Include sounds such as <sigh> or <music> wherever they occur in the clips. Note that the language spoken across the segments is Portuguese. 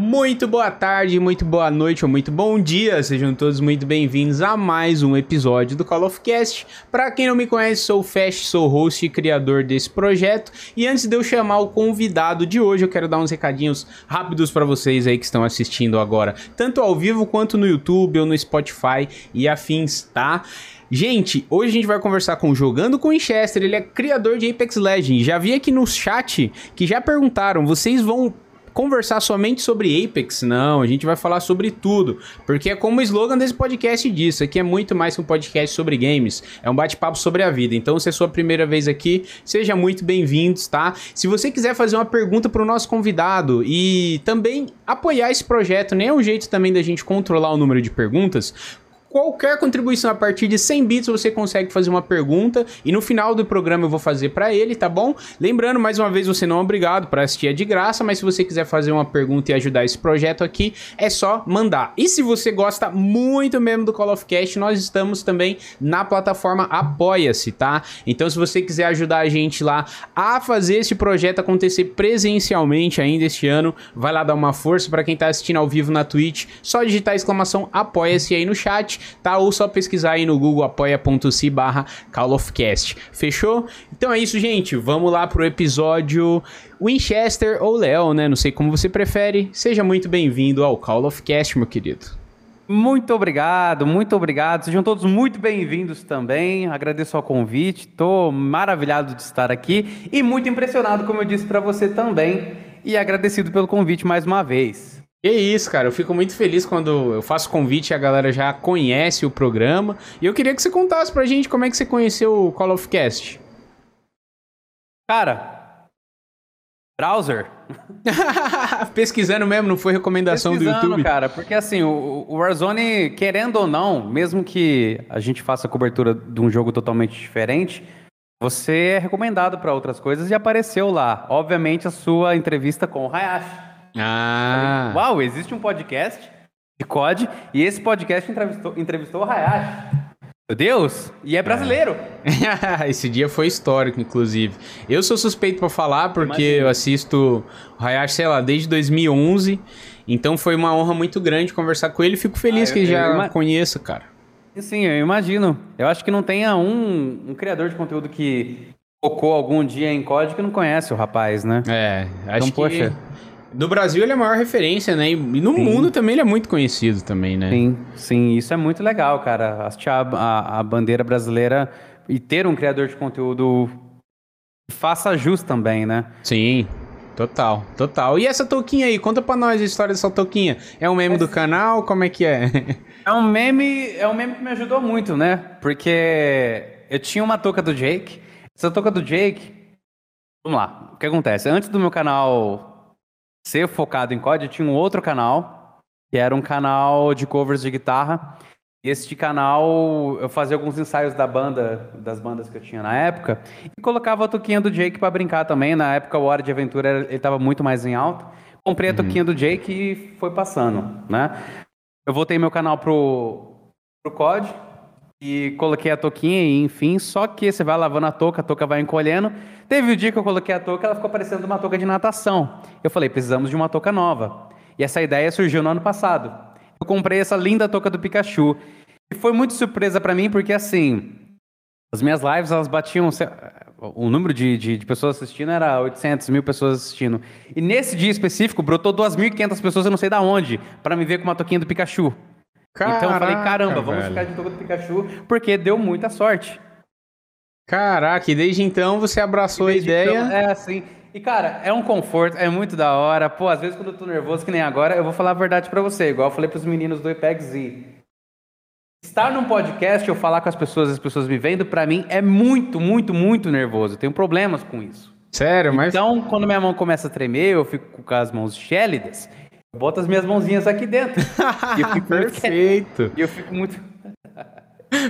Muito boa tarde, muito boa noite ou muito bom dia. Sejam todos muito bem-vindos a mais um episódio do Call of Cast. Para quem não me conhece, sou o Fast, sou host e criador desse projeto. E antes de eu chamar o convidado de hoje, eu quero dar uns recadinhos rápidos para vocês aí que estão assistindo agora, tanto ao vivo quanto no YouTube ou no Spotify e afins, tá? Gente, hoje a gente vai conversar com Jogando com Winchester, ele é criador de Apex Legends. Já vi aqui no chat que já perguntaram, vocês vão conversar somente sobre Apex, não, a gente vai falar sobre tudo, porque é como o slogan desse podcast diz, aqui é muito mais que um podcast sobre games, é um bate-papo sobre a vida. Então, se é sua primeira vez aqui, seja muito bem-vindos, tá? Se você quiser fazer uma pergunta para o nosso convidado e também apoiar esse projeto, nem é um jeito também da gente controlar o número de perguntas, Qualquer contribuição a partir de 100 bits você consegue fazer uma pergunta e no final do programa eu vou fazer para ele, tá bom? Lembrando, mais uma vez, você não é obrigado para assistir é de graça, mas se você quiser fazer uma pergunta e ajudar esse projeto aqui, é só mandar. E se você gosta muito mesmo do Call of Cast, nós estamos também na plataforma Apoia-se, tá? Então, se você quiser ajudar a gente lá a fazer esse projeto acontecer presencialmente ainda este ano, vai lá dar uma força para quem tá assistindo ao vivo na Twitch, só digitar exclamação Apoia-se aí no chat tá? Ou só pesquisar aí no Google apoia.se barra Call of Cast. Fechou? Então é isso, gente. Vamos lá pro episódio Winchester ou Léo, né? Não sei como você prefere. Seja muito bem-vindo ao Call of Cast, meu querido. Muito obrigado, muito obrigado. Sejam todos muito bem-vindos também. Agradeço ao convite. Estou maravilhado de estar aqui e muito impressionado, como eu disse para você também. E agradecido pelo convite mais uma vez. Que isso, cara. Eu fico muito feliz quando eu faço convite e a galera já conhece o programa. E eu queria que você contasse pra gente como é que você conheceu o Call of Cast. Cara, browser. <laughs> Pesquisando mesmo, não foi recomendação do YouTube? cara, porque assim, o, o Warzone, querendo ou não, mesmo que a gente faça cobertura de um jogo totalmente diferente, você é recomendado para outras coisas e apareceu lá. Obviamente, a sua entrevista com o Hayashi. Ah. Falei, Uau, existe um podcast de COD e esse podcast entrevistou, entrevistou o Hayashi. Meu Deus! E é brasileiro! É. <laughs> Esse dia foi histórico, inclusive. Eu sou suspeito para falar porque Imagina. eu assisto o Hayashi, sei lá, desde 2011. Então foi uma honra muito grande conversar com ele. Fico feliz ah, que eu, já ima... conheço, cara. Sim, eu imagino. Eu acho que não tenha um, um criador de conteúdo que focou algum dia em COD que não conhece o rapaz, né? É, acho então, que... poxa no Brasil ele é a maior referência, né? E no sim. mundo também ele é muito conhecido também, né? Sim, sim. Isso é muito legal, cara. Assistir a, a, a bandeira brasileira e ter um criador de conteúdo que faça jus também, né? Sim. Total, total. E essa touquinha aí? Conta pra nós a história dessa touquinha. É um meme do canal? Como é que é? <laughs> é um meme, é um meme que me ajudou muito, né? Porque eu tinha uma touca do Jake. Essa touca do Jake. Vamos lá. O que acontece? Antes do meu canal ser focado em COD, eu tinha um outro canal, que era um canal de covers de guitarra. E este canal eu fazia alguns ensaios da banda, das bandas que eu tinha na época, e colocava a toquinha do Jake para brincar também. Na época o Hora de Aventura ele estava muito mais em alta. Comprei a uhum. toquinha do Jake e foi passando, né? Eu voltei meu canal pro, pro COD, e coloquei a touquinha e enfim, só que você vai lavando a touca, a touca vai encolhendo. Teve o um dia que eu coloquei a touca, ela ficou parecendo uma touca de natação. Eu falei, precisamos de uma touca nova. E essa ideia surgiu no ano passado. Eu comprei essa linda touca do Pikachu. E foi muito surpresa para mim, porque assim, as minhas lives, elas batiam... O número de, de, de, pessoas assistindo era 800 mil pessoas assistindo. E nesse dia específico, brotou 2.500 pessoas, eu não sei da onde, para me ver com uma toquinha do Pikachu. Caraca, então eu falei, caramba, vamos velho. ficar de toca do Pikachu, porque deu muita sorte. Caraca, e desde então você abraçou a ideia. Então, é assim. E, cara, é um conforto, é muito da hora. Pô, às vezes quando eu tô nervoso, que nem agora, eu vou falar a verdade para você, igual eu falei pros meninos do IPEG Z. Estar num podcast, eu falar com as pessoas, as pessoas me vendo, para mim é muito, muito, muito nervoso. Eu tenho problemas com isso. Sério, mas. Então, quando minha mão começa a tremer, eu fico com as mãos gélidas. Boto as minhas mãozinhas aqui dentro. <laughs> e eu fico Perfeito. E eu fico muito.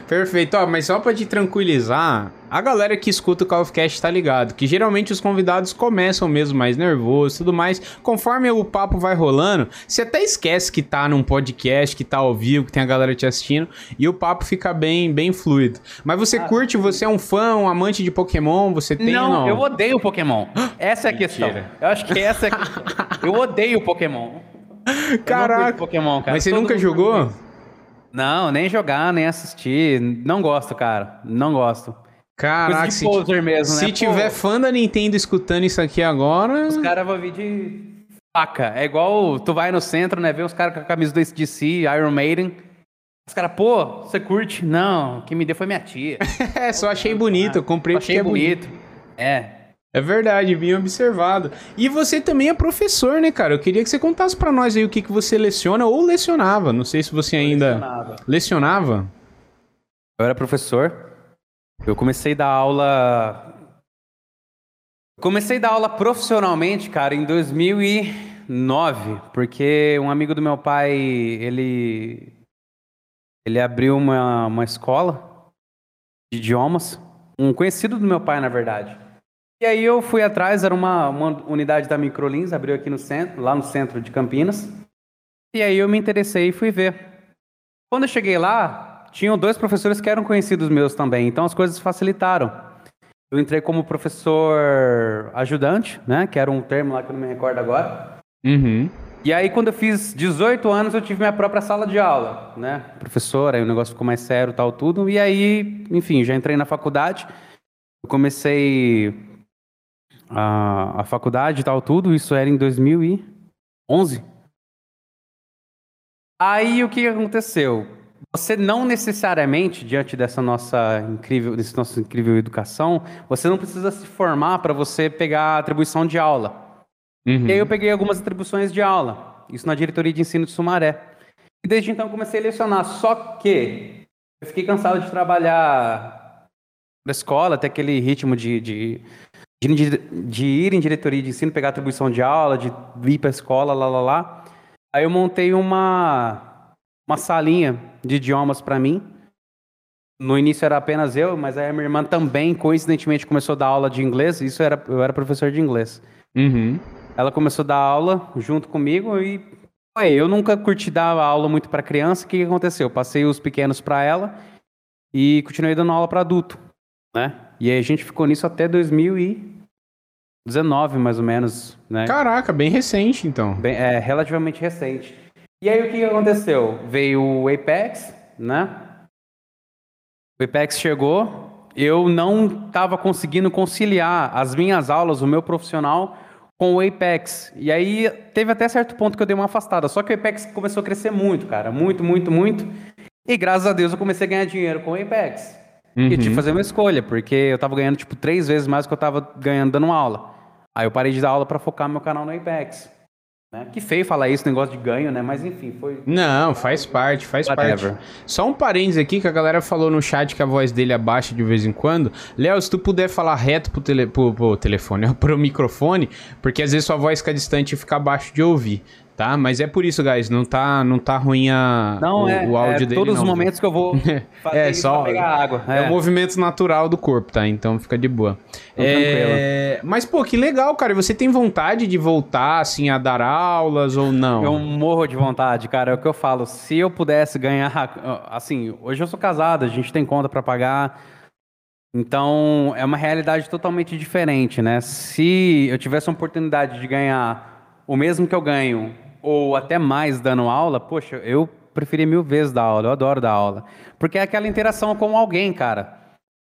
Perfeito, ó, mas só pra te tranquilizar, a galera que escuta o Call of Cast tá ligado, que geralmente os convidados começam mesmo mais nervosos e tudo mais, conforme o papo vai rolando, você até esquece que tá num podcast, que tá ao vivo, que tem a galera te assistindo, e o papo fica bem, bem fluido. Mas você ah, curte, você é um fã, um amante de Pokémon, você tem não, não? eu odeio Pokémon. Essa é a questão. Eu acho que essa é a questão. Eu odeio Pokémon. Caraca. Pokémon, cara. Mas você Todo nunca jogou? isso. Não, nem jogar, nem assistir. Não gosto, cara. Não gosto. Caraca, se, mesmo, né? se Pô, tiver fã da Nintendo escutando isso aqui agora. Os caras vão vir de faca. É igual tu vai no centro, né? Vê os caras com a camisa do SDC, Iron Maiden. Os caras, pô, você curte? Não, quem me deu foi minha tia. <laughs> É, só achei bonito, eu comprei Achei é bonito. bonito. É. É verdade, bem observado. E você também é professor, né, cara? Eu queria que você contasse pra nós aí o que, que você leciona ou lecionava. Não sei se você ainda lecionava. lecionava. Eu era professor. Eu comecei a dar aula. Comecei a dar aula profissionalmente, cara, em 2009, porque um amigo do meu pai, ele ele abriu uma, uma escola de idiomas, um conhecido do meu pai, na verdade. E aí eu fui atrás, era uma, uma unidade da Microlins, abriu aqui no centro, lá no centro de Campinas. E aí eu me interessei e fui ver. Quando eu cheguei lá, tinham dois professores que eram conhecidos meus também, então as coisas facilitaram. Eu entrei como professor ajudante, né, que era um termo lá que eu não me recordo agora. Uhum. E aí quando eu fiz 18 anos, eu tive minha própria sala de aula, né? Professor, aí o negócio ficou mais sério, tal tudo. E aí, enfim, já entrei na faculdade. Eu comecei a, a faculdade e tal tudo, isso era em 2011. Aí o que aconteceu? Você não necessariamente, diante dessa nossa incrível, desse nossa incrível educação, você não precisa se formar para você pegar a atribuição de aula. Uhum. E aí eu peguei algumas atribuições de aula, isso na diretoria de ensino de Sumaré. E desde então eu comecei a lecionar, só que eu fiquei cansado de trabalhar na escola, ter aquele ritmo de, de, de, de ir em diretoria de ensino, pegar atribuição de aula, de ir para a escola, lá, lá, lá. Aí eu montei uma, uma salinha de idiomas para mim. No início era apenas eu, mas aí a minha irmã também, coincidentemente, começou a dar aula de inglês. Isso era, eu era professor de inglês. Uhum. Ela começou a dar aula junto comigo e ué, eu nunca curti dar aula muito para criança. O que, que aconteceu? Eu passei os pequenos para ela e continuei dando aula para adulto, né? E aí a gente ficou nisso até 2019, mais ou menos, né? Caraca, bem recente então. Bem, é relativamente recente. E aí o que, que aconteceu? Veio o Apex, né? O Apex chegou, eu não estava conseguindo conciliar as minhas aulas, o meu profissional, com o Apex. E aí teve até certo ponto que eu dei uma afastada. Só que o Apex começou a crescer muito, cara. Muito, muito, muito. E graças a Deus eu comecei a ganhar dinheiro com o Apex. E eu tive que Uhum. fazer uma escolha, porque eu tava ganhando, tipo, três vezes mais do que eu tava ganhando dando aula. Aí eu parei de dar aula para focar meu canal no Apex. Né? Que feio falar isso, negócio de ganho, né? Mas enfim, foi. Não, faz parte, faz Whatever. parte. Só um parênteses aqui que a galera falou no chat que a voz dele abaixa de vez em quando. Léo, se tu puder falar reto pro, tele, pro, pro telefone, <laughs> pro microfone, porque às vezes sua voz fica distante e fica abaixo de ouvir, tá? Mas é por isso, guys, não tá, não tá ruim a, Não, o, é, o áudio é dele. todos não, os viu? momentos que eu vou <laughs> fazer É, só- pegar água. É. o movimento natural do corpo, tá? Então fica de boa. É, Mas, pô, que legal, cara. Você tem vontade de voltar, assim, a dar aulas ou não? Eu morro de vontade, cara. É o que eu falo. Se eu pudesse ganhar. Assim, hoje eu sou casado, a gente tem conta pra pagar. Então, é uma realidade totalmente diferente, né? Se eu tivesse a oportunidade de ganhar o mesmo que eu ganho, ou até mais dando aula, poxa, eu preferia mil vezes dar aula. Eu adoro dar aula. Porque é aquela interação com alguém, cara.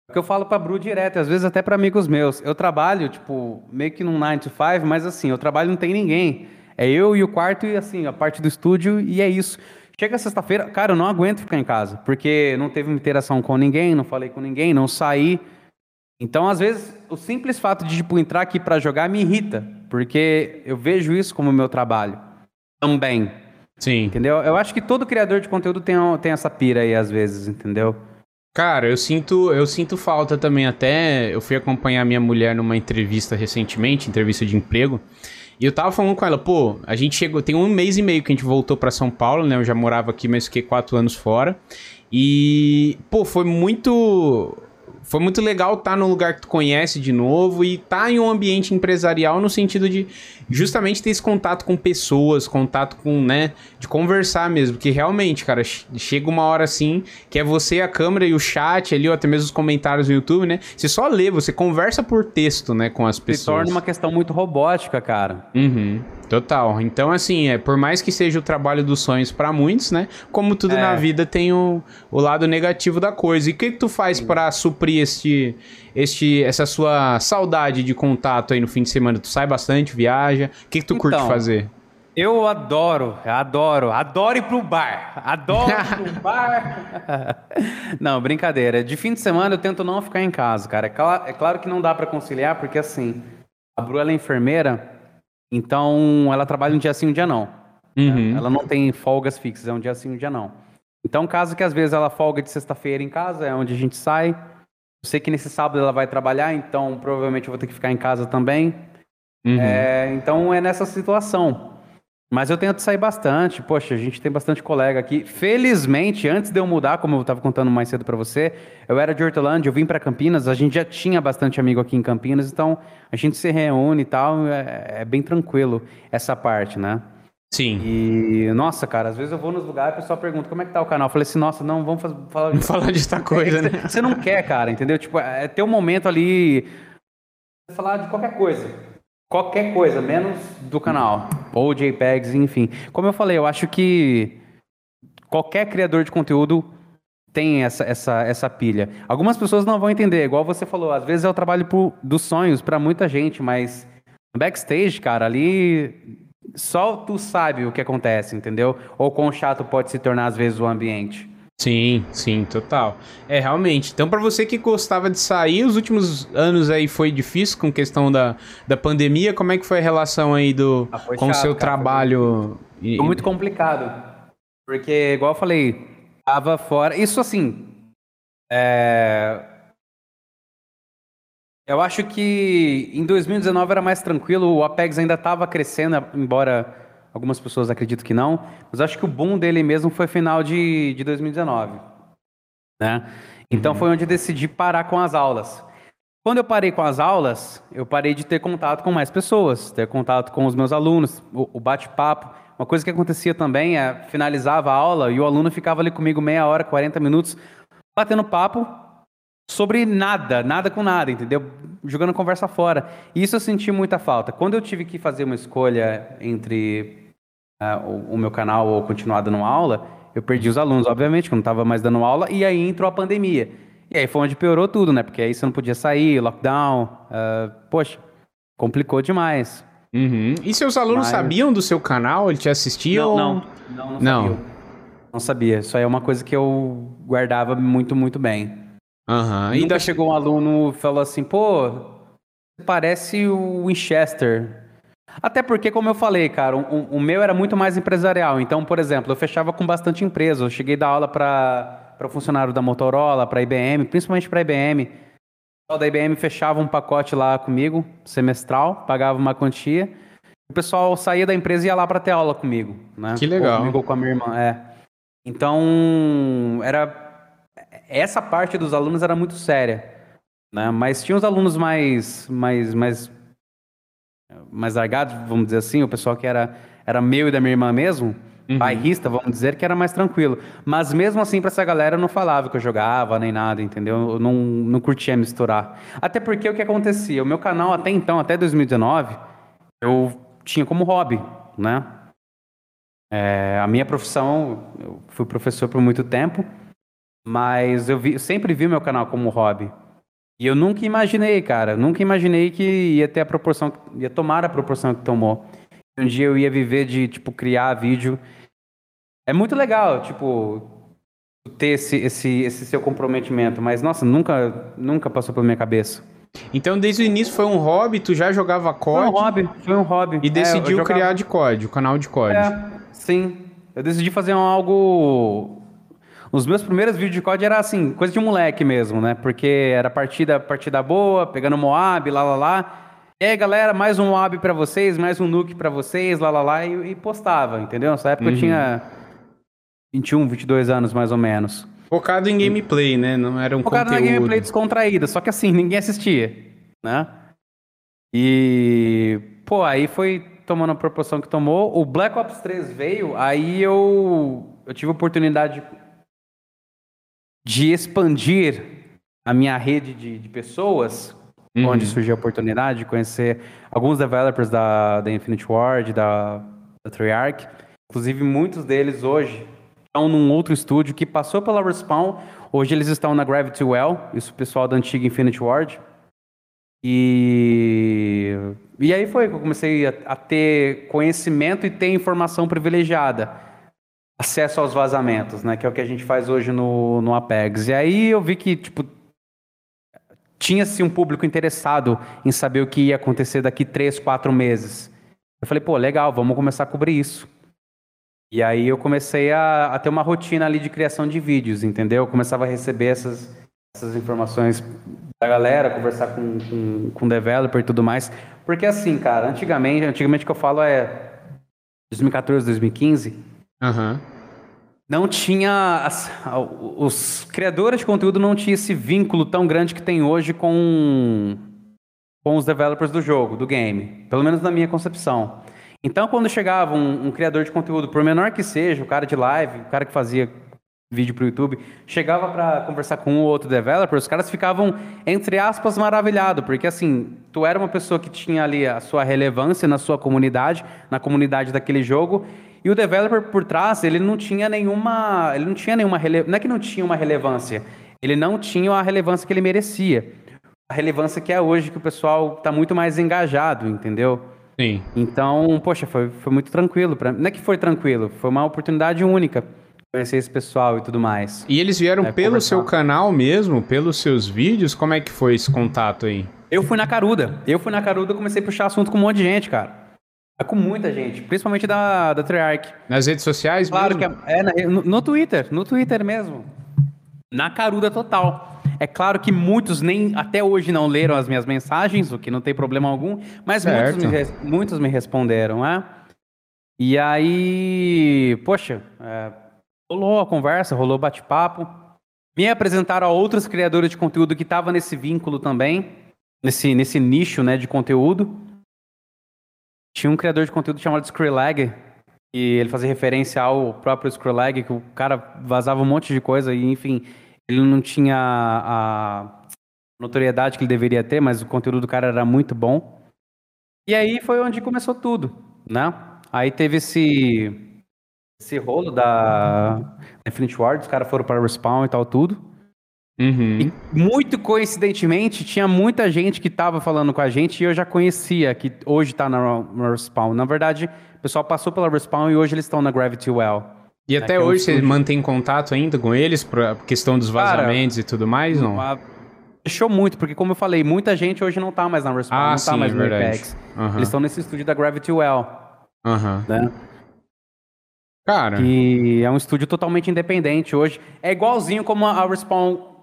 É que eu falo pra Bru direto, às vezes até pra amigos meus. Eu trabalho, tipo, meio que num 9 to 5, mas assim, eu trabalho não tem ninguém. É eu e o quarto e assim, a parte do estúdio, e é isso. Chega sexta-feira, cara, eu não aguento ficar em casa, porque não teve interação com ninguém, não falei com ninguém, não saí. Então, às vezes, o simples fato de tipo, entrar aqui pra jogar me irrita, porque eu vejo isso como meu trabalho também. Sim. Entendeu? Eu acho que todo criador de conteúdo tem, tem essa pira aí, às vezes, entendeu? Cara, eu sinto, eu sinto falta também. Até eu fui acompanhar minha mulher numa entrevista recentemente, entrevista de emprego. E eu tava falando com ela, pô, a gente chegou, tem um mês e meio que a gente voltou pra São Paulo, né? Eu já morava aqui, mas fiquei quatro anos fora. E, pô, foi muito. Foi muito legal estar num lugar que tu conhece de novo e estar em um ambiente empresarial no sentido de justamente ter esse contato com pessoas, contato com, né, de conversar mesmo, que realmente, cara, che- chega uma hora assim, que é você, a câmera e o chat ali, ou até mesmo os comentários no YouTube, né? Você só lê, você conversa por texto, né, com as Se pessoas. torna uma questão muito robótica, cara. Uhum. Total. Então, assim, é, por mais que seja o trabalho dos sonhos para muitos, né? Como tudo é. na vida tem o, o lado negativo da coisa. E o que, que tu faz para suprir este, este, essa sua saudade de contato aí no fim de semana? Tu sai bastante, viaja? O que, que tu então, curte fazer? Eu adoro, adoro, adoro ir pro bar. Adoro ir pro <laughs> bar. não, brincadeira. De fim de semana eu tento não ficar em casa, cara. É claro, é claro que não dá para conciliar, porque assim, a Bru ela é enfermeira, então ela trabalha um dia sim, um dia não. Uhum. Ela não tem folgas fixas, é um dia sim, um dia não. Então, caso que às vezes ela folga de sexta-feira em casa, é onde a gente sai. Eu sei que nesse sábado ela vai trabalhar, então provavelmente eu vou ter que ficar em casa também. Uhum. É, então é nessa situação. Mas eu tento sair bastante. Poxa, a gente tem bastante colega aqui. Felizmente, antes de eu mudar, como eu estava contando mais cedo para você, eu era de Hortolândia, eu vim para Campinas, a gente já tinha bastante amigo aqui em Campinas, então a gente se reúne e tal, é, é bem tranquilo essa parte, né? Sim. E, nossa, cara, às vezes eu vou nos lugares e o pessoal pergunta como é que tá o canal. Eu falei assim, nossa, não, vamos fazer, falar <laughs> de... falar de outra <laughs> coisa, né? Você não quer, cara, entendeu? Tipo, é ter um momento ali, falar de qualquer coisa qualquer coisa, menos do canal, ou JPEGs, enfim. Como eu falei, eu acho que qualquer criador de conteúdo tem essa, essa, essa pilha. Algumas pessoas não vão entender, igual você falou, às vezes é o trabalho por, dos sonhos para muita gente, mas backstage, cara, ali só tu sabe o que acontece, entendeu? Ou quão chato pode se tornar às vezes o ambiente. Sim, sim, total. É, realmente. Então, para você que gostava de sair, os últimos anos aí foi difícil com questão da, da pandemia. Como é que foi a relação aí do, ah, com o seu cara, trabalho? Foi, foi muito complicado. Porque, igual eu falei, tava fora. Isso assim. É... Eu acho que em 2019 era mais tranquilo, o Apex ainda estava crescendo, embora Algumas pessoas acreditam que não, mas acho que o boom dele mesmo foi final de, de 2019. Né? Então uhum. foi onde eu decidi parar com as aulas. Quando eu parei com as aulas, eu parei de ter contato com mais pessoas, ter contato com os meus alunos, o, o bate-papo. Uma coisa que acontecia também é finalizava a aula e o aluno ficava ali comigo meia hora, 40 minutos, batendo papo sobre nada, nada com nada, entendeu? Jogando conversa fora. Isso eu senti muita falta. Quando eu tive que fazer uma escolha entre uh, o, o, meu canal ou continuar dando aula, eu perdi os alunos, obviamente, que eu não estava mais dando aula, e aí entrou a pandemia. E aí foi onde piorou tudo, né? Porque aí você não podia sair, lockdown, uh, poxa, complicou demais. Uhum. E seus alunos Mas... sabiam do seu canal? Eles te assistiam? Não, não, não, não, não. Não sabia. Isso aí é uma coisa que eu guardava muito, muito bem. Uhum. E ainda chegou um aluno e falou assim, pô, parece o Winchester. Até porque, como eu falei, cara, o, o, meu era muito mais empresarial. Então, por exemplo, eu fechava com bastante empresa. Eu cheguei a dar aula para funcionário da Motorola, para IBM, principalmente para IBM. O da IBM fechava um pacote lá comigo, semestral, pagava uma quantia. O pessoal saía da empresa e ia lá para ter aula comigo, né? Que legal. Ou comigo ou com a minha irmã, é. Então, era essa parte dos alunos era muito séria, né? Mas tinha os alunos mais mais mais mais largados, vamos dizer assim, o pessoal que era, era meu e da minha irmã mesmo, uhum. bairrista, vamos dizer, que era mais tranquilo. Mas mesmo assim, para essa galera, eu não falava que eu jogava nem nada, entendeu? Eu não, não curtia misturar. Até porque o que acontecia? O meu canal até então, até 2019, eu tinha como hobby, né? É, a minha profissão, eu fui professor por muito tempo, mas eu, vi, eu sempre vi meu canal como hobby. E eu nunca imaginei, cara, nunca imaginei que ia ter a proporção, ia tomar a proporção que tomou. Um dia eu ia viver de, tipo, criar vídeo. É muito legal, tipo, ter esse, esse, esse seu comprometimento, mas, nossa, nunca, nunca passou pela minha cabeça. Então, desde o início foi um hobby, tu já jogava COD? Foi um hobby, foi um hobby. E decidiu é, jogava... criar de COD, o canal de COD. É, sim. Eu decidi fazer um algo os meus primeiros vídeos de COD era assim, coisa de moleque mesmo, né? Porque era partida, partida boa, pegando Moab, lá lá lá. E aí, galera, mais um Moab para vocês, mais um Nuke para vocês, lá lá lá, e, e, postava, entendeu? Nessa época uhum. eu tinha 21, 22 anos mais ou menos. Focado em gameplay, né? Não era um Focado conteúdo. na gameplay descontraída, só que assim, ninguém assistia, né? E, pô, aí foi tomando a proporção que tomou. O Black Ops 3 veio, aí eu, eu tive a oportunidade de expandir a minha rede de, de pessoas uhum. onde surgiu a oportunidade de conhecer alguns developers da, da Infinite Ward, da, da Treyarch. Inclusive, muitos deles hoje estão num outro estúdio que passou pela Respawn. Hoje eles estão na Gravity Well, isso o pessoal da antiga Infinite Ward. E, e aí foi que eu comecei a, a ter conhecimento e ter informação privilegiada. Acesso aos vazamentos, né? Que é o que a gente faz hoje no, no Apex. E aí eu vi que, tipo, tinha-se um público interessado em saber o que ia acontecer daqui três, quatro meses. Eu falei, pô, legal, vamos começar a cobrir isso. E aí eu comecei a, a ter uma rotina ali de criação de vídeos, entendeu? Eu começava a receber essas, essas informações da galera, conversar com, com, com developer e tudo mais. Porque assim, cara, antigamente, antigamente que eu falo é 2014, 2015, uhum. não tinha. As, os criadores de conteúdo não tinham esse vínculo tão grande que tem hoje com, com os developers do jogo, do game. Pelo menos na minha concepção. Então, quando chegava um, um criador de conteúdo, por menor que seja, o cara de live, o cara que fazia vídeo para o YouTube, chegava para conversar com um ou outro developer, os caras ficavam, entre aspas, maravilhados, porque assim, tu era uma pessoa que tinha ali a sua relevância na sua comunidade, na comunidade daquele jogo, e o developer por trás, ele não tinha nenhuma, ele não tinha nenhuma, rele... não é que não tinha uma relevância, ele não tinha a relevância que ele merecia. A relevância que é hoje, que o pessoal está muito mais engajado, entendeu? Sim. Então, poxa, foi, foi muito tranquilo. Pra... Não é que foi tranquilo, foi uma oportunidade única conhecer esse pessoal e tudo mais. E eles vieram é, pelo conversar. seu canal mesmo, pelos seus vídeos? Como é que foi esse contato aí? Eu fui na Caruda. Eu fui na Caruda e comecei a puxar assunto com um monte de gente, cara. É com muita gente, principalmente da, da Treyarch. Nas redes sociais claro mesmo? que é, é no, no, Twitter, no Twitter mesmo. Na Caruda total. É claro que muitos nem até hoje não leram as minhas mensagens, o que não tem problema algum, mas muitos me, muitos me, responderam, né? E aí, poxa, é, rolou a conversa, rolou bate-papo. Me apresentaram a outros criadores de conteúdo que estavam nesse vínculo também, nesse, nesse nicho né, de conteúdo. Tinha um criador de conteúdo chamado Skrillex, e ele fazia referência ao próprio Skrillex, que o cara vazava um monte de coisa e, enfim, ele não tinha a notoriedade que ele deveria ter, mas o conteúdo do cara era muito bom. E aí foi onde começou tudo, né? Aí teve esse esse rolo da Infinite Ward, os caras foram para Respawn e tal, tudo. Uhum. E muito coincidentemente, tinha muita gente que tava falando com a gente e eu já conhecia, que hoje tá na, Respawn. Na verdade, o pessoal passou pela Respawn e hoje eles estão na Gravity Well. E até é hoje você mantém contato ainda com eles, por questão dos vazamentos Cara, e tudo mais, não? A... Fechou muito, porque como eu falei, muita gente hoje não tá mais na Respawn, ah, não tá sim, tá mais é no Apex. Uhum. Eles estão nesse estúdio da Gravity Well. Uhum. Né? Cara. Que é um estúdio totalmente independente hoje. É igualzinho como a Respawn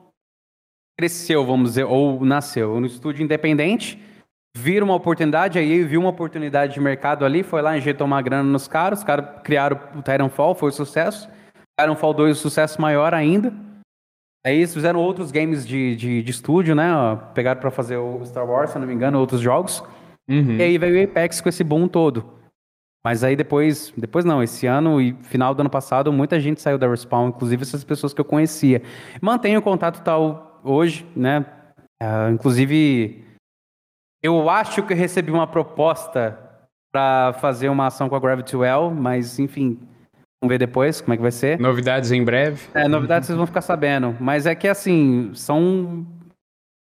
cresceu, vamos dizer, ou nasceu. Um estúdio independente, vira uma oportunidade, aí viu uma oportunidade de mercado ali, foi lá, injetou uma grana nos caras, os caras criaram o Titanfall, foi um sucesso. Titanfall 2, um sucesso maior ainda. Aí eles fizeram outros games de, de, de estúdio, né? Pegaram para fazer o Star Wars, se não me engano, outros jogos. Uhum. E aí veio o Apex com esse boom todo. Mas aí depois, depois não, esse ano e final do ano passado, muita gente saiu da Respawn, inclusive essas pessoas que eu conhecia. Mantenho contato tal hoje, né? Uh, inclusive, eu acho que eu recebi uma proposta para fazer uma ação com a Gravity Well, mas enfim, vamos ver depois como é que vai ser. Novidades em breve. É, novidades vocês vão ficar sabendo. Mas é que assim, são.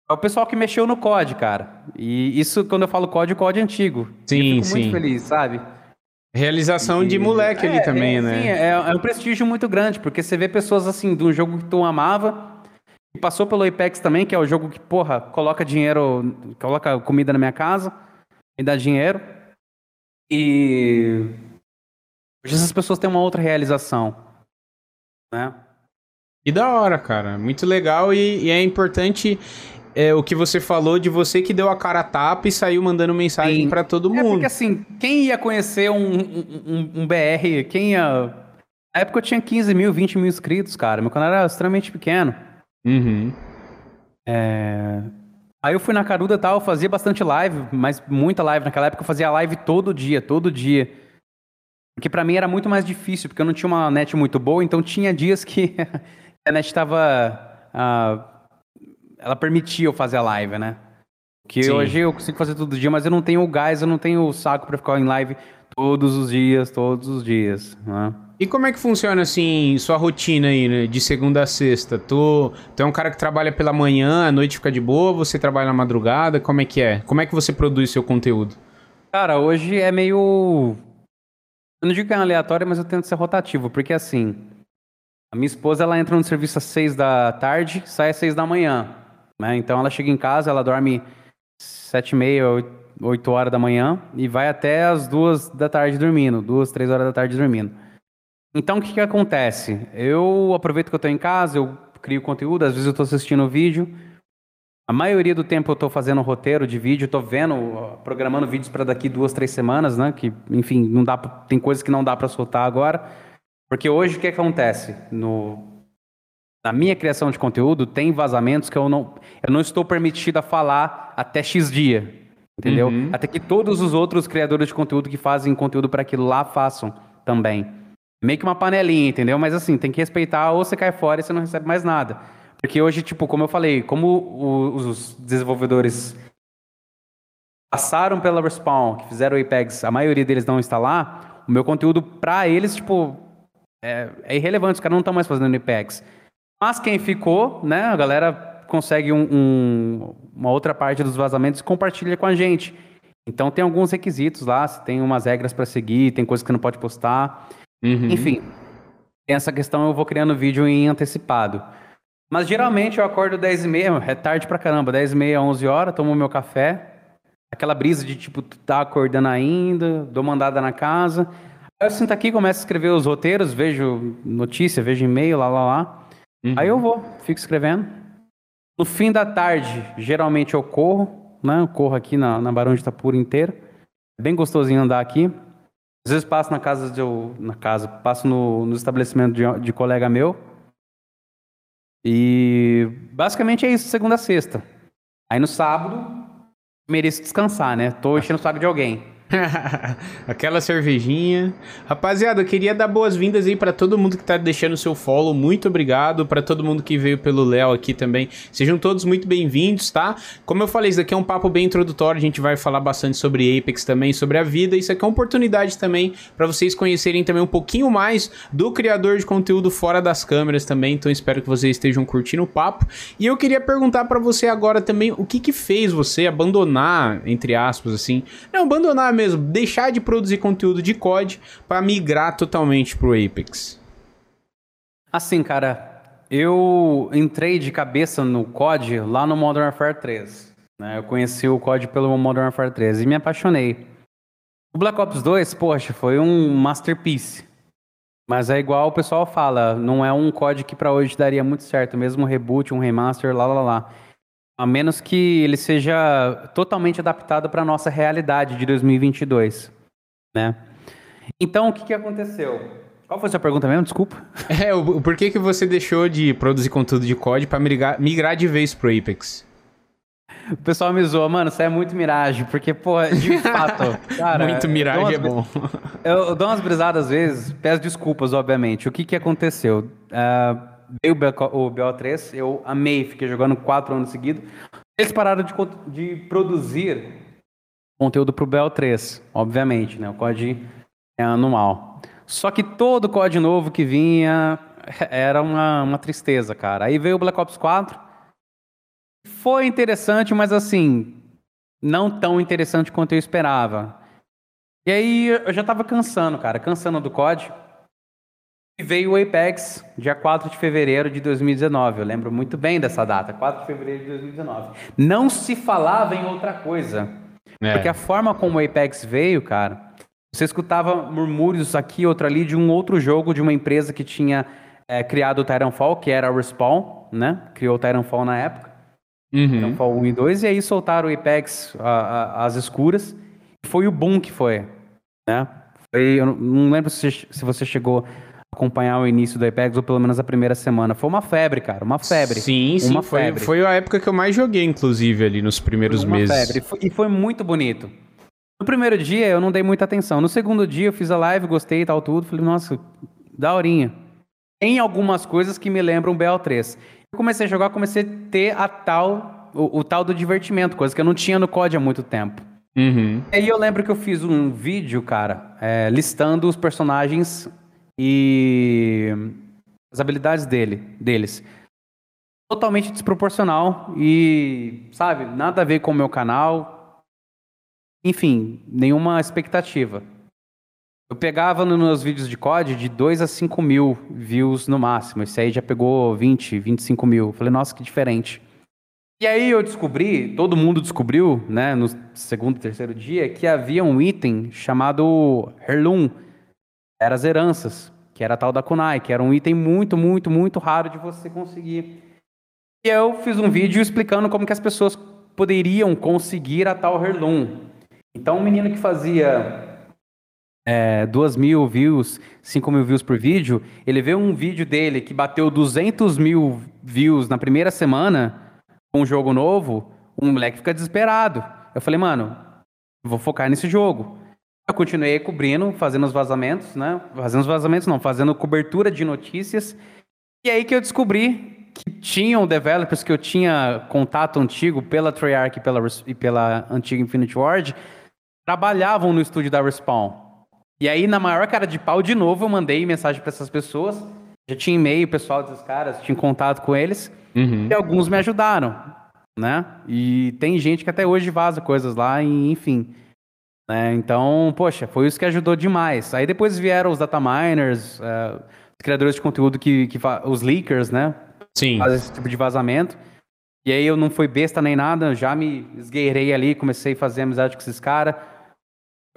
É o pessoal que mexeu no COD, cara. E isso, quando eu falo COD, o COD é antigo. Sim, eu fico sim. muito feliz, sabe? Realização e... de moleque é, ali também, é, né? Sim, é, é, um prestígio muito grande, porque você vê pessoas assim, de um jogo que tu amava, passou pelo Apex também, que é o jogo que, porra, coloca dinheiro, coloca comida na minha casa, me dá dinheiro. E hoje essas pessoas têm uma outra realização, né? E da hora, cara. Muito legal e, e é importante é, o que você falou de você que deu a cara a tapa e saiu mandando mensagem para todo mundo. É porque assim, quem ia conhecer um, um, um, BR, quem ia... Na época eu tinha 15 mil, 20 mil inscritos, cara. Meu canal era extremamente pequeno. Uhum. É... Aí eu fui na Caruda e tal, fazia bastante live, mas muita live. Naquela época eu fazia live todo dia, todo dia. Porque para mim era muito mais difícil, porque eu não tinha uma net muito boa, então tinha dias que <laughs> a net estava... Uh ela permitia eu fazer a live, né? Que Sim. hoje eu consigo fazer todo dia, mas eu não tenho o gás, eu não tenho o saco para ficar em live todos os dias, todos os dias, né? E como é que funciona, assim, sua rotina aí, né, de segunda a sexta? Tu, tu é um cara que trabalha pela manhã, a noite fica de boa, você trabalha na madrugada, como é que é? Como é que você produz seu conteúdo? Cara, hoje é meio... Eu não digo que é aleatório, mas eu tento ser rotativo, porque assim... A minha esposa, ela entra no serviço às seis da tarde, sai às seis da manhã, né? Então ela chega em casa, ela dorme sete e meia, oito horas da manhã e vai até as duas da tarde dormindo, duas, três horas da tarde dormindo. Então o que, que acontece? Eu aproveito que eu estou em casa, eu crio conteúdo, às vezes eu estou assistindo vídeo. A maioria do tempo eu estou fazendo roteiro de vídeo, estou vendo, programando vídeos para daqui duas, três semanas, né? Que, enfim, não dá pra, tem coisas que não dá para soltar agora. Porque hoje o que acontece? No, na minha criação de conteúdo, tem vazamentos que eu não, eu não estou permitido a falar até X dia. Entendeu? Uhum. Até que todos os outros criadores de conteúdo que fazem conteúdo para aquilo lá façam também. Meio que uma panelinha, entendeu? Mas assim, tem que respeitar ou você cai fora e você não recebe mais nada. Porque hoje, tipo, como eu falei, como os desenvolvedores passaram pela Respawn, que fizeram o Apex, a maioria deles não está lá, o meu conteúdo para eles, tipo, é, é irrelevante, os caras não estão mais fazendo Apex. Mas quem ficou, né, a galera consegue um, um, uma outra parte dos vazamentos e compartilha com a gente. Então tem alguns requisitos lá, tem umas regras para seguir, tem coisas que não pode postar. Uhum. Enfim, essa questão eu vou criando vídeo em antecipado. Mas geralmente eu acordo 10 e meia, é tarde pra caramba, 10 e meia, 11 horas, tomo meu café. Aquela brisa de tipo, tu tá acordando ainda, dou mandada na casa. Aí eu sinto aqui, começo a escrever os roteiros, vejo notícia, vejo e-mail, lá, lá, lá. Uhum. Aí eu vou, fico escrevendo. No fim da tarde, geralmente eu corro, né? Eu corro aqui na, na Barão de Itapura inteira. É bem gostosinho andar aqui. Às vezes passo na casa de eu, na casa, passo no, no estabelecimento de, de colega meu. E basicamente é isso, segunda a sexta. Aí no sábado, mereço descansar, né? Tô enchendo o saco de alguém. <laughs> Aquela cervejinha. Rapaziada, eu queria dar boas-vindas aí para todo mundo que tá deixando seu follow. Muito obrigado para todo mundo que veio pelo Léo aqui também. Sejam todos muito bem-vindos, tá? Como eu falei, isso aqui é um papo bem introdutório. A gente vai falar bastante sobre Apex também, sobre a vida. Isso aqui é uma oportunidade também para vocês conhecerem também um pouquinho mais do criador de conteúdo fora das câmeras também. Então espero que vocês estejam curtindo o papo. E eu queria perguntar para você agora também o que que fez você abandonar, entre aspas, assim, não abandonar mesmo, deixar de produzir conteúdo de COD para migrar totalmente pro Apex? Assim, cara, eu entrei de cabeça no COD lá no Modern Warfare 3. Né? Eu conheci o COD pelo Modern Warfare 3 e me apaixonei. O Black Ops 2, poxa, foi um masterpiece. Mas é igual o pessoal fala, não é um COD que para hoje daria muito certo, mesmo um reboot, um remaster, lá lá lá. A menos que ele seja totalmente adaptado para a nossa realidade de 2022, né? Então, o que, que aconteceu? Qual foi a sua pergunta mesmo? Desculpa. <laughs> É, o, por que, que você deixou de produzir conteúdo de COD para migrar, migrar de vez pro Apex? O pessoal me zoa, mano, você é muito miragem, porque, pô, de fato, <laughs> cara... muito miragem é bom. Eu, eu, dou umas brisadas às vezes, peço desculpas, obviamente. O que que aconteceu? Uh, veio o BO3, eu amei, fiquei jogando quatro anos seguidos. Eles pararam de, de produzir conteúdo para o BO3, obviamente, né? O COD é anual. Só que todo COD novo que vinha <laughs> era uma, uma tristeza, cara. Aí veio o Black Ops 4. Foi interessante, mas assim, não tão interessante quanto eu esperava. E aí eu já tava cansando, cara, cansando do COD. E veio o Apex, dia 4 de fevereiro de 2019. Eu lembro muito bem dessa data, 4 de fevereiro de 2019. Não se falava em outra coisa. É. Porque a forma como o Apex veio, cara, você escutava murmúrios aqui, outro ali, de um outro jogo de uma empresa que tinha é, criado o Titanfall, que era a Respawn, né? Criou o Titanfall na época. Uhum. Titanfall 1 e 2, e aí soltaram o Apex às escuras. Foi o boom que foi, né? Foi, eu não lembro se, se você chegou acompanhar o início do Apex, ou pelo menos a primeira semana. Foi uma febre, cara, uma febre. Sim, sim, uma foi, febre. foi a época que eu mais joguei, inclusive, ali nos primeiros uma meses. Febre. E foi muito bonito. No primeiro dia eu não dei muita atenção. No segundo dia eu fiz a live, gostei e tal, tudo. Falei, nossa, daorinha. Tem algumas coisas que me lembram BO3. Eu comecei a jogar, comecei a ter a tal o, o, tal do divertimento, coisa que eu não tinha no COD há muito tempo. Uhum. E aí eu lembro que eu fiz um vídeo, cara, é, listando os personagens e as habilidades dele, deles. Totalmente desproporcional e, sabe, nada a ver com o meu canal. Enfim, nenhuma expectativa. Eu pegava nos meus vídeos de COD de 2 a 5 mil views no máximo. Esse aí já pegou 20, 25 mil. Falei, nossa, que diferente. E aí eu descobri, todo mundo descobriu, né, no segundo, terceiro dia, que havia um item chamado Heirloom. Era as heranças, que era a tal da Kunai, que era um item muito, muito, muito raro de você conseguir. E eu fiz um vídeo explicando como que as pessoas poderiam conseguir a tal Heirloom. Então, um menino que fazia é, 2 mil views, 5 mil views por vídeo, ele vê um vídeo dele que bateu 200 mil views na primeira semana com um jogo novo, um moleque fica desesperado. Eu falei, mano, vou focar nesse jogo. Eu continuei cobrindo, fazendo os vazamentos, né? Fazendo os vazamentos, não, fazendo cobertura de notícias. E aí que eu descobri que tinham developers que eu tinha contato antigo pela Treyarch e pela, e pela antiga Infinity Ward, trabalhavam no estúdio da Respawn. E aí, na maior cara de pau, de novo, eu mandei mensagem para essas pessoas. Já tinha e-mail pessoal desses caras, tinha contato com eles. Uhum. E alguns me ajudaram, né? E tem gente que até hoje vaza coisas lá, e, enfim. Né? Então, poxa, foi isso que ajudou demais. Aí depois vieram os data miners, uh, os criadores de conteúdo que, que os leakers, né? Sim. Fazem esse tipo de vazamento. E aí eu não fui besta nem nada, já me esgueirei ali, comecei a fazer amizade com esses caras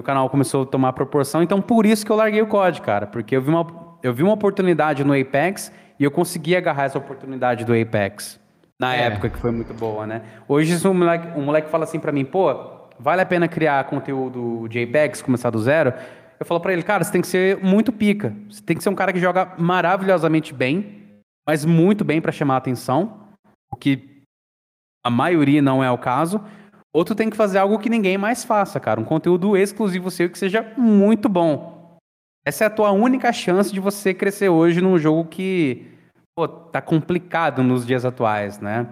o canal começou a tomar proporção, então por isso que eu larguei o COD, cara, porque eu vi uma, eu vi uma oportunidade no Apex e eu consegui agarrar essa oportunidade do Apex. Na é. época que foi muito boa, né? Hoje um moleque, um moleque fala assim para mim, pô, vale a pena criar conteúdo Apex, começar do zero? Eu falo para ele, cara, você tem que ser muito pica. Você tem que ser um cara que joga maravilhosamente bem, mas muito bem para chamar a atenção, o que a maioria não é o caso. Ou tem que fazer algo que ninguém mais faça, cara. Um conteúdo exclusivo seu que seja muito bom. Essa é a tua única chance de você crescer hoje num jogo que, pô, tá complicado nos dias atuais, né?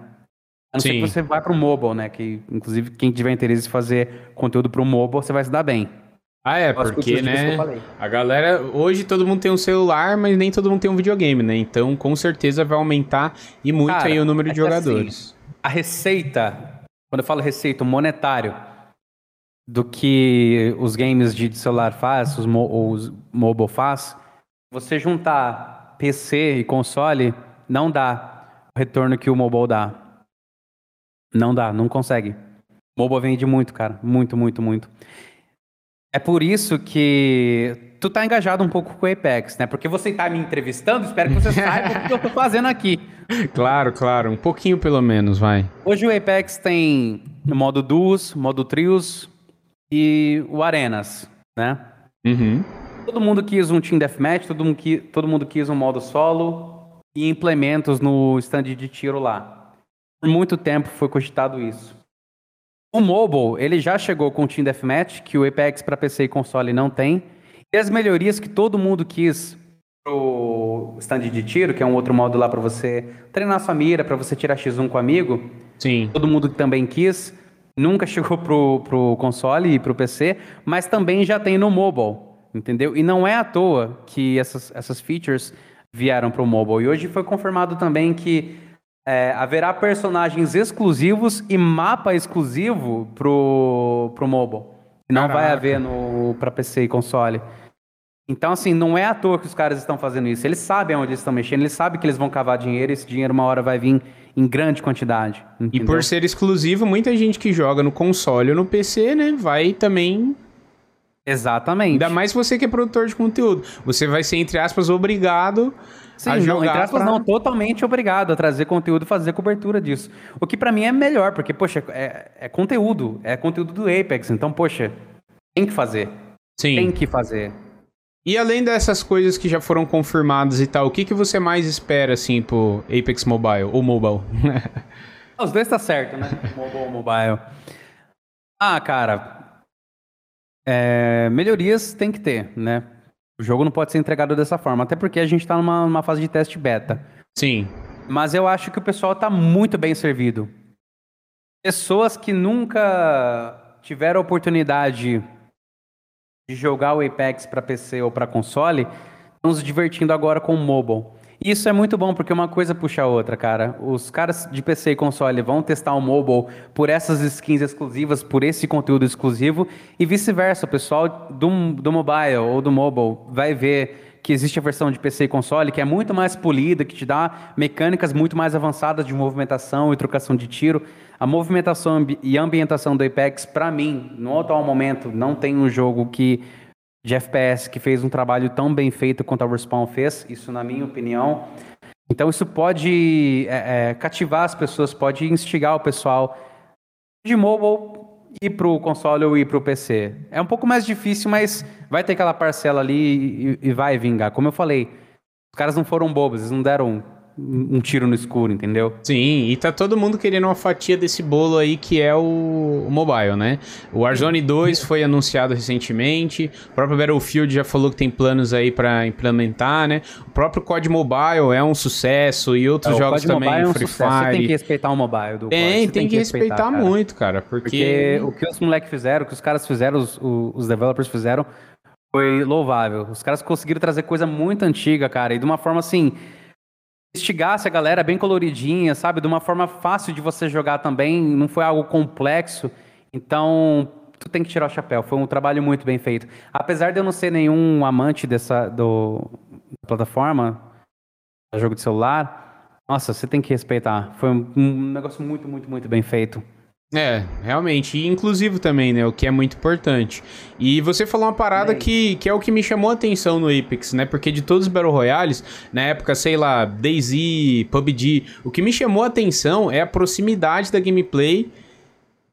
A não Sim. ser que você vá pro mobile, né? Que, inclusive, quem tiver interesse em fazer conteúdo pro mobile, você vai se dar bem. Ah, é, porque, né? A galera. Hoje todo mundo tem um celular, mas nem todo mundo tem um videogame, né? Então, com certeza vai aumentar e muito Cara, aí o número de é jogadores. Assim, a receita quando eu falo receita monetário do que os games de celular faz, os, mo os mobile faz, você juntar PC e console não dá o retorno que o mobile dá. Não dá, não consegue. Mobile vende muito, cara, muito, muito, muito. É por isso que tu tá engajado um pouco com o Apex, né? Porque você tá me entrevistando, espero que você saiba o que eu tô fazendo aqui. <laughs> Claro, claro, um pouquinho pelo menos, vai. Hoje o Apex tem modo duos, modo trios e o arenas, né? Uhum. Todo mundo quis um Team Deathmatch, todo mundo, quis, todo mundo quis um modo solo e implementos no stand de tiro lá. Por muito tempo foi cogitado isso. O mobile, ele já chegou com o Team Deathmatch, que o Apex para PC e console não tem. E as melhorias que todo mundo quis pro stand de tiro, que é um outro modo lá para você treinar sua mira, para você tirar X1 com amigo. Sim. Todo mundo também quis. Nunca <laughs> chegou pro, pro console e pro PC, mas também já tem no mobile, entendeu? E não é à toa que essas, essas features vieram pro mobile. E hoje foi confirmado também que é, haverá personagens exclusivos e mapa exclusivo pro, pro mobile. Não Caraca. vai haver no para PC e console. Então, assim, não é à toa que os caras estão fazendo isso. Eles sabem onde eles estão mexendo, eles sabem que eles vão cavar dinheiro e esse dinheiro uma hora vai vir em grande quantidade. Entendeu? E por ser exclusivo, muita gente que joga no console ou no PC, né, vai também Exatamente. Ainda mais você que é produtor de conteúdo. Você vai ser, entre aspas, obrigado Sim, a jogar. Não, entre aspas, pra... não, totalmente obrigado a trazer conteúdo e fazer cobertura disso. O que para mim é melhor, porque, poxa, é, é, conteúdo. É conteúdo do Apex. Então, poxa, tem que fazer. Sim. Tem que fazer. E além dessas coisas que já foram confirmadas e tal, o que, que você mais espera, assim, pro Apex Mobile? Ou Mobile? <laughs> Os dois tá certo, né? <laughs> Mobile ou Mobile. Ah, cara, é, melhorias tem que ter, né? O jogo não pode ser entregado dessa forma, até porque a gente está numa, numa, fase de teste beta. Sim. Mas eu acho que o pessoal está muito bem servido. pessoas que nunca tiveram a oportunidade de jogar o Apex para PC ou para console estão se divertindo agora com o mobile. Isso é muito bom, porque uma coisa puxa a outra, cara. Os caras de PC e console vão testar o mobile por essas skins exclusivas, por esse conteúdo exclusivo, e vice-versa. O pessoal do, do mobile ou do mobile vai ver que existe a versão de PC e console, que é muito mais polida, que te dá mecânicas muito mais avançadas de movimentação e trocação de tiro. A movimentação e ambientação do Apex, para mim, no atual momento, não tem um jogo que de FPS que fez um trabalho tão bem feito quanto a Respawn fez, isso na minha opinião. Então isso pode é, é, cativar as pessoas, pode instigar o pessoal de mobile ir pro console ou ir pro PC. É um pouco mais difícil, mas vai ter aquela parcela ali e, e vai vingar. Como eu falei, os caras não foram bobos, eles não deram um tiro no escuro, entendeu? Sim, e tá todo mundo querendo uma fatia desse bolo aí que é o, o mobile, né? O Warzone 2 foi anunciado recentemente, o próprio Battlefield já falou que tem planos aí para implementar, né? O próprio COD Mobile é um sucesso e outros é, jogos também, é um Free sucesso. Fire. Você tem que respeitar o mobile do Tem, tem, tem que, que respeitar, respeitar muito, cara, porque... porque... o que os moleques fizeram, o que os caras fizeram, os, os developers fizeram, foi louvável. Os caras conseguiram trazer coisa muito antiga, cara, e de uma forma assim instigasse a galera bem coloridinha, sabe? De uma forma fácil de você jogar também, não foi algo complexo. Então, tu tem que tirar o chapéu. Foi um trabalho muito bem feito. Apesar de eu não ser nenhum amante dessa do, da plataforma, jogo de celular, nossa, você tem que respeitar. Foi um, um negócio muito, muito, muito bem feito. É, realmente. E inclusivo também, né? O que é muito importante. E você falou uma parada que, que é o que me chamou a atenção no Apex, né? Porque de todos os Battle Royales, na época, sei lá, DayZ, PUBG, o que me chamou a atenção é a proximidade da gameplay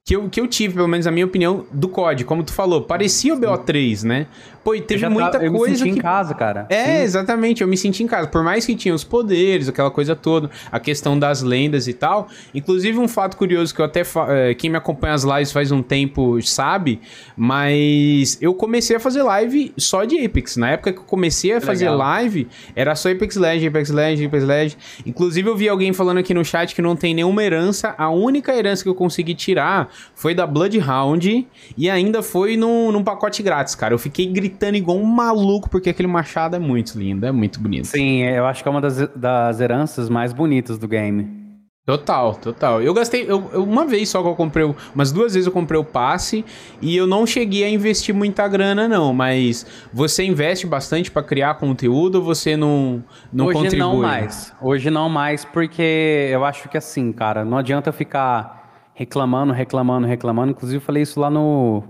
que eu, que eu tive, pelo menos na minha opinião, do COD. Como tu falou, parecia o BO3, né? Pô, e teve muita eu coisa. Eu me senti que... em casa, cara. É, Sim. exatamente, eu me senti em casa. Por mais que tinha os poderes, aquela coisa toda, a questão das lendas e tal. Inclusive, um fato curioso que eu até. Fa... Eh, quem me acompanha as lives faz um tempo sabe, mas eu comecei a fazer live só de Apex. Na época que eu comecei a fazer Legal. live, era só Apex Legends, Apex Legends, Apex Legends. Inclusive, eu vi alguém falando aqui no chat que não tem nenhuma herança. A única herança que eu consegui tirar foi da Bloodhound e ainda foi num, num pacote grátis, cara. Eu fiquei gritando igual um maluco, porque aquele machado é muito lindo, é muito bonito. Sim, eu acho que é uma das, das heranças mais bonitas do game. Total, total. Eu gastei. Eu, eu, uma vez só que eu comprei. Umas duas vezes eu comprei o passe e eu não cheguei a investir muita grana, não. Mas você investe bastante para criar conteúdo ou você não, não Hoje contribui? Hoje não mais. Hoje não mais, porque eu acho que assim, cara, não adianta ficar reclamando, reclamando, reclamando. Inclusive, eu falei isso lá no,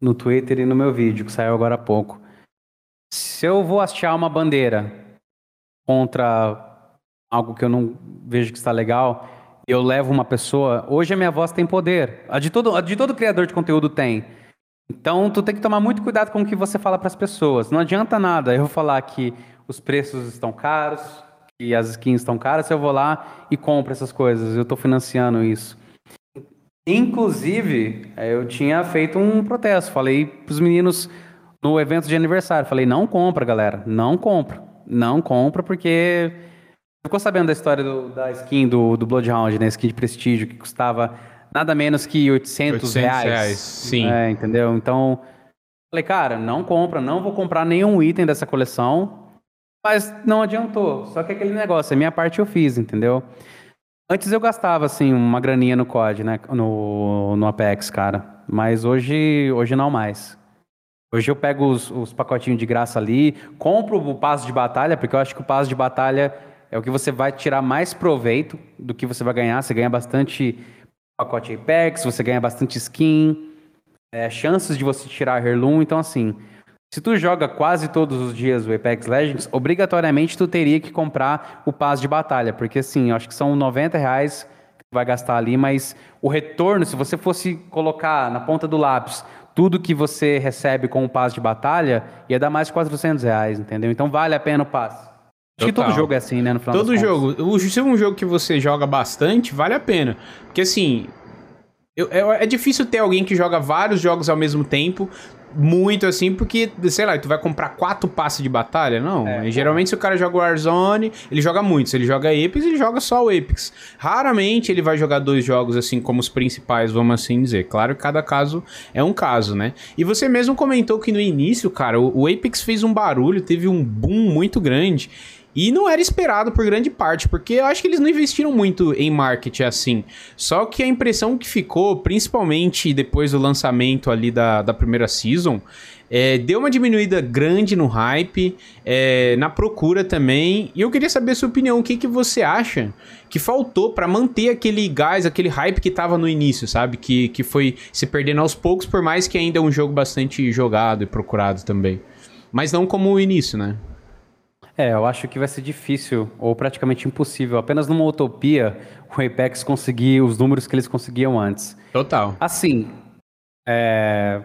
no Twitter e no meu vídeo, que saiu agora há pouco. Se eu vou hastear uma bandeira contra algo que eu não vejo que está legal, eu levo uma pessoa. Hoje a minha voz tem poder. A de todo, a de todo criador de conteúdo tem. Então tu tem que tomar muito cuidado com o que você fala para as pessoas. Não adianta nada eu falar que os preços estão caros, que as skins estão caras, eu vou lá e compro essas coisas. Eu estou financiando isso. Inclusive, é, eu tinha feito um protesto. Falei pros meninos no evento de aniversário. Falei, não compra, galera. Não compra. Não compra, porque. Ficou sabendo da história do, da skin do, do Bloodhound, né? Skin de prestígio, que custava nada menos que 800, 800 reais. reais. Sim. É, entendeu? Então, falei, cara, não compra, não vou comprar nenhum item dessa coleção. Mas não adiantou. Só que aquele negócio, a minha parte eu fiz, entendeu? Antes eu gastava, assim, uma graninha no COD, né? No, no Apex, cara. Mas hoje, hoje não mais. Hoje eu pego os, os pacotinhos de graça ali, compro o passo de batalha, porque eu acho que o passo de batalha é o que você vai tirar mais proveito do que você vai ganhar. Você ganha bastante pacote Apex, você ganha bastante skin, é, chances de você tirar Heirloom. Então, assim, se tu joga quase todos os dias o Apex Legends, obrigatoriamente tu teria que comprar o passe de batalha, porque assim, eu acho que são 90 reais que tu vai gastar ali, mas o retorno, se você fosse colocar na ponta do lápis tudo que você recebe com o passe de batalha, ia dar mais de 400 reais, entendeu? Então vale a pena o passe. Acho que todo jogo é assim, né? No final todo jogo. Se é um jogo que você joga bastante, vale a pena. Porque assim, eu, é, é difícil ter alguém que joga vários jogos ao mesmo tempo, muito assim, porque, sei lá, tu vai comprar quatro passes de batalha? Não. É, geralmente, se o cara joga Warzone, ele joga muito. Se ele joga Apex, ele joga só o Apex. Raramente ele vai jogar dois jogos assim como os principais, vamos assim dizer. Claro que cada caso é um caso, né? E você mesmo comentou que no início, cara, o, o Apex fez um barulho, teve um boom muito grande. E não era esperado por grande parte, porque eu acho que eles não investiram muito em marketing assim. Só que a impressão que ficou, principalmente depois do lançamento ali da, da primeira season, é, deu uma diminuída grande no hype, é, na procura também. E eu queria saber a sua opinião. O que, que você acha que faltou para manter aquele gás, aquele hype que tava no início, sabe? Que, que foi se perdendo aos poucos, por mais que ainda é um jogo bastante jogado e procurado também. Mas não como o início, né? É, eu acho que vai ser difícil, ou praticamente impossível, apenas numa utopia, o Apex conseguir os números que eles conseguiam antes. Total. Assim, é...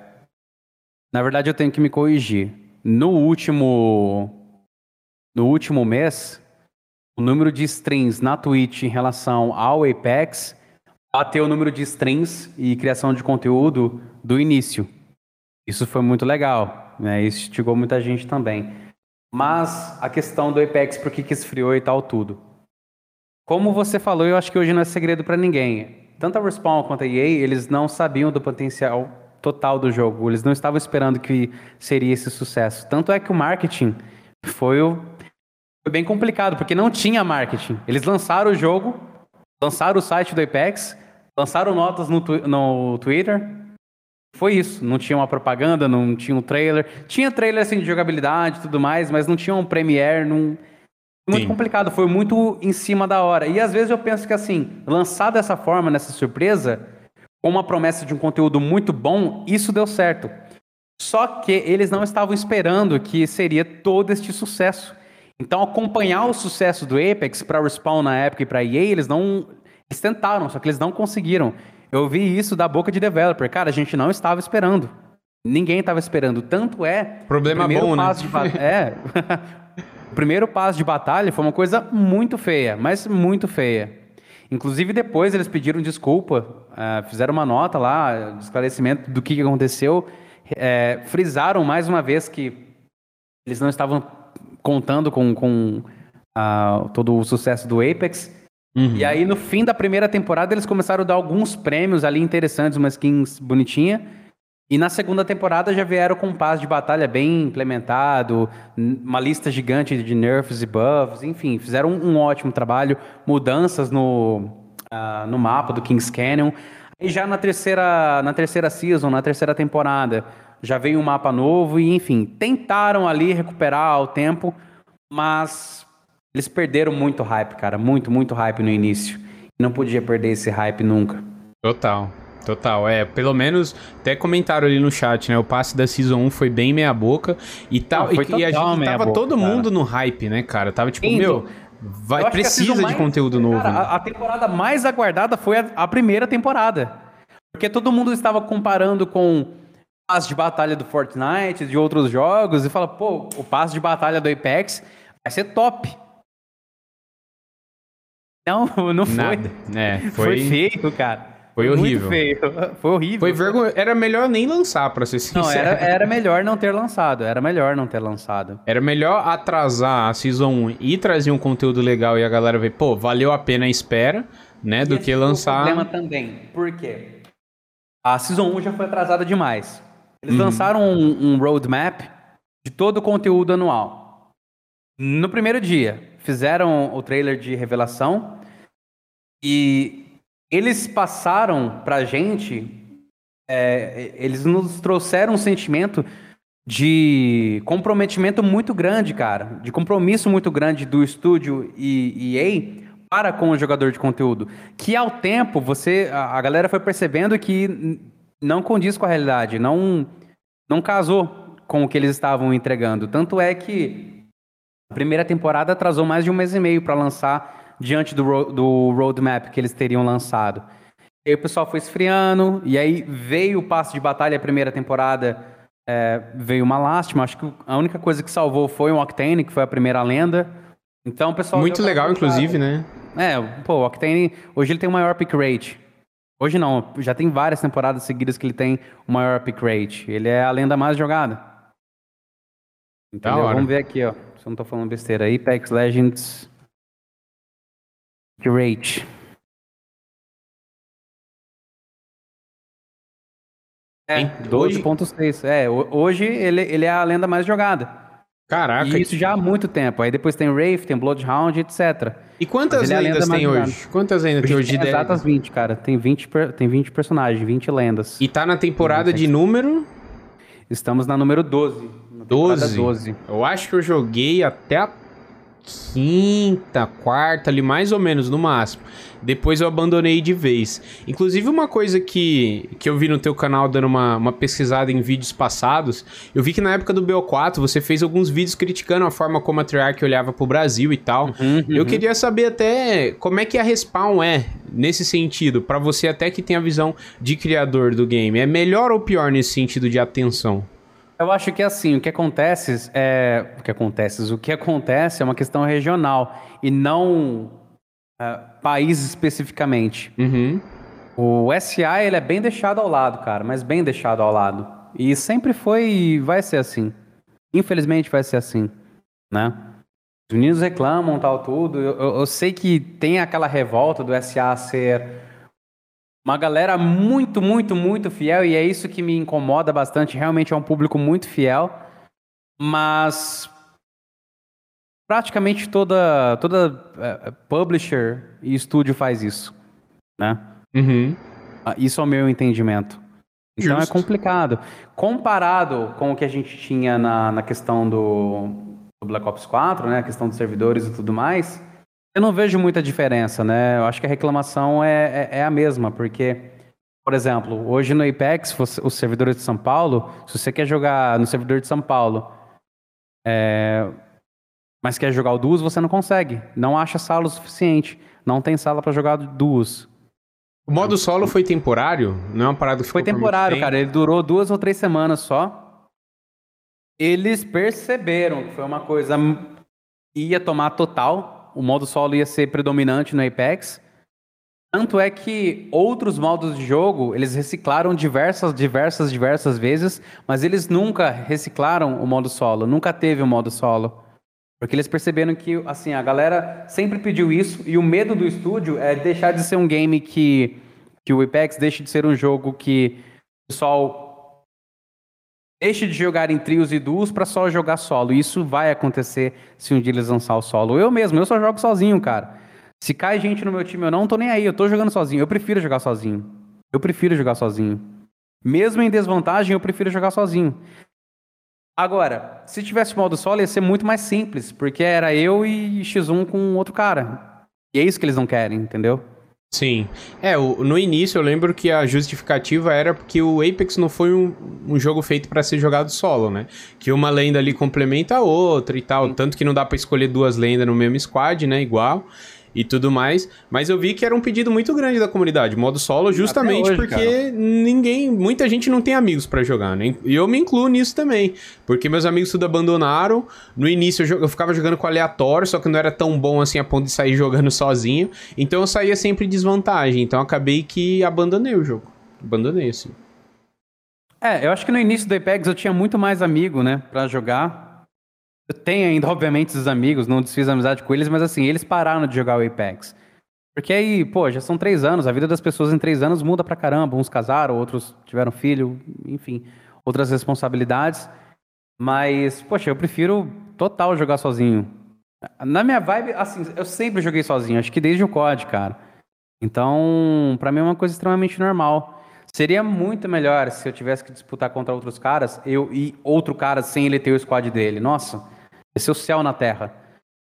na verdade eu tenho que me corrigir. No último, no último mês, o número de streams na Twitch em relação ao Apex bateu o número de streams e criação de conteúdo do início. Isso foi muito legal, né? Isso instigou muita gente também. Mas a questão do Apex, por que, que esfriou e tal, tudo. Como você falou, eu acho que hoje não é segredo para ninguém. Tanto a Respawn quanto a EA, eles não sabiam do potencial total do jogo. Eles não estavam esperando que seria esse sucesso. Tanto é que o marketing foi, foi bem complicado, porque não tinha marketing. Eles lançaram o jogo, lançaram o site do Apex, lançaram notas no, no Twitter, foi isso. Não tinha uma propaganda, não tinha um trailer. Tinha trailer assim de jogabilidade e tudo mais, mas não tinha um Premiere, não. Muito Sim. complicado, foi muito em cima da hora. E às vezes eu penso que assim, lançar dessa forma, nessa surpresa, com uma promessa de um conteúdo muito bom, isso deu certo. Só que eles não estavam esperando que seria todo este sucesso. Então, acompanhar o sucesso do Apex para Respawn na época e para EA, eles não. Eles tentaram, só que eles não conseguiram. Eu vi isso da boca de developer. Cara, a gente não estava esperando. Ninguém estava esperando. Tanto é. Problema bom, né? De, <laughs> é. o <laughs> primeiro passo de batalha foi uma coisa muito feia, mas muito feia. Inclusive, depois eles pediram desculpa, uh, fizeram uma nota lá, de esclarecimento do que, aconteceu. É, frisaram mais uma vez que eles não estavam contando com, com uh, todo o sucesso do Apex Uhum. E aí, no fim da primeira temporada, eles começaram a dar alguns prêmios ali interessantes, umas skins bonitinha. E na segunda temporada já vieram com um passo de batalha bem implementado, uma lista gigante de nerfs e buffs, enfim, fizeram um, ótimo trabalho, mudanças no, uh, no mapa do Kings Canyon. E já na terceira, na terceira season, na terceira temporada, já veio um mapa novo e, enfim, tentaram ali recuperar o tempo, mas eles perderam muito hype, cara. Muito, muito hype no início. Não podia perder esse hype nunca. Total. Total, é, pelo menos até comentaram ali no chat, né? O passe da Season 1 foi bem meia boca e tal, e, e, a gente tava boca, todo cara. mundo no hype, né, cara? Tava tipo, meu, vai precisa de conteúdo novo. Cara, né? a, a, temporada mais aguardada foi a, a, primeira temporada. Porque todo mundo estava comparando com o passe de batalha do Fortnite, de outros jogos e fala, pô, o passe de batalha do Apex vai ser top. Não, <laughs> não foi. Nada. É, foi... foi feio, cara. Foi horrível. feio. <laughs> Foi horrível. Foi vergonha. Era melhor nem lançar, pra ser sincero. Não, era, era melhor não ter lançado. Era melhor não ter lançado. Era melhor atrasar a Season 1 e trazer um conteúdo legal e a galera ver, pô, valeu a pena a espera, né? E do que lançar. Um problema também. Por quê? A Season 1 já foi atrasada demais. Eles uhum. lançaram um, um roadmap de todo o conteúdo anual. No primeiro dia, fizeram o trailer de revelação e eles passaram pra gente, é, eles nos trouxeram um sentimento de comprometimento muito grande, cara, de compromisso muito grande do estúdio e EA para com o jogador de conteúdo, que ao tempo você a, a galera foi percebendo que não condiz com a realidade, não não casou com o que eles estavam entregando. Tanto é que a primeira temporada atrasou mais de um mês e meio para lançar diante do, ro do roadmap que eles teriam lançado. E aí o pessoal foi esfriando, e aí veio o passo de batalha a primeira temporada, é, veio uma lástima. Acho que a única coisa que salvou foi o Octane, que foi a primeira lenda. Então pessoal. Muito legal, inclusive, né? É, pô, o Octane, hoje ele tem o maior pick rate. Hoje não, já tem várias temporadas seguidas que ele tem o maior pick rate. Ele é a lenda mais jogada. Entendeu? Vamos ver aqui, ó. Se eu não tô falando besteira. Apex Legends pick rate. É, 12.6. É, hoje ele, ele é a lenda mais jogada. Caraca. E isso já há muito tempo. Aí depois tem Wraith, tem Bloodhound, etc. E quantas é lendas tem hoje? Quantas lendas tem hoje? Tem exatas 20, cara. Tem 20, tem 20 personagens, 20 lendas. E tá na temporada de número? Estamos na número 12. Na 12? 12. Eu acho que eu joguei até a quinta, quarta ali, mais ou menos, no máximo. Depois eu abandonei de vez. Inclusive, uma coisa que, que eu vi no teu canal dando uma, uma pesquisada em vídeos passados, eu vi que na época do BO4 você fez alguns vídeos criticando a forma como a Treyarch olhava pro Brasil e tal. Uhum, uhum. Eu queria saber até como é que a Respawn é nesse sentido, para você até que tem a visão de criador do game. É melhor ou pior nesse sentido de atenção? Eu acho que assim, o que acontece é. O que acontece? O que acontece é uma questão regional e não uh, país especificamente. Uhum. O SA ele é bem deixado ao lado, cara, mas bem deixado ao lado. E sempre foi e vai ser assim. Infelizmente vai ser assim, né? Os meninos reclamam tal tudo. Eu, eu, eu sei que tem aquela revolta do SA ser uma galera muito, muito, muito fiel, e é isso que me incomoda bastante. Realmente é um público muito fiel, mas praticamente toda, toda uh, publisher e estúdio faz isso, né? Uhum. Uh, isso é o meu entendimento. Então é Justo. é complicado. Comparado com o que a gente tinha na, na questão do, do Black Ops 4, né? A questão dos servidores e tudo mais eu não vejo muita diferença, né? Eu acho que a reclamação é, é, é a mesma, porque, por exemplo, hoje no Apex, os servidores de São Paulo, se você quer jogar no servidor de São Paulo, é, mas quer jogar o duos, você não consegue. Não acha sala o suficiente. Não tem sala para jogar duos. O modo solo foi temporário? Não é uma parada que Foi temporário, cara. Ele durou duas ou três semanas só. Eles perceberam que foi uma coisa ia tomar total o modo solo ia ser predominante no Apex. Tanto é que outros modos de jogo, eles reciclaram diversas, diversas, diversas vezes, mas eles nunca reciclaram o modo solo, nunca teve o modo solo. Porque eles perceberam que, assim, a galera sempre pediu isso, e o medo do estúdio é deixar de ser um game que, que o Apex deixe de ser um jogo que o pessoal Deixe de jogar em trios e duos para só jogar solo. Isso vai acontecer se um dia eles lançar o solo. Eu mesmo, eu só jogo sozinho, cara. Se cai gente no meu time, eu não tô nem aí, eu tô jogando sozinho. Eu prefiro jogar sozinho. Eu prefiro jogar sozinho. Mesmo em desvantagem, eu prefiro jogar sozinho. Agora, se tivesse modo solo, ia ser muito mais simples, porque era eu e X1 com outro cara. E é isso que eles não querem, entendeu? Sim. É, o, no início eu lembro que a justificativa era porque o Apex não foi um, um jogo feito para ser jogado solo, né? Que uma lenda ali complementa a outra e tal. Sim. Tanto que não dá para escolher duas lendas no mesmo squad, né? Igual e tudo mais. Mas eu vi que era um pedido muito grande da comunidade, modo solo, justamente hoje, porque cara. ninguém, muita gente não tem amigos para jogar, né? E eu me incluo nisso também, porque meus amigos tudo abandonaram. No início eu, eu, ficava jogando com aleatório, só que não era tão bom assim a ponto de sair <laughs> jogando sozinho. Então eu saía sempre em desvantagem. Então acabei que abandonei o jogo. Abandonei, assim. É, eu acho que no início do Apex eu tinha muito mais amigo, né, para jogar. Eu tenho ainda, obviamente, esses amigos, não desfiz amizade com eles, mas assim, eles pararam de jogar o Apex. Porque aí, pô, já são três anos, a vida das pessoas em três anos muda pra caramba. Uns casaram, outros tiveram filho, enfim, outras responsabilidades. Mas, poxa, eu prefiro total jogar sozinho. Na minha vibe, assim, eu sempre joguei sozinho, acho que desde o COD, cara. Então, para mim é uma coisa extremamente normal. Seria muito melhor se eu tivesse que disputar contra outros caras, eu e outro cara sem ele ter o squad dele. Nossa, esse é o céu na Terra.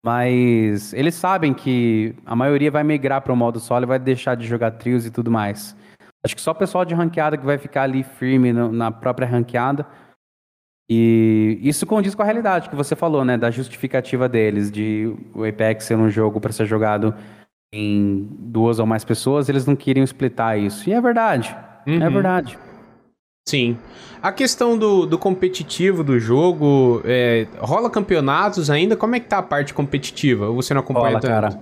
Mas eles sabem que a maioria vai migrar para o modo solo e vai deixar de jogar trios e tudo mais. Acho que só o pessoal de ranqueada que vai ficar ali firme no, na própria ranqueada. E isso condiz com a realidade que você falou, né? Da justificativa deles, de o Apex ser um jogo para ser jogado em duas ou mais pessoas, eles não queriam splitar isso. E é verdade. É uhum. É verdade. Sim. A questão do, do competitivo do jogo, é, rola campeonatos ainda? Como é que tá a parte competitiva? Ou você não acompanha rola, tanto? Cara.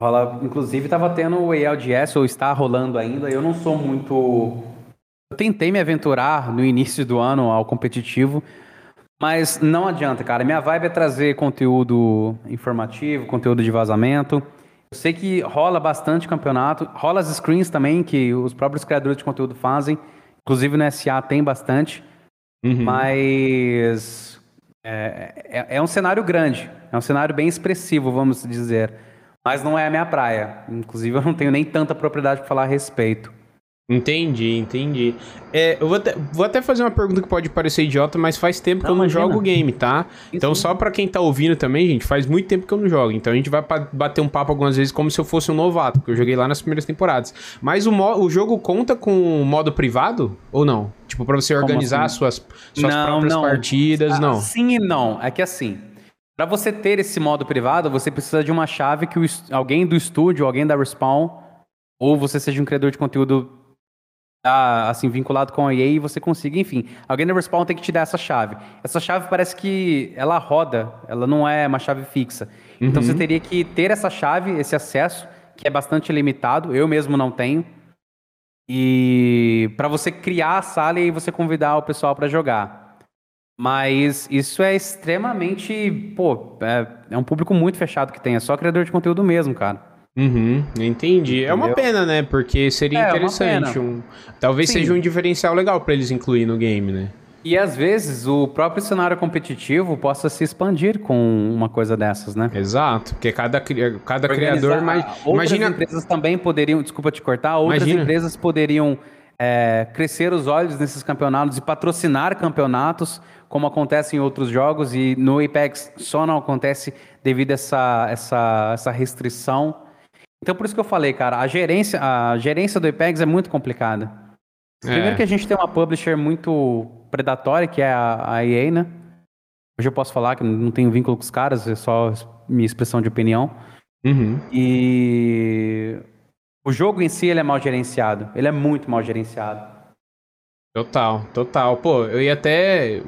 Rola, inclusive estava tendo o ELDS, ou está rolando ainda. Eu não sou muito. Eu tentei me aventurar no início do ano ao competitivo, mas não adianta, cara. Minha vibe é trazer conteúdo informativo, conteúdo de vazamento. Eu sei que rola bastante campeonato, rola as screens também, que os próprios criadores de conteúdo fazem. Inclusive no SA tem bastante. Uhum. Mas é, é, é, um cenário grande, é um cenário bem expressivo, vamos dizer. Mas não é a minha praia. Inclusive, eu não tenho nem tanta propriedade para falar a respeito. Entendi, entendi. É, eu vou até, vou até, fazer uma pergunta que pode parecer idiota, mas faz tempo que não, eu não imagina. jogo o game, tá? Então, só para quem tá ouvindo também, gente, faz muito tempo que eu não jogo. Então, a gente vai bater um papo algumas vezes como se eu fosse um novato, porque eu joguei lá nas primeiras temporadas. Mas o, o jogo conta com modo privado ou não? Tipo, pra você organizar assim? suas, suas não, próprias não. partidas, ah, não? Sim e não. É que assim, para você ter esse modo privado, você precisa de uma chave que o, alguém do estúdio, alguém da Respawn, ou você seja um criador de conteúdo tá, assim, vinculado com a EA e você consiga, enfim. Alguém da Respawn tem que te dar essa chave. Essa chave parece que ela roda, ela não é uma chave fixa. Uhum. Então você teria que ter essa chave, esse acesso, que é bastante limitado, eu mesmo não tenho. E para você criar a sala e você convidar o pessoal para jogar. Mas isso é extremamente, pô, é, é um público muito fechado que tem, é só criador de conteúdo mesmo, cara. Uhum, entendi. Entendeu? É uma pena, né? Porque seria é, interessante. Um, talvez Sim. seja um diferencial legal para eles incluir no game, né? E às vezes o próprio cenário competitivo possa se expandir com uma coisa dessas, né? Exato, porque cada, cada criador. Mas, imagina... empresas também poderiam, desculpa te cortar, outras imagina. empresas poderiam é, crescer os olhos nesses campeonatos e patrocinar campeonatos, como acontece em outros jogos, e no Apex só não acontece devido a essa, essa, essa restrição então por isso que eu falei, cara, a gerência, a gerência do IPEGS é muito complicada. É. Primeiro que a gente tem uma publisher muito predatória, que é a, a EA, né? Hoje eu posso falar que não tenho vínculo com os caras, é só minha expressão de opinião. Uhum. E o jogo em si ele é mal gerenciado. Ele é muito mal gerenciado. Total, total. Pô, eu ia até.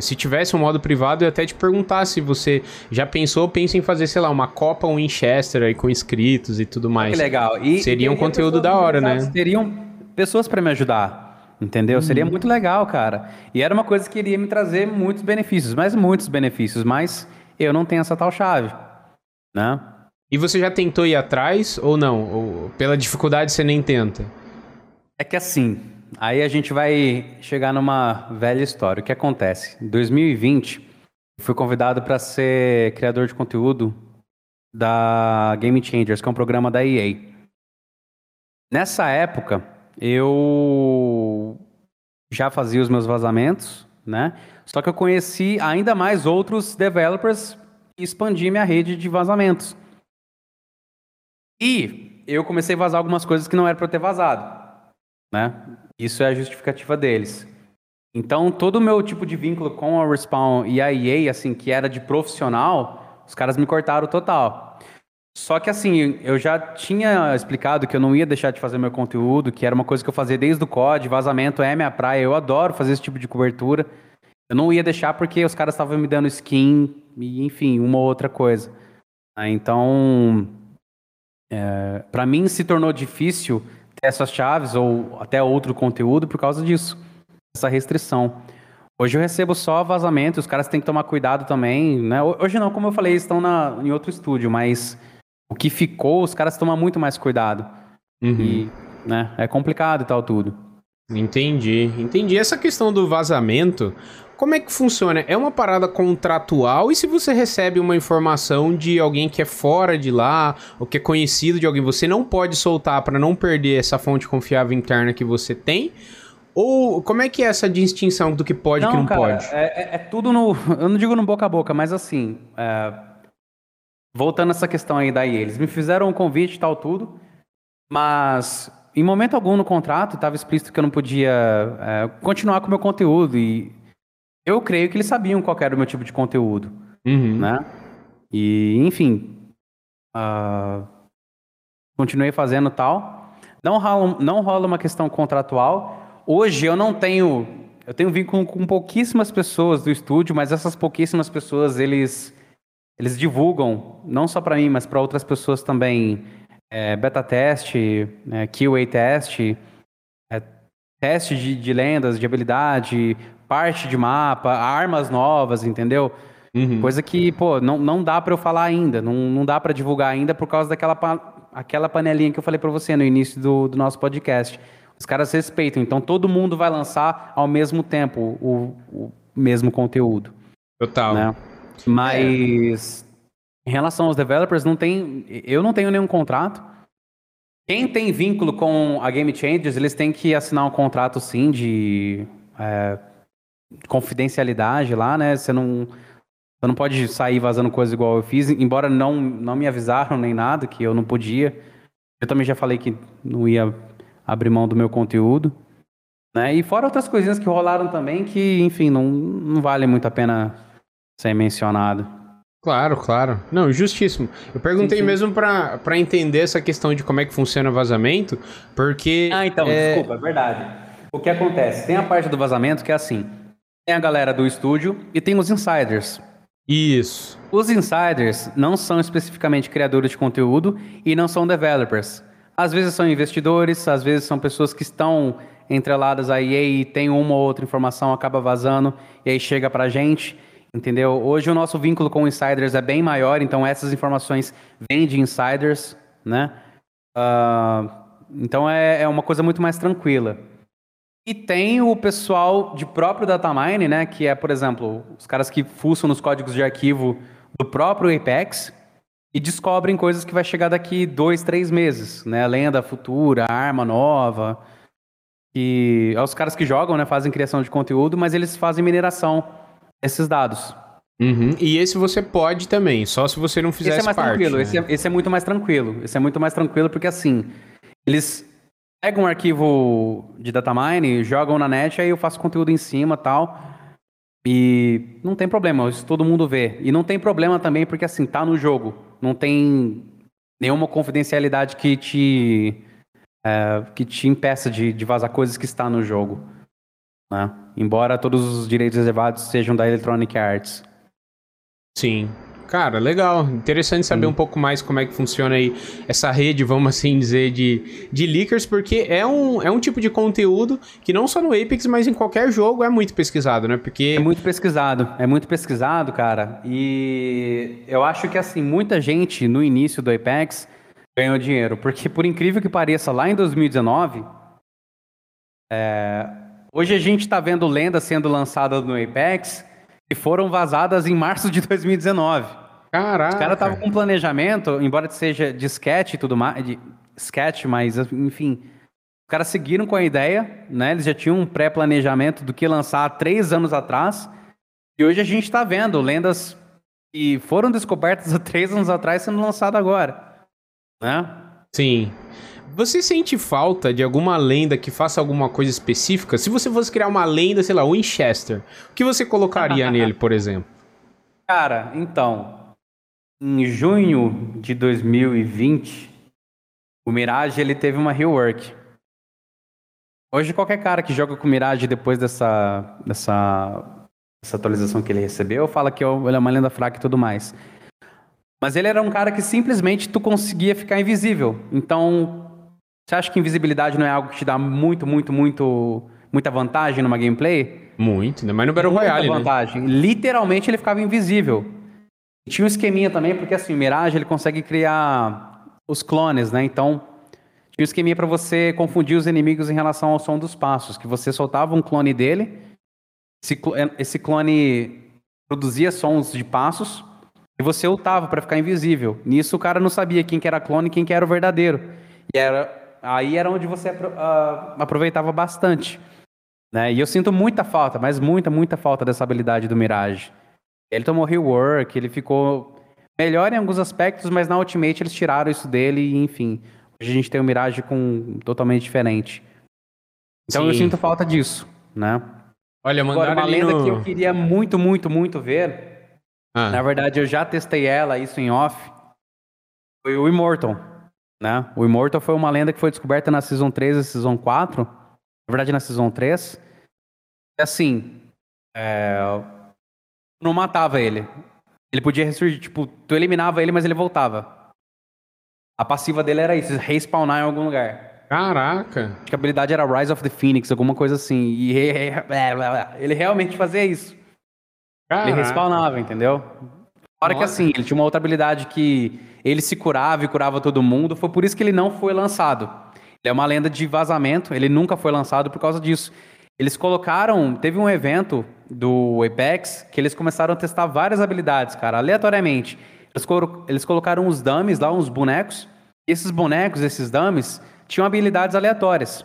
Se tivesse um modo privado, eu ia até te perguntar se você já pensou, pensa em fazer, sei lá, uma Copa Winchester aí com inscritos e tudo mais. Que legal. E, Seria um conteúdo da hora, né? Teriam pessoas para me ajudar. Entendeu? Uhum. Seria muito legal, cara. E era uma coisa que iria me trazer muitos benefícios, mas muitos benefícios, mas eu não tenho essa tal chave, né? E você já tentou ir atrás ou não? Ou pela dificuldade você nem tenta? É que assim, Aí a gente vai chegar numa velha história. O que acontece? Em 2020, fui convidado para ser criador de conteúdo da Game Changers, que é um programa da EA. Nessa época, eu já fazia os meus vazamentos, né? Só que eu conheci ainda mais outros developers e expandi minha rede de vazamentos. E eu comecei a vazar algumas coisas que não era para eu ter vazado, né? Isso é a justificativa deles. Então, todo o meu tipo de vínculo com a Respawn e a EA, assim, que era de profissional, os caras me cortaram total. Só que, assim, eu já tinha explicado que eu não ia deixar de fazer meu conteúdo, que era uma coisa que eu fazia desde o COD, vazamento é minha praia, eu adoro fazer esse tipo de cobertura. Eu não ia deixar porque os caras estavam me dando skin e, enfim, uma ou outra coisa. Ah, então, é, para mim se tornou difícil essas chaves ou até outro conteúdo por causa disso, essa restrição. Hoje eu recebo só vazamento, os caras têm que tomar cuidado também, né? Hoje não, como eu falei, estão na, em outro estúdio, mas o que ficou, os caras tomam muito mais cuidado. Uhum. E, né, é complicado e tal tudo. Entendi, entendi. Essa questão do vazamento, como é que funciona? É uma parada contratual e se você recebe uma informação de alguém que é fora de lá ou que é conhecido de alguém, você não pode soltar para não perder essa fonte confiável interna que você tem? Ou como é que é essa distinção do que pode e que não cara, pode? É, é, é, tudo no. <laughs> Eu não digo no boca a boca, mas assim. É, voltando a essa questão aí daí, eles me fizeram um convite e tal, tudo. Mas em momento algum no contrato estava explícito que eu não podia é, continuar com o meu conteúdo. E eu creio que eles sabiam qual era o meu tipo de conteúdo, uhum. né? E, enfim, uh, continuei fazendo tal. Não rola, não rola uma questão contratual. Hoje eu não tenho, eu tenho vínculo com pouquíssimas pessoas do estúdio, mas essas pouquíssimas pessoas, eles eles divulgam, não só para mim, mas para outras pessoas também, é, beta teste, é, QA teste, é, teste de, de, lendas, de habilidade, parte de mapa, armas novas, entendeu? Uhum. Coisa que, pô, não, não dá para eu falar ainda, não, não dá para divulgar ainda por causa daquela aquela panelinha que eu falei para você no início do, do nosso podcast. Os caras respeitam, então todo mundo vai lançar ao mesmo tempo o, o mesmo conteúdo. Total. Né? Mas é. em relação aos developers, não tem, eu não tenho nenhum contrato. Quem tem vínculo com a Game Changers, eles têm que assinar um contrato sim de é, confidencialidade lá, né? Você não, você não pode sair vazando coisa igual eu fiz, embora não, não me avisaram nem nada, que eu não podia. Eu também já falei que não ia abrir mão do meu conteúdo. Né? E fora outras coisinhas que rolaram também, que, enfim, não, não vale muito a pena ser mencionado. Claro, claro. Não, justíssimo. Eu perguntei sim, sim. mesmo para entender essa questão de como é que funciona o vazamento, porque. Ah, então, é... desculpa, é verdade. O que acontece? Tem a parte do vazamento que é assim: tem a galera do estúdio e tem os insiders. Isso. Os insiders não são especificamente criadores de conteúdo e não são developers. Às vezes são investidores, às vezes são pessoas que estão entreladas aí e tem uma ou outra informação, acaba vazando e aí chega pra gente. Entendeu? Hoje o nosso vínculo com insiders é bem maior, então essas informações vêm de insiders, né? Uh, então é, é uma coisa muito mais tranquila. E tem o pessoal de próprio datamine, né? Que é, por exemplo, os caras que fuçam nos códigos de arquivo do próprio Apex e descobrem coisas que vai chegar daqui dois, três meses, né? Lenda futura, arma nova. E é os caras que jogam, né? Fazem criação de conteúdo, mas eles fazem mineração esses dados. Uhum. E esse você pode também, só se você não fizer esse é mais parte. Tranquilo. Né? Esse, é, esse é muito mais tranquilo. Esse é muito mais tranquilo porque assim, eles pegam um arquivo de datamine, jogam na net, aí eu faço conteúdo em cima tal. E não tem problema, isso todo mundo vê. E não tem problema também porque assim, tá no jogo. Não tem nenhuma confidencialidade que te, é, que te impeça de, de vazar coisas que está no jogo. Né? Embora todos os direitos reservados sejam da Electronic Arts. Sim. Cara, legal. Interessante saber um pouco mais como é que funciona aí essa rede, vamos assim dizer, de, de leakers, porque é um, é um tipo de conteúdo que não só no Apex, mas em qualquer jogo é muito pesquisado, né? Porque... É muito pesquisado, é muito pesquisado, cara. E eu acho que, assim, muita gente no início do Apex ganhou dinheiro, porque por incrível que pareça, lá em 2019, é, Hoje a gente está vendo lendas sendo lançadas no Apex que foram vazadas em março de 2019. Caraca. Os caras estavam com planejamento, embora seja de sketch e tudo mais, de sketch, mas enfim, os caras seguiram com a ideia, né? Eles já tinham um pré-planejamento do que lançar há três anos atrás. E hoje a gente está vendo lendas que foram descobertas <laughs> há três anos atrás sendo lançadas agora, né? Sim. Você sente falta de alguma lenda que faça alguma coisa específica? Se você fosse criar uma lenda, sei lá, Winchester, o que você colocaria <laughs> nele, por exemplo? Cara, então, em junho de 2020, o Mirage ele teve uma rework. Hoje qualquer cara que joga com o Mirage depois dessa, dessa, dessa atualização que ele recebeu, fala que ele é uma lenda fraca e tudo mais. Mas ele era um cara que simplesmente tu conseguia ficar invisível. Então, você acha que invisibilidade não é algo que te dá muito, muito, muito, muita vantagem numa gameplay? Muito, né? Mas no Battle Royale, muita vantagem. Né? Literalmente ele ficava invisível. E tinha um esqueminha também, porque assim, o Mirage ele consegue criar os clones, né? Então, tinha um esqueminha para você confundir os inimigos em relação ao som dos passos, que você soltava um clone dele, esse clone produzia sons de passos, e você ultava para ficar invisível. Nisso o cara não sabia quem que era clone e quem que era o verdadeiro. E era aí era onde você uh, aproveitava bastante. Né? E eu sinto muita falta, mas muita, muita falta dessa habilidade do Mirage. Ele tomou rework, ele ficou melhor em alguns aspectos, mas na Ultimate eles tiraram isso dele e, enfim. Hoje a gente tem o Mirage com totalmente diferente. Então Sim. eu sinto falta disso, né? Olha, Agora, uma lenda no... que eu queria muito, muito, muito ver. Ah. Na verdade, eu já testei ela, isso em off. Foi o Immortal. Né? O Immortal foi uma lenda que foi descoberta na Season 3 e Season 4. Na verdade, na Season 3. E assim, é... não matava ele. Ele podia ressurgir, tipo, tu eliminava ele, mas ele voltava. A passiva dele era isso, respawnar em algum lugar. Caraca. Acho que a habilidade era Rise of the Phoenix, alguma coisa assim. E <laughs> ele realmente fazia isso. Caraca. Ele respawnava, entendeu? Fora que assim, ele tinha uma outra habilidade que ele se curava e curava todo mundo. Foi por isso que ele não foi lançado. Ele é uma lenda de vazamento, ele nunca foi lançado por causa disso. Eles colocaram, teve um evento do Apex que eles começaram a testar várias habilidades, cara, aleatoriamente. Eles, eles colocaram uns dummies lá, uns bonecos. E esses bonecos, esses dummies, tinham habilidades aleatórias.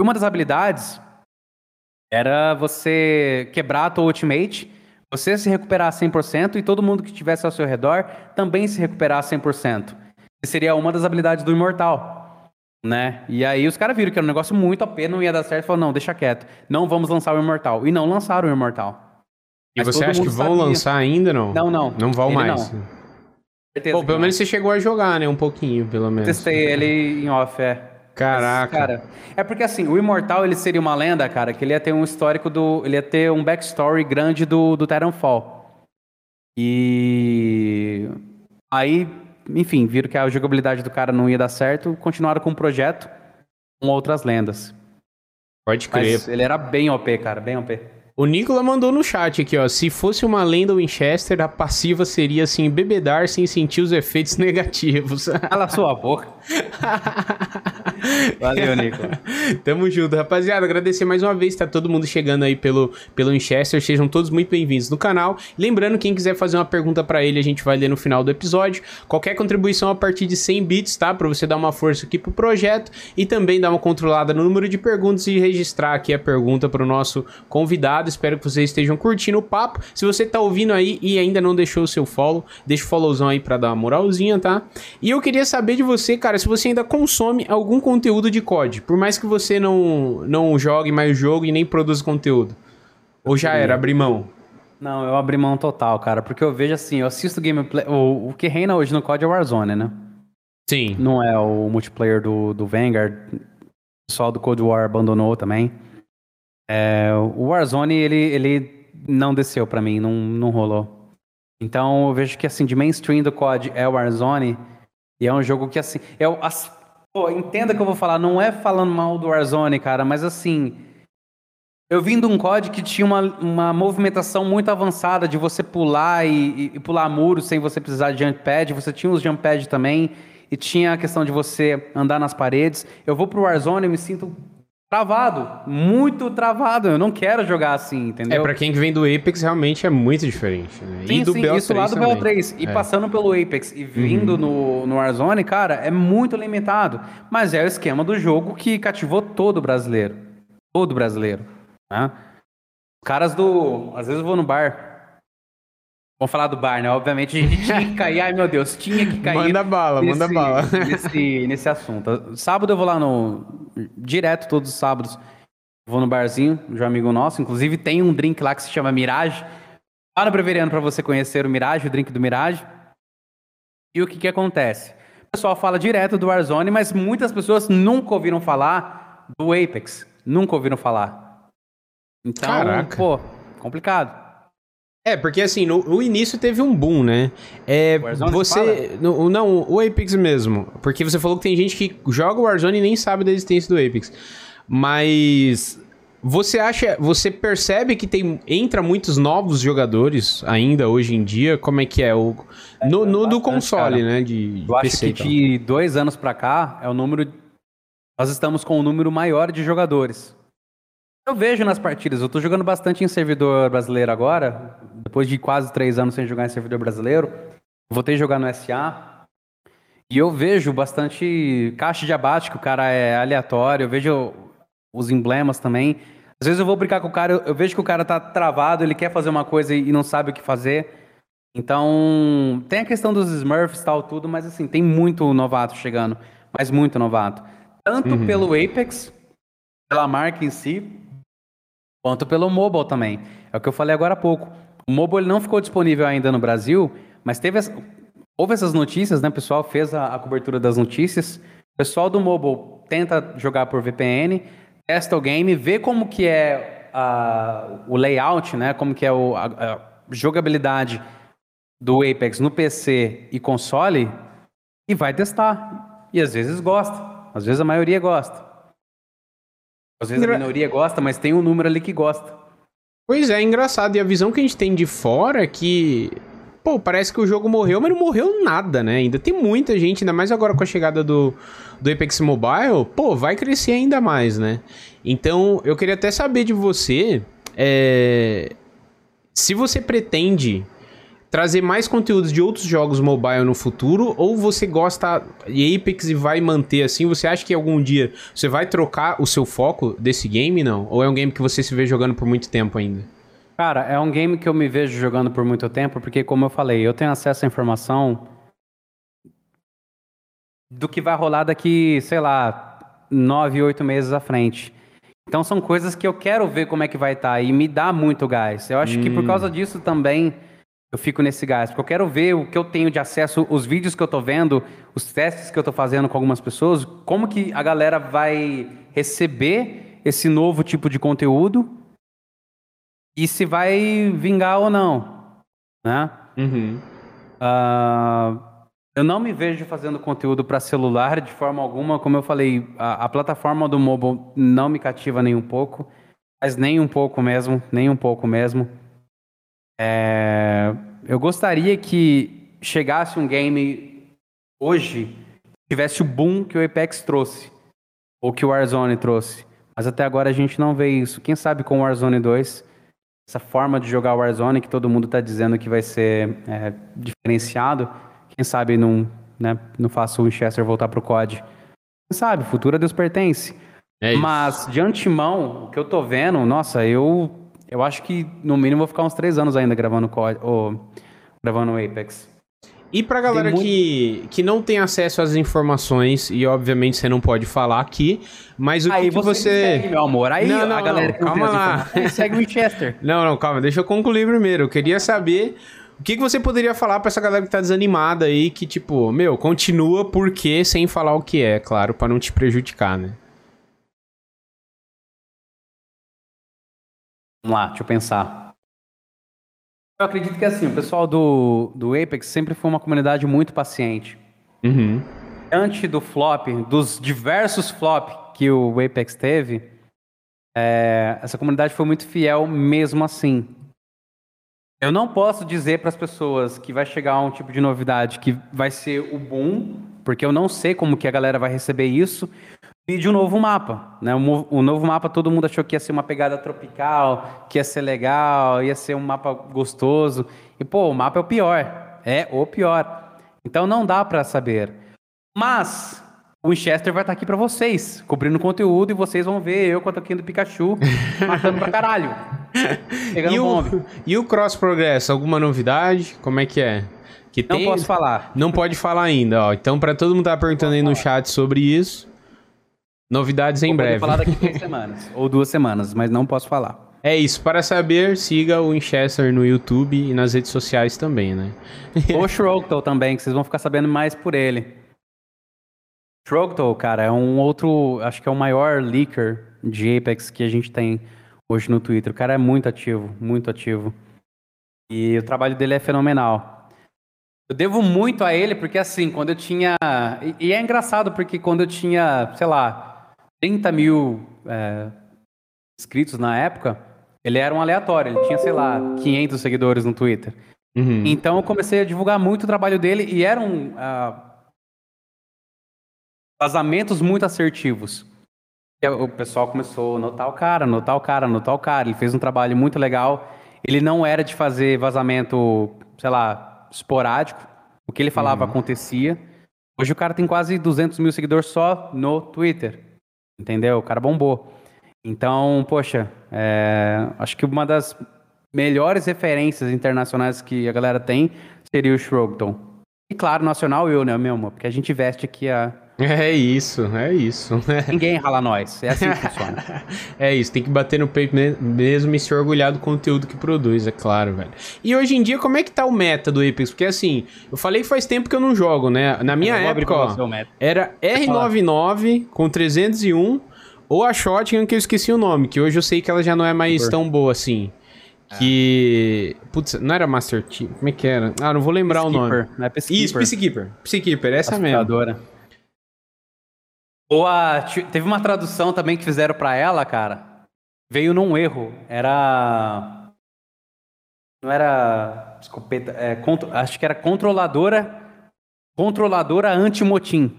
Uma das habilidades era você quebrar a tua ultimate, você se recuperar 100% e todo mundo que estivesse ao seu redor também se recuperar 100%. Que seria uma das habilidades do Imortal né? E aí os caras viram que era um negócio muito OP, não ia dar certo, falaram, não, deixa quieto, não vamos lançar o Imortal. E não lançaram o Imortal. E Mas você acha que vão lançar ainda, não? Não, não. Não vão mais? Não. Certeza Pô, pelo menos você chegou a jogar, né? Um pouquinho, pelo menos. Testei ele em off, é. Caraca. Mas, cara, é porque assim, o Imortal ele seria uma lenda, cara, que ele ia ter um histórico do. Ele ia ter um backstory grande do, do Titanfall. E. Aí enfim, viram que a jogabilidade do cara não ia dar certo, continuaram com o projeto com outras lendas. Pode crer. Mas ele era bem OP, cara, bem OP. O Nicola mandou no chat aqui, ó. Se fosse uma lenda Winchester, a passiva seria assim, bebedar sem sentir os efeitos <laughs> negativos. Cala sua boca. <laughs> Valeu, Nicola. Tamo junto, rapaziada. Agradecer mais uma vez, tá todo mundo chegando aí pelo, pelo Winchester. Sejam todos muito bem-vindos no canal. Lembrando, quem quiser fazer uma pergunta para ele, a gente vai ler no final do episódio. Qualquer contribuição a partir de 100 bits, tá? Pra você dar uma força aqui pro projeto e também dar uma controlada no número de perguntas e registrar aqui a pergunta pro nosso convidado Espero que vocês estejam curtindo o papo. Se você tá ouvindo aí e ainda não deixou o seu follow, deixa o followzão aí pra dar uma moralzinha, tá? E eu queria saber de você, cara, se você ainda consome algum conteúdo de COD. Por mais que você não, não jogue mais o jogo e nem produza conteúdo. Ou já era, abrir mão? Não, eu abri mão total, cara. Porque eu vejo assim, eu assisto gameplay. O, o que reina hoje no COD é o Warzone, né? Sim. Não é o multiplayer do, do Vanguard. O pessoal do Cold War abandonou também. É, o Warzone, ele, ele não desceu para mim, não, não rolou. Então eu vejo que assim, de mainstream do COD é o Warzone, e é um jogo que assim. Eu, as, pô, entenda que eu vou falar, não é falando mal do Warzone, cara, mas assim. Eu vim de um COD que tinha uma, uma movimentação muito avançada de você pular e, e, e pular muros sem você precisar de jump pad. Você tinha os jump pad também. E tinha a questão de você andar nas paredes. Eu vou pro Warzone e me sinto travado, muito travado. Eu não quero jogar assim, entendeu? É, pra quem vem do Apex, realmente é muito diferente. Né? Sim, e do sim, BO3 isso lá do também. BO3. E é. passando pelo Apex e vindo uhum. no, no Warzone, cara, é muito limitado. Mas é o esquema do jogo que cativou todo brasileiro. Todo brasileiro. Né? Caras do... Às vezes eu vou no bar, Vamos falar do bar, né? Obviamente a gente <laughs> tinha que cair. Ai, meu Deus, tinha que cair. Manda bala, nesse, manda bala. <laughs> Nesse, nesse assunto. Sábado eu vou lá no. Direto, todos os sábados. Vou no barzinho de um amigo nosso. Inclusive tem um drink lá que se chama Mirage. Lá no Breveriano para você conhecer o Mirage, o drink do Mirage. E o que que acontece? O pessoal fala direto do Warzone, mas muitas pessoas nunca ouviram falar do Apex. Nunca ouviram falar. Então, Caraca. pô, complicado. É, porque assim, no, no, início teve um boom, né? É, você. No, não, o Apex mesmo. Porque você falou que tem gente que joga o Warzone e nem sabe da existência do Apex. Mas. Você acha. Você percebe que tem. Entra muitos novos jogadores ainda hoje em dia? Como é que é? O, no, no do console, né? De, de Eu PC, acho que de dois anos pra cá é o número. Nós estamos com o um número maior de jogadores. Eu vejo nas partidas, eu tô jogando bastante em servidor brasileiro agora, depois de quase três anos sem jogar em servidor brasileiro. Voltei a jogar no SA. E eu vejo bastante caixa de abate, que o cara é aleatório, eu vejo os emblemas também. Às vezes eu vou brincar com o cara, eu vejo que o cara tá travado, ele quer fazer uma coisa e não sabe o que fazer. Então, tem a questão dos Smurfs e tal, tudo, mas assim, tem muito novato chegando, mas muito novato. Tanto uhum. pelo Apex, pela marca em si, quanto pelo mobile também. É o que eu falei agora há pouco. O mobile não ficou disponível ainda no Brasil, mas teve houve essas notícias, né? O pessoal fez a, a, cobertura das notícias. O pessoal do mobile tenta jogar por VPN, testa o game, vê como que é a, o layout, né? Como que é o, a, a jogabilidade do Apex no PC e console e vai testar. E às vezes gosta, às vezes a maioria gosta. Às vezes a minoria gosta, mas tem um número ali que gosta. Pois é, engraçado. E a visão que a gente tem de fora é que. Pô, parece que o jogo morreu, mas não morreu nada, né? Ainda tem muita gente, ainda mais agora com a chegada do, do Apex Mobile. Pô, vai crescer ainda mais, né? Então, eu queria até saber de você. É... Se você pretende trazer mais conteúdos de outros jogos mobile no futuro ou você gosta de Apex e vai manter assim? Você acha que algum dia você vai trocar o seu foco desse game, não? Ou é um game que você se vê jogando por muito tempo ainda? Cara, é um game que eu me vejo jogando por muito tempo, porque como eu falei, eu tenho acesso à informação do que vai rolar daqui, sei lá, nove, oito meses à frente. Então são coisas que eu quero ver como é que vai estar tá, e me dá muito gás. Eu acho hum. que por hum. causa disso também eu fico nesse gás, porque eu quero ver o que eu tenho de acesso, os vídeos que eu estou vendo, os testes que eu estou fazendo com algumas pessoas, como que a galera vai receber esse novo tipo de conteúdo e se vai vingar ou não, né? Uhum. Uh, eu não me vejo fazendo conteúdo para celular de forma alguma, como eu falei, a, a plataforma do mobile não me cativa nem um pouco, mas nem um pouco mesmo, nem um pouco mesmo. É, eu gostaria que chegasse um game hoje tivesse o boom que o Apex trouxe ou que o Warzone trouxe. Mas até agora a gente não vê isso. Quem sabe com o Warzone 2, essa forma de jogar o Warzone que todo mundo está dizendo que vai ser é, diferenciado, quem sabe não, né, não faça o Winchester voltar pro COD. Quem sabe, o futuro a Deus pertence. É Mas de antemão, o que eu tô vendo, nossa, eu eu acho que no mínimo vou ficar uns três anos ainda gravando ou, gravando Apex. E pra galera muito... que, que não tem acesso às informações, e obviamente você não pode falar aqui, mas o aí que, você... você... Segue, meu amor. Aí não, não, a galera não, calma lá. segue o Winchester. <laughs> Não, não, calma, deixa eu concluir primeiro. Eu queria saber o que, que você poderia falar pra essa galera que tá desanimada aí, que tipo, meu, continua porque sem falar o que é, claro, para não te prejudicar, né? Vamos lá, deixa eu pensar. Eu acredito que assim, o pessoal do, do Apex sempre foi uma comunidade muito paciente. Uhum. Antes do flop, dos diversos flop que o Apex teve, é, essa comunidade foi muito fiel mesmo assim. Eu não posso dizer para as pessoas que vai chegar um tipo de novidade que vai ser o boom, porque eu não sei como que a galera vai receber isso, e de um novo mapa. Né? O, o, novo mapa todo mundo achou que ia ser uma pegada tropical, que ia ser legal, ia ser um mapa gostoso. E, pô, o mapa é o pior. É o pior. Então não dá para saber. Mas o Winchester vai estar aqui para vocês, cobrindo conteúdo, e vocês vão ver eu com a toquinha do Pikachu <laughs> matando pra caralho. Pegando e, o, e o Cross Progress, alguma novidade? Como é que é? Que não posso falar. Não pode falar ainda, ó. Então, para todo mundo estar tá perguntando aí no chat sobre isso, Novidades em Vou breve. Vou falar daqui três semanas. <laughs> ou duas semanas, mas não posso falar. É isso. Para saber, siga o Winchester no YouTube e nas redes sociais também, né? <laughs> o Shrogtol também, que vocês vão ficar sabendo mais por ele. Shrogtol, cara, é um outro... Acho que é o maior leaker de Apex que a gente tem hoje no Twitter. O cara é muito ativo, muito ativo. E o trabalho dele é fenomenal. Eu devo muito a ele, porque assim, quando eu tinha. E, é engraçado, porque quando eu tinha, sei lá, 30 mil é, inscritos na época, ele era um aleatório. Ele tinha, sei lá, 500 seguidores no Twitter. Uhum. Então eu comecei a divulgar muito o trabalho dele e eram uh, vazamentos muito assertivos. E o pessoal começou a notar o cara, notar o cara, notar o cara. Ele fez um trabalho muito legal. Ele não era de fazer vazamento, sei lá, esporádico. O que ele falava uhum. acontecia. Hoje o cara tem quase 200 mil seguidores só no Twitter. Entendeu? O cara bombou. Então, poxa, é, acho que uma das melhores referências internacionais que a galera tem seria o Shrogton. E claro, nacional eu, né, meu amor? Porque a gente veste aqui a. É isso, é isso. <laughs> Ninguém rala nós. É assim que <laughs> funciona. é isso, tem que bater no peito mesmo e se orgulhar do conteúdo que produz, é claro, velho. E hoje em dia, como é que tá o meta do Apex? Porque assim, eu falei que faz tempo que eu não jogo, né? Na minha época, ó, era R99 com 301 ou a Shotgun, que eu esqueci o nome, que hoje eu sei que ela já não é mais tão boa assim. Que. Putz, não era Master Chief? Como é que era? Ah, não vou lembrar o nome. Peacekeeper, né? Peacekeeper. Isso, Peacekeeper. Peacekeeper, essa mesmo. Ou a, teve uma tradução também que fizeram pra ela, cara. Veio num erro. Era. Não era. Escopeta. É, contro- acho que era controladora. Controladora anti-motim.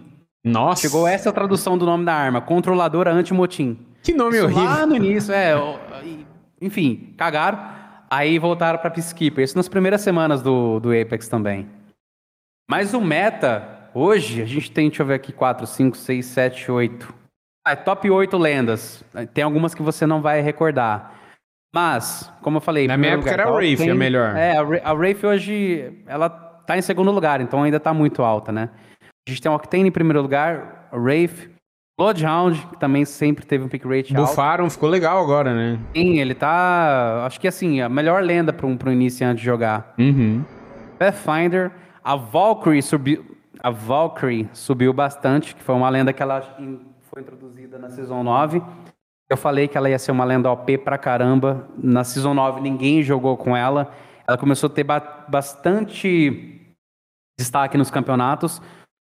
Nossa. Chegou essa é a tradução do nome da arma. Controladora anti-motim. Que nome Isso horrível. Lá no início, é. Enfim, cagaram. Aí voltaram pra Peacekeeper. Isso nas primeiras semanas do, do Apex também. Mas o meta, hoje, a gente tem, deixa eu ver aqui, 4, 5, 6, 7, 8. Ah, é top 8 lendas. Tem algumas que você não vai recordar. Mas, como eu falei... Na minha época era a tá Wraith, a melhor. É, a Ra- a Wraith hoje, ela tá em segundo lugar, então ainda tá muito alta, né? A gente tem o Octane em primeiro lugar, a Wraith, Bloodhound, que também sempre teve um pick rate alto. Bufaram, ficou legal agora, né? Sim, ele tá. Acho que assim, a melhor lenda para um, pra um iniciante jogar. Uhum. Pathfinder, a Valkyrie subiu. A Valkyrie subiu bastante, que foi uma lenda que ela foi introduzida na Season 9. Eu falei que ela ia ser uma lenda OP pra caramba. Na Season 9 ninguém jogou com ela. Ela começou a ter ba- bastante destaque nos campeonatos.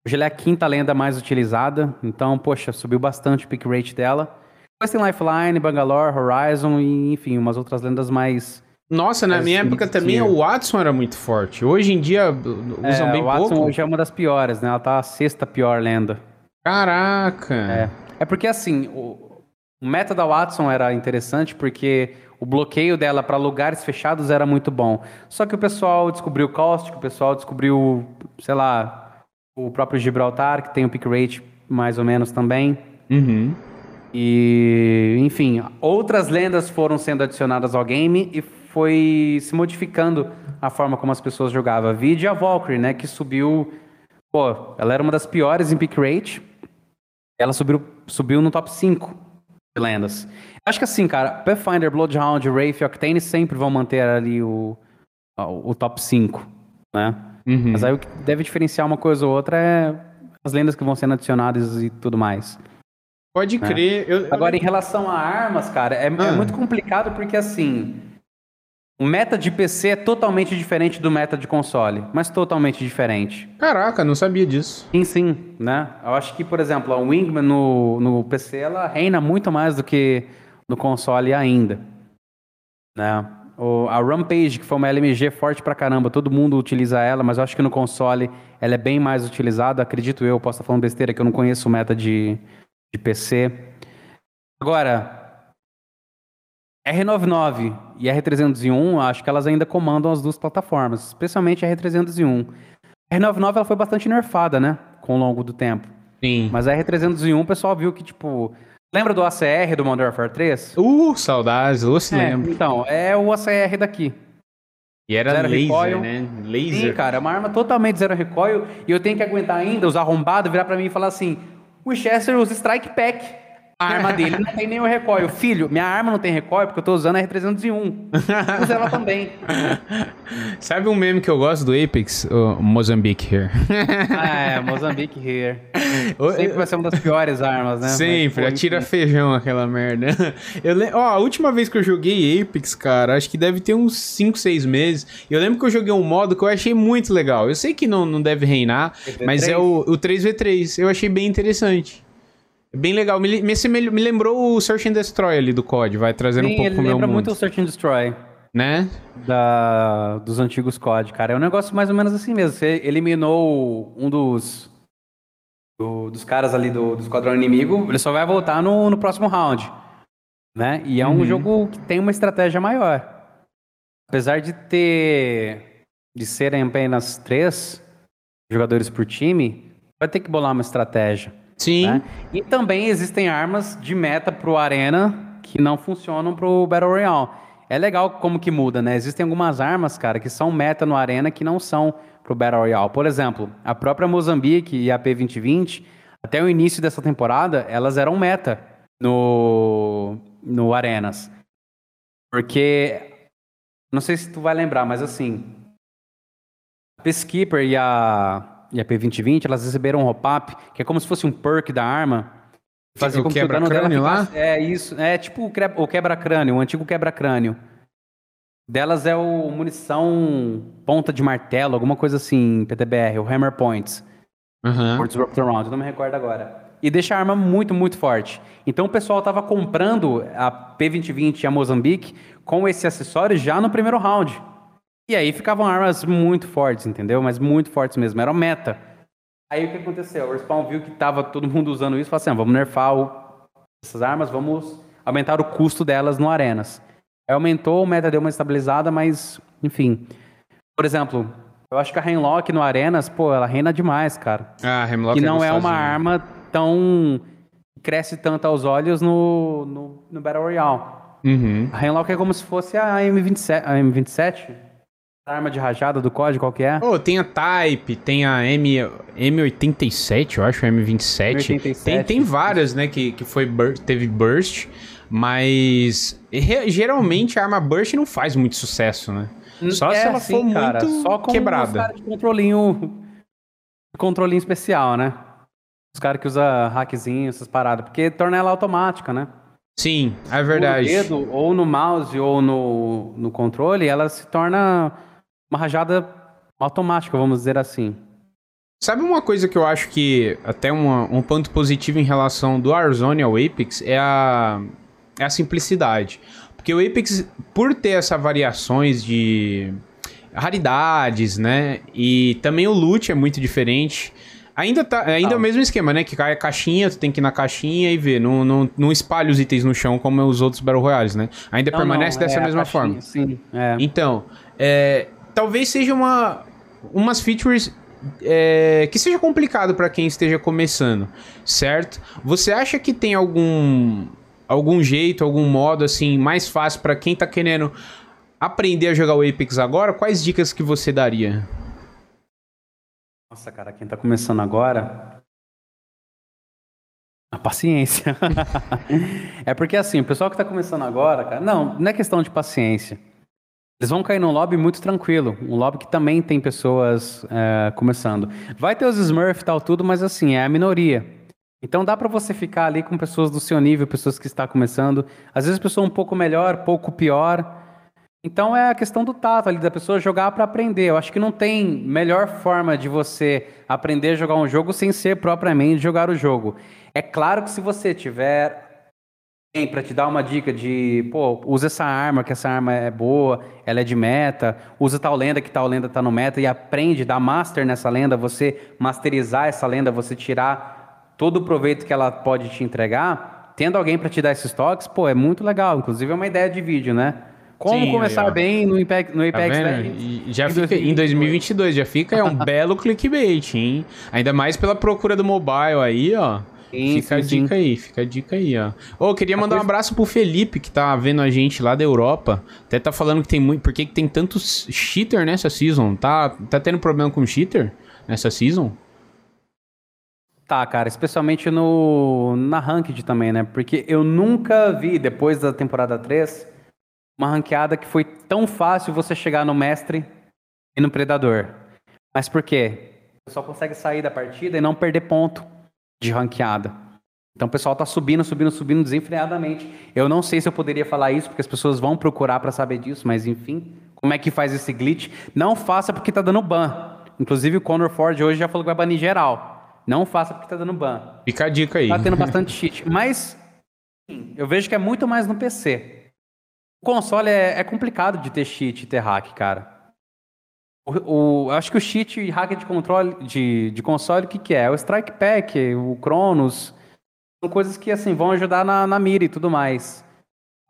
Hoje ela é a quinta lenda mais utilizada. Então, poxa, subiu bastante o pick rate dela. Depois tem Lifeline, Bangalore, Horizon e, enfim, umas outras lendas mais. Nossa, na Mas minha época também o Watson era muito forte. Hoje em dia uh, usam É, bem o Watson pouco. hoje é uma das piores, né? Ela tá a sexta pior lenda. Caraca. É. É porque assim, o, o meta da Watson era interessante porque o bloqueio dela para lugares fechados era muito bom. Só que o pessoal descobriu o Caustic, o pessoal descobriu, sei lá, o próprio Gibraltar, que tem um pick rate mais ou menos também. Uhum. E, enfim, outras lendas foram sendo adicionadas ao game e foi se modificando a forma como as pessoas jogavam. Vide a Valkyrie, né, que subiu... Pô, ela era uma das piores em pick rate. Ela subiu, subiu no top 5 de lendas. Acho que assim, cara, Pathfinder, Bloodhound, Wraith e Octane sempre vão manter ali o, o, o top 5, né? Uhum. Mas aí o que deve diferenciar uma coisa ou outra é as lendas que vão sendo adicionadas e tudo mais. Pode crer. Eu, eu Agora, em relação a armas, cara, é, é Ah. muito complicado porque, assim, o meta de PC é totalmente diferente do meta de console, mas totalmente diferente. Caraca, não sabia disso. Sim, sim, né? Eu acho que, por exemplo, a Wingman no, no PC, ela reina muito mais do que no console ainda, né? O, a Rampage, que foi uma LMG forte pra caramba, todo mundo utiliza ela, mas eu acho que no console ela é bem mais utilizada, acredito eu, posso estar falando besteira, que eu não conheço o meta de, de PC. Agora, R99 e R301, acho que elas ainda comandam as duas plataformas, especialmente a R301. A R99 ela foi bastante nerfada, né? Com o longo do tempo. Sim. Mas a R301 o pessoal viu que, tipo. Lembra do ACR do Modern Warfare 3? Uh, saudades, eu se É, lembro. então, é o ACR daqui. E era Zero laser, recoil. né? Sim, Laser. cara, é uma arma totalmente zero recoil. E eu tenho que aguentar ainda os arrombados virar pra mim e falar assim: o Winchester usa Strike Pack. A arma <laughs> dele não tem nenhum recoil. Filho, minha arma não tem recoil porque eu tô usando a R301. Usa ela também. <laughs> Sabe um meme que eu gosto do Apex? O Mozambique here. <laughs> Ah, é, Mozambique here. Sempre vai ser uma das piores armas, né? Sempre, Mas, pô, atira enfim. feijão aquela merda. Eu le... Ó, a última vez que eu joguei Apex, cara, acho que deve ter uns 5, 6 meses. Eu lembro que eu joguei um modo que eu achei muito legal. Eu sei que não, não deve reinar, V3? mas é o, o 3v3. Eu achei bem interessante. Bem legal. Me, me, me lembrou o Search and Destroy ali do COD, vai trazendo um Sim, pouco ele pro meu lembra mundo. muito o Search and Destroy. Né? da, dos antigos COD, cara. É um negócio mais ou menos assim mesmo. Você eliminou um dos do- dos caras ali do, do esquadrão inimigo, ele só vai voltar no, no próximo round, né? E é um Uhum. jogo que tem uma estratégia maior. Apesar de ter de serem apenas três jogadores por time, vai ter que bolar uma estratégia. Sim. né? E também existem armas de meta pro Arena que não funcionam pro Battle Royale. É legal como que muda, né? Existem algumas armas, cara, que são meta no Arena que não são pro Battle Royale. Por exemplo, a própria Mozambique e a P2020, até o início dessa temporada, elas eram meta no, no Arenas. Porque, não sei se tu vai lembrar, mas assim, a Peacekeeper e a, e a P2020, elas receberam um hop-up, que é como se fosse um perk da arma. Fazia O quebra-crânio lá? É isso, é tipo o quebra- o quebra-crânio, o antigo quebra-crânio. delas é o munição ponta de martelo, alguma coisa assim, PTBR, o Hammer Points. Aham. Por Disruptor Round, não me recordo agora. E deixa a arma muito, muito forte. Então o pessoal tava comprando a P2020 e a Mozambique com esse acessório já no primeiro round. E aí ficavam armas muito fortes, entendeu? Mas muito fortes mesmo, era meta. Aí o que aconteceu? O Respawn viu que tava todo mundo usando isso e falou assim: "Ah, vamos nerfar o- essas armas, vamos aumentar o custo delas no Arenas. Aí aumentou, o meta deu uma estabilizada, mas, enfim. Por exemplo, eu acho que a Rainlock no Arenas, pô, ela reina demais, cara. Ah, Hemlock que não é uma gostosinho. arma tão. cresce tanto aos olhos no, no, no Battle Royale. Uhum. A Rainlock é como se fosse a M27. A M27? Arma de rajada do código, qual que é? Oh, tem a Type, tem a M, M87, eu acho, M27. M87. Tem, tem várias, né, que, que foi teve Burst, mas geralmente a arma Burst não faz muito sucesso, né? Só se É, ela sim, for cara, muito só com quebrada. Os caras de controlinho. Controlinho especial, né? Os caras que usam hackzinho, essas paradas. Porque torna ela automática, né? Sim, é verdade. No dedo, ou no mouse, ou no, no controle, ela se torna uma rajada automática, vamos dizer assim. Sabe uma coisa que eu acho que até uma- um ponto positivo em relação do Warzone ao Apex é a, é a simplicidade. Porque o Apex, por ter essas variações de raridades, né? E também o loot é muito diferente. Ainda, tá, ainda é o Ah. mesmo esquema, né? Que cai a caixinha, tu tem que ir na caixinha e ver. Não, não, não espalha os itens no chão como os outros Battle Royales, né? Ainda Não, permanece não, dessa é mesma caixinha, forma. Sim, é. Então, é, talvez seja uma umas features é, que seja complicado para quem esteja começando, certo? Você acha que tem algum algum jeito, algum modo assim mais fácil para quem tá querendo aprender a jogar o Apex agora? Quais dicas que você daria? Nossa, cara, quem tá começando agora. A paciência. <laughs> é porque assim, o pessoal que tá começando agora, cara. Não, não é questão de paciência. Eles vão cair num lobby muito tranquilo. Um lobby que também tem pessoas é, começando. Vai ter os Smurf e tal, tudo, mas assim, é a minoria. Então dá pra você ficar ali com pessoas do seu nível, pessoas que estão começando. Às vezes pessoa um pouco melhor, pouco pior. Então é a questão do tato ali, da pessoa jogar para aprender. Eu acho que não tem melhor forma de você aprender a jogar um jogo sem ser propriamente jogar o jogo. É claro que se você tiver para te dar uma dica de, pô, usa essa arma, que essa arma é boa, ela é de meta, usa tal lenda que tal lenda tá no meta e aprende, dá master nessa lenda, você masterizar essa lenda, você tirar todo o proveito que ela pode te entregar, tendo alguém para te dar esses toques, pô, é muito legal. Inclusive é uma ideia de vídeo, né? Como Sim, começar bem no Apex, no Tá Apex vendo? Legends já em fica em 2022, já fica é um <laughs> belo clickbait, hein? Ainda mais pela procura do mobile aí, ó. Sim, fica a sim, sim. dica aí, fica a dica aí, ó. Ô, eu queria mandar um coisa- abraço pro Felipe, que tá vendo a gente lá da Europa. Até tá falando que tem muito. Por que tem tantos cheater nessa season? Tá, tá tendo problema com cheater nessa season? Tá, cara, especialmente no na ranked também, né? Porque eu nunca vi depois da temporada 3 uma ranqueada que foi tão fácil você chegar no mestre e no predador. Mas por quê? O pessoal consegue sair da partida e não perder ponto de ranqueada. Então o pessoal tá subindo, subindo, subindo desenfreadamente. Eu não sei se eu poderia falar isso porque as pessoas vão procurar pra saber disso, mas enfim, como é que faz esse glitch? Não faça porque tá dando ban. Inclusive o Conor Ford hoje já falou que vai banir geral. Não faça porque tá dando ban. Fica a dica aí. Tá tendo bastante <laughs> cheat. Mas eu vejo que é muito mais no PC. O console é, é complicado de ter cheat e ter hack, cara. O, o- acho que o cheat e hack de controle de, de console, o que, que é? O Strike Pack, o Cronos. São coisas que assim vão ajudar na, na mira e tudo mais.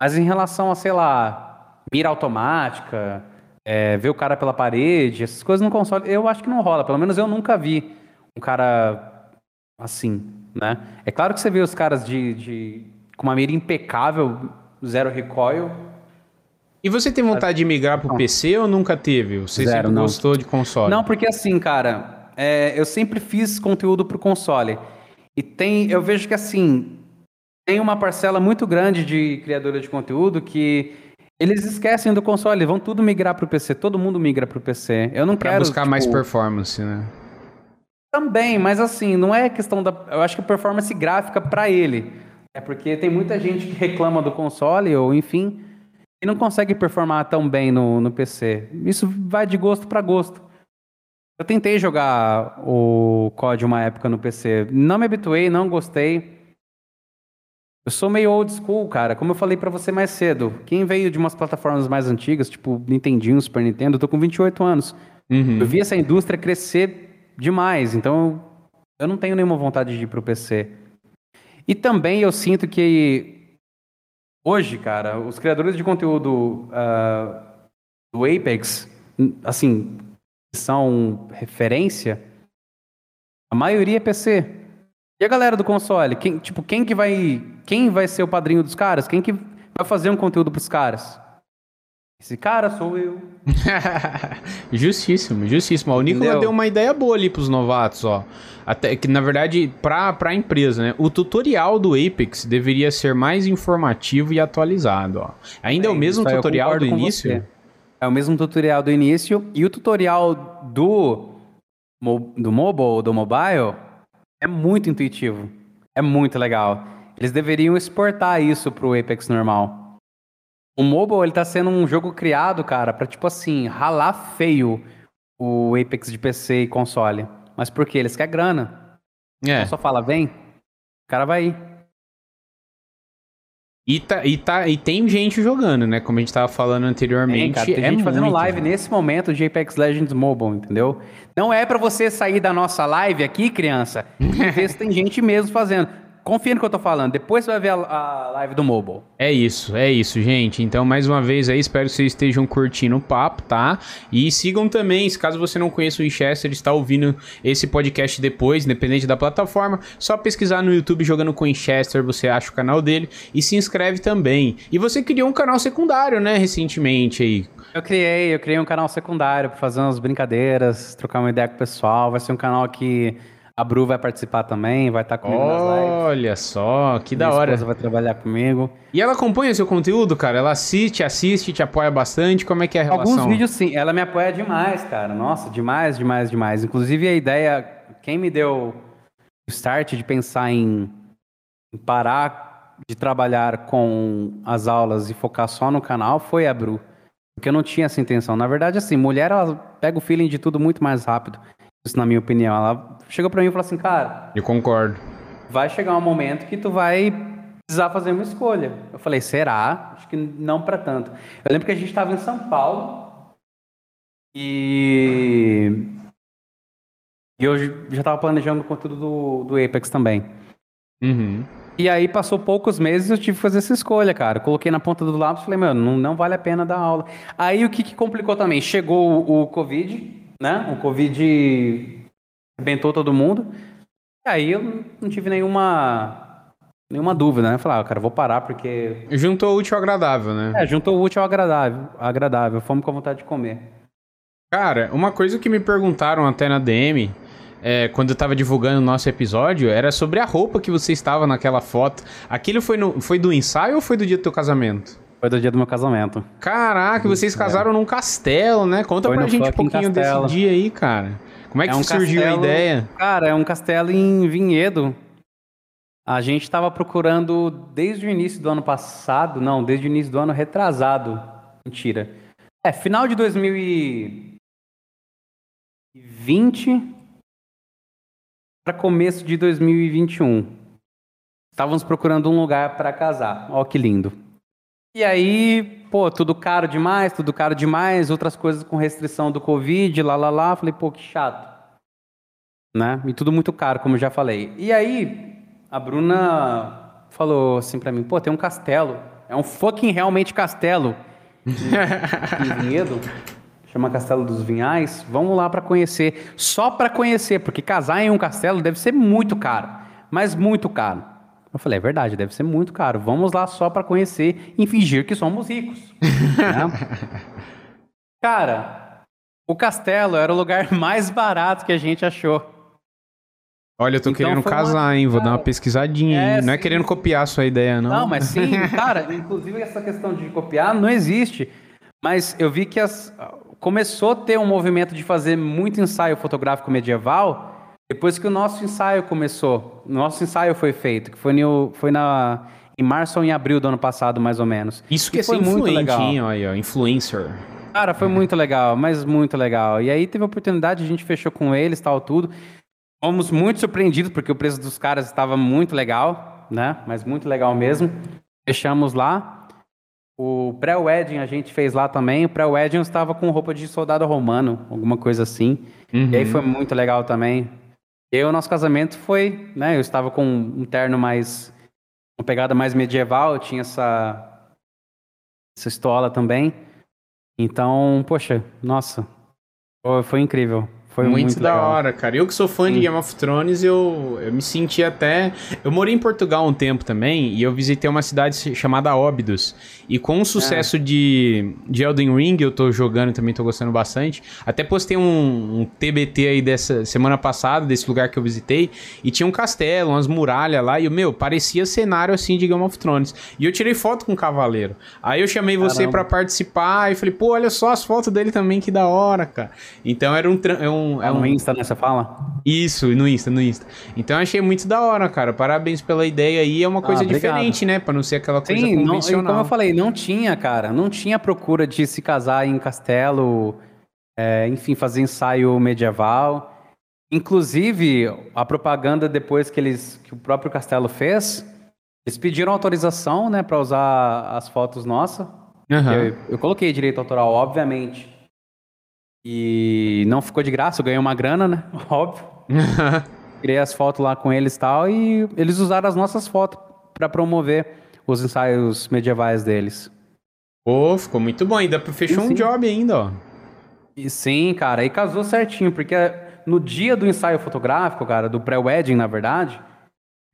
Mas em relação a, sei lá, mira automática, é, ver o cara pela parede, essas coisas no console, eu acho que não rola. Pelo menos eu nunca vi um cara assim, né? É claro que você vê os caras de, de com uma mira impecável, zero recoil. E você tem vontade de migrar pro PC ou nunca teve? Você Zero, sempre não. gostou de console? Não, porque assim, cara, é, eu sempre fiz conteúdo pro console. E tem, eu vejo que assim, tem uma parcela muito grande de criadores de conteúdo que eles esquecem do console, vão tudo migrar pro PC, todo mundo migra pro PC. Eu não Pra quero buscar mais tipo, performance, né? Também, mas assim, não é questão da. Eu acho que performance gráfica pra ele. É porque tem muita gente que reclama do console, ou enfim. E não consegue performar tão bem no, no PC. Isso vai de gosto para gosto. Eu tentei jogar o COD uma época no PC. Não me habituei, não gostei. Eu sou meio old school, cara. Como eu falei para você mais cedo. Quem veio de umas plataformas mais antigas, tipo Nintendinho, Super Nintendo, eu tô com 28 anos. Uhum. Eu vi essa indústria crescer demais. Então, eu não tenho nenhuma vontade de ir pro PC. E também eu sinto que hoje, cara, os criadores de conteúdo uh, do Apex, assim, são referência, a maioria é PC. E a galera do console? Quem, tipo, quem que vai. Quem vai ser o padrinho dos caras? Quem que vai fazer um conteúdo pros caras? Esse cara sou eu. <laughs> justíssimo, justíssimo. O Nicolas deu uma ideia boa ali pros novatos, ó. Até que, na verdade, pra, pra empresa, né? O tutorial do Apex deveria ser mais informativo e atualizado, ó. Ainda é, é o mesmo tutorial do início? É o mesmo tutorial do início. E o tutorial do, do mobile, do mobile, é muito intuitivo. É muito legal. Eles deveriam exportar isso pro Apex normal. O mobile, ele tá sendo um jogo criado, cara, pra, tipo assim, ralar feio o Apex de PC e console. Mas por quê? Eles querem grana. É. Então só fala, vem, o cara vai ir. E, tá, e, tá, e tem gente jogando, né? Como a gente tava falando anteriormente. Tem, cara, tem é gente fazendo live nesse momento de Apex Legends Mobile, entendeu? Não é para você sair da nossa live aqui, criança, tem gente mesmo fazendo confia no que eu tô falando. Depois você vai ver a, a, live do mobile. É isso, é isso, gente. Então, mais uma vez aí, espero que vocês estejam curtindo o papo, tá? E sigam também, se caso você não conheça o Winchester, está ouvindo esse podcast depois, independente da plataforma, só pesquisar no YouTube jogando com Winchester, você acha o canal dele e se inscreve também. E você criou um canal secundário, né, recentemente aí. Eu criei, eu criei um canal secundário para fazer umas brincadeiras, trocar uma ideia com o pessoal. Vai ser um canal que a Bru vai participar também, vai estar comigo nas lives. Olha só, que Minha da hora. vai trabalhar comigo. E ela acompanha seu conteúdo, cara? Ela assiste, assiste, te apoia bastante? Como é que é a relação? Alguns vídeos sim, ela me apoia demais, cara. Nossa, demais, demais, demais. Inclusive a ideia, quem me deu o start de pensar em, em parar de trabalhar com as aulas e focar só no canal foi a Bru. Porque eu não tinha essa intenção. Na verdade, assim, mulher, ela pega o feeling de tudo muito mais rápido. Isso na minha opinião. Ela chegou para mim e falou assim, cara. Eu concordo. Vai chegar um momento que tu vai precisar fazer uma escolha. Eu falei, será? Acho que não para tanto. Eu lembro que a gente estava em São Paulo e. E eu já estava planejando o conteúdo do, do Apex também. Uhum. E aí passou poucos meses eu tive que fazer essa escolha, cara. coloquei na ponta do lápis e falei, meu, não, não vale a pena dar aula. Aí o que, que complicou também? Chegou o, o Covid, né? O Covid arrebentou todo mundo. E aí eu não tive nenhuma nenhuma dúvida, né? Falar, ah, cara, vou parar porque. Juntou o útil ao agradável, né? É, juntou o útil ao agradável. agradável. Fomos com a vontade de comer. Cara, uma coisa que me perguntaram até na DM, é, quando eu tava divulgando o nosso episódio, era sobre a roupa que você estava naquela foto. Aquilo foi, no, foi do ensaio ou foi do dia do teu casamento? Foi do dia do meu casamento. Caraca, vocês casaram num castelo, né? Conta Foi pra gente um pouquinho castelo. desse dia aí, cara. Como é que é um surgiu castelo, a ideia? Cara, é um castelo em Vinhedo. A gente estava procurando desde o início do ano passado, não, desde o início do ano retrasado. Mentira. É, final de 2020 para começo de 2021. Estávamos procurando um lugar para casar. Ó, que lindo. E aí, pô, tudo caro demais, tudo caro demais, outras coisas com restrição do Covid, lá, lá, lá. Falei, pô, que chato. Né? E tudo muito caro, como eu já falei. E aí, a Bruna falou assim pra mim, pô, tem um castelo. É um fucking realmente castelo. <laughs> em Vinhedo. Chama Castelo dos Vinhais. Vamos lá para conhecer. Só para conhecer, porque casar em um castelo deve ser muito caro. Mas muito caro. Eu falei, é verdade, deve ser muito caro. Vamos lá só para conhecer e fingir que somos ricos. <laughs> né? Cara, o castelo era o lugar <laughs> mais barato que a gente achou. Olha, eu tô então querendo casar, uma... hein? Vou dar uma pesquisadinha, é, Não é querendo copiar a sua ideia, não. Não, mas sim, <laughs> cara, inclusive essa questão de copiar não existe. Mas eu vi que as... começou a ter um movimento de fazer muito ensaio fotográfico medieval depois que o nosso ensaio começou, nosso ensaio foi feito, que foi, no, foi na, em março ou em abril do ano passado, mais ou menos. Isso que E é foi muito legal. Aí, ó, influencer. Cara, foi muito legal, mas muito legal. E aí teve a oportunidade, a gente fechou com eles, tal, tudo. Fomos muito surpreendidos, porque o preço dos caras estava muito legal, né? Mas muito legal mesmo. Fechamos lá. O pré-wedding a gente fez lá também. O pré-wedding estava com roupa de soldado romano, alguma coisa assim. E aí foi muito legal também. E aí o nosso casamento foi, né? Eu estava com um terno mais. uma pegada mais medieval, tinha essa. essa estola também. Então, poxa, nossa. Foi, foi incrível. Foi muito, muito, da hora, cara. Eu que sou fã de Game of Thrones, eu, eu me senti até. Eu morei em Portugal um tempo também e eu visitei uma cidade chamada Óbidos. E com o sucesso de, de Elden Ring, eu tô jogando também tô gostando bastante. Até postei um, um TBT aí dessa semana passada, desse lugar que eu visitei. E tinha um castelo, umas muralhas lá. E, meu, parecia cenário assim de Game of Thrones. E eu tirei foto com o cavaleiro. Aí eu chamei você pra participar e falei, pô, olha só as fotos dele também, que da hora, cara. Então era um. tra- É um, é É um no Insta, né? Você fala? isso, no Insta, no Insta. Então eu achei muito da hora, cara. Parabéns pela ideia aí. É uma coisa obrigado. diferente, né? Pra não ser aquela coisa Sim, não, convencional. como eu falei, não tinha, cara. Não tinha procura de se casar em castelo, é, enfim, fazer ensaio medieval. Inclusive, a propaganda depois que eles, que o próprio castelo fez, eles pediram autorização, né, para usar as fotos nossas. Aham. Eu, eu coloquei direito autoral, obviamente. E não ficou de graça, eu ganhei uma grana, né? <laughs> Óbvio. <laughs> Criei as fotos lá com eles e tal, e eles usaram as nossas fotos para promover os ensaios medievais deles. Pô, ficou muito bom. Ainda fechou Sim, um sim. job ainda, ó. E sim, cara, e casou certinho, porque no dia do ensaio fotográfico, cara, do pré-wedding, na verdade,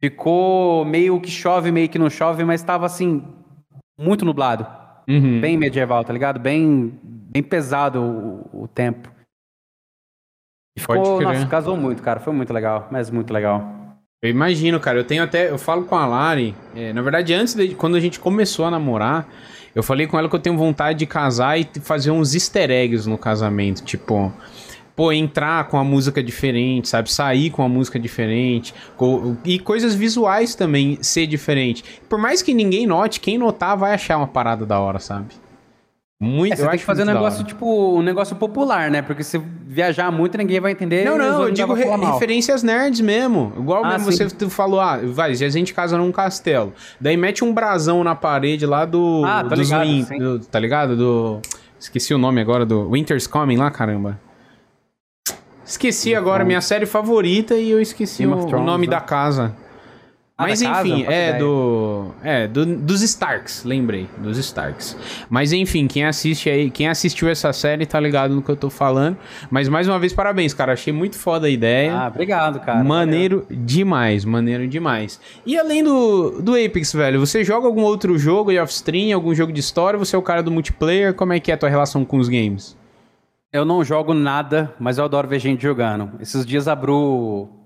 ficou meio que chove, meio que não chove, mas tava assim, muito nublado. Uhum. Bem medieval, tá ligado? Bem, bem pesado o, o tempo. E ficou, nossa, casou muito, cara. Foi muito legal, mas muito legal. Eu imagino, cara. Eu tenho até. Eu falo com a Lari. é, na verdade, antes de. Quando a gente começou a namorar, eu falei com ela que eu tenho vontade de casar e fazer uns easter eggs no casamento. Tipo. Pô, entrar com a música diferente, sabe? Sair com a música diferente. co- E coisas visuais também ser diferente. Por mais que ninguém note, quem notar vai achar uma parada da hora, sabe? Muito. É, você tem que fazer um negócio, tipo, um negócio popular, né? Porque se viajar muito, ninguém vai entender. Não, não, eu digo re- mal. referências nerds mesmo. Igual Ah, mesmo sim. você falou, ah, vai, se a gente casa num castelo. Daí mete um brasão na parede lá do. Ah, dos ligado, Win- do- tá ligado? Do. Esqueci o nome agora do. Winter's Coming lá, caramba. Esqueci agora minha série favorita e eu esqueci Game o, of o Thrones, nome né? da casa. Ah, Mas casa? enfim, é do. É, do, dos Starks, lembrei. Dos Starks. Mas enfim, quem assiste aí, quem assistiu essa série tá ligado no que eu tô falando. Mas mais uma vez, parabéns, cara. Achei muito foda a ideia. Ah, obrigado, cara. Maneiro demais, maneiro demais. E além do, do Apex, velho, você joga algum outro jogo de off-stream, algum jogo de história? Você é o cara do multiplayer? Como é que é a tua relação com os games? Eu não jogo nada, mas eu adoro ver gente jogando. Esses dias a Bru.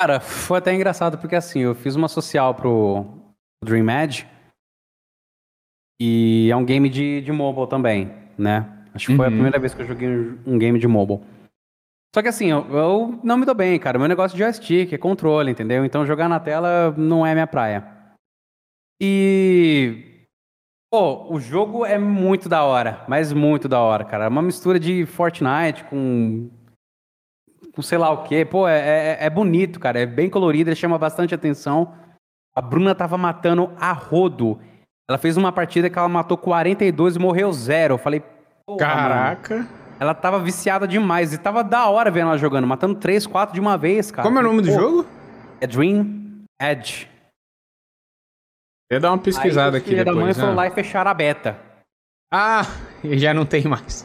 Cara, foi até engraçado porque assim, eu fiz uma social pro Dream Edge. E é um game de, de mobile também, né? Acho que foi a Uhum. primeira vez que eu joguei um game de mobile. Só que assim, eu, eu não me dou bem, cara. Meu negócio de joystick, é controle, entendeu? Então jogar na tela não é minha praia. E. Pô, o jogo é muito da hora, mas muito da hora, cara. É uma mistura de Fortnite com. Com sei lá o quê. Pô, é, é, é bonito, cara. É bem colorido, ele chama bastante atenção. A Bruna tava matando a rodo. Ela fez uma partida que ela matou 42 e morreu zero. Eu falei, porra, mano. Caraca! Ela tava viciada demais e tava da hora vendo ela jogando, matando 3, 4 de uma vez, cara. Como é o nome do Pô, jogo? É Dream Edge. Eu ia dar uma pesquisada Aí, aqui filha da mãe depois. né? lá e fecharam a beta. Ah, <laughs> já não tem mais.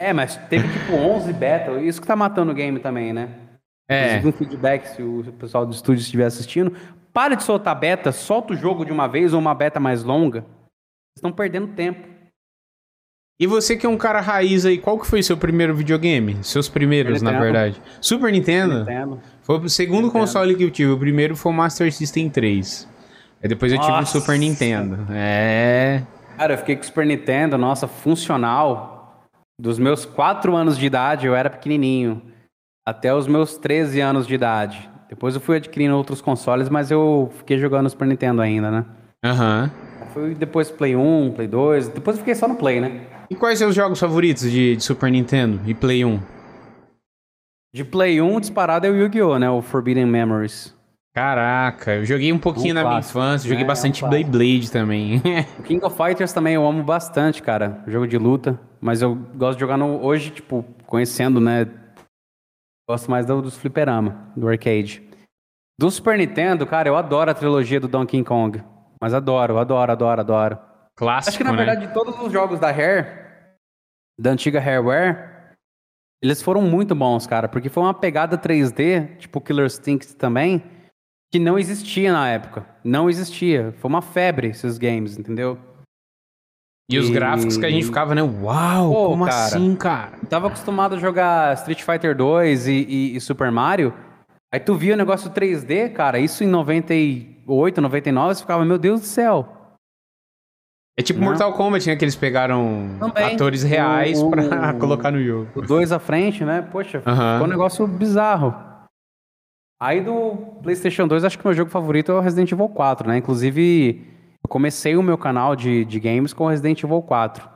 É, mas teve tipo 11 beta, isso que tá matando o game também, né? É. Um feedback, se o pessoal do estúdio estiver assistindo. Para de soltar beta, solta o jogo de uma vez ou uma beta mais longa. Vocês estão perdendo tempo. E você que é um cara raiz aí, qual que foi seu primeiro videogame? Seus primeiros, na verdade. Super Nintendo? Nintendo. Foi o segundo Nintendo. console que eu tive. O primeiro foi o Master System 3. Aí depois eu tive o Nossa. Super Nintendo. É. Cara, eu fiquei com o Super Nintendo, nossa, funcional. Dos meus 4 anos de idade, eu era pequenininho. Até os meus 13 anos de idade. Depois eu fui adquirindo outros consoles, mas eu fiquei jogando Super Nintendo ainda, né? Aham. Fui depois Play 1, Play 2, depois eu fiquei só no Play, né? E quais seus jogos favoritos de, de Super Nintendo e Play 1? De Play 1, disparado é o Yu-Gi-Oh!, né? O Forbidden Memories. Caraca, eu joguei um pouquinho na minha infância, joguei né? bastante É um. Beyblade também. O <laughs> King of Fighters também eu amo bastante, cara. Jogo de luta. Mas eu gosto de jogar no, hoje, tipo, conhecendo, né? Gosto mais do, dos fliperama, do arcade. Do Super Nintendo, cara, eu adoro a trilogia do Donkey Kong. Mas adoro, adoro, adoro, adoro. Clássico, Acho que, na né? verdade, de todos os jogos da Rare, da antiga Rareware, eles foram muito bons, cara. Porque foi uma pegada 3D, tipo Killer Instinct também, que não existia na época. Não existia. Foi uma febre esses games, entendeu? E os gráficos que a gente ficava, né? Uau, Pô, como cara. assim, cara? Tava acostumado a jogar Street Fighter 2 e, e- e Super Mario. Aí tu via o negócio 3D, cara, isso em 98, 99, você ficava, meu Deus do céu. É tipo Não. Mortal Kombat, né? Que eles pegaram Também. atores reais O- o- <laughs> pra colocar no jogo. O 2 à frente, né? Poxa, Aham. ficou um negócio bizarro. Aí do PlayStation 2, acho que meu jogo favorito é o Resident Evil 4, né? Inclusive, eu comecei o meu canal de, de games com Resident Evil 4.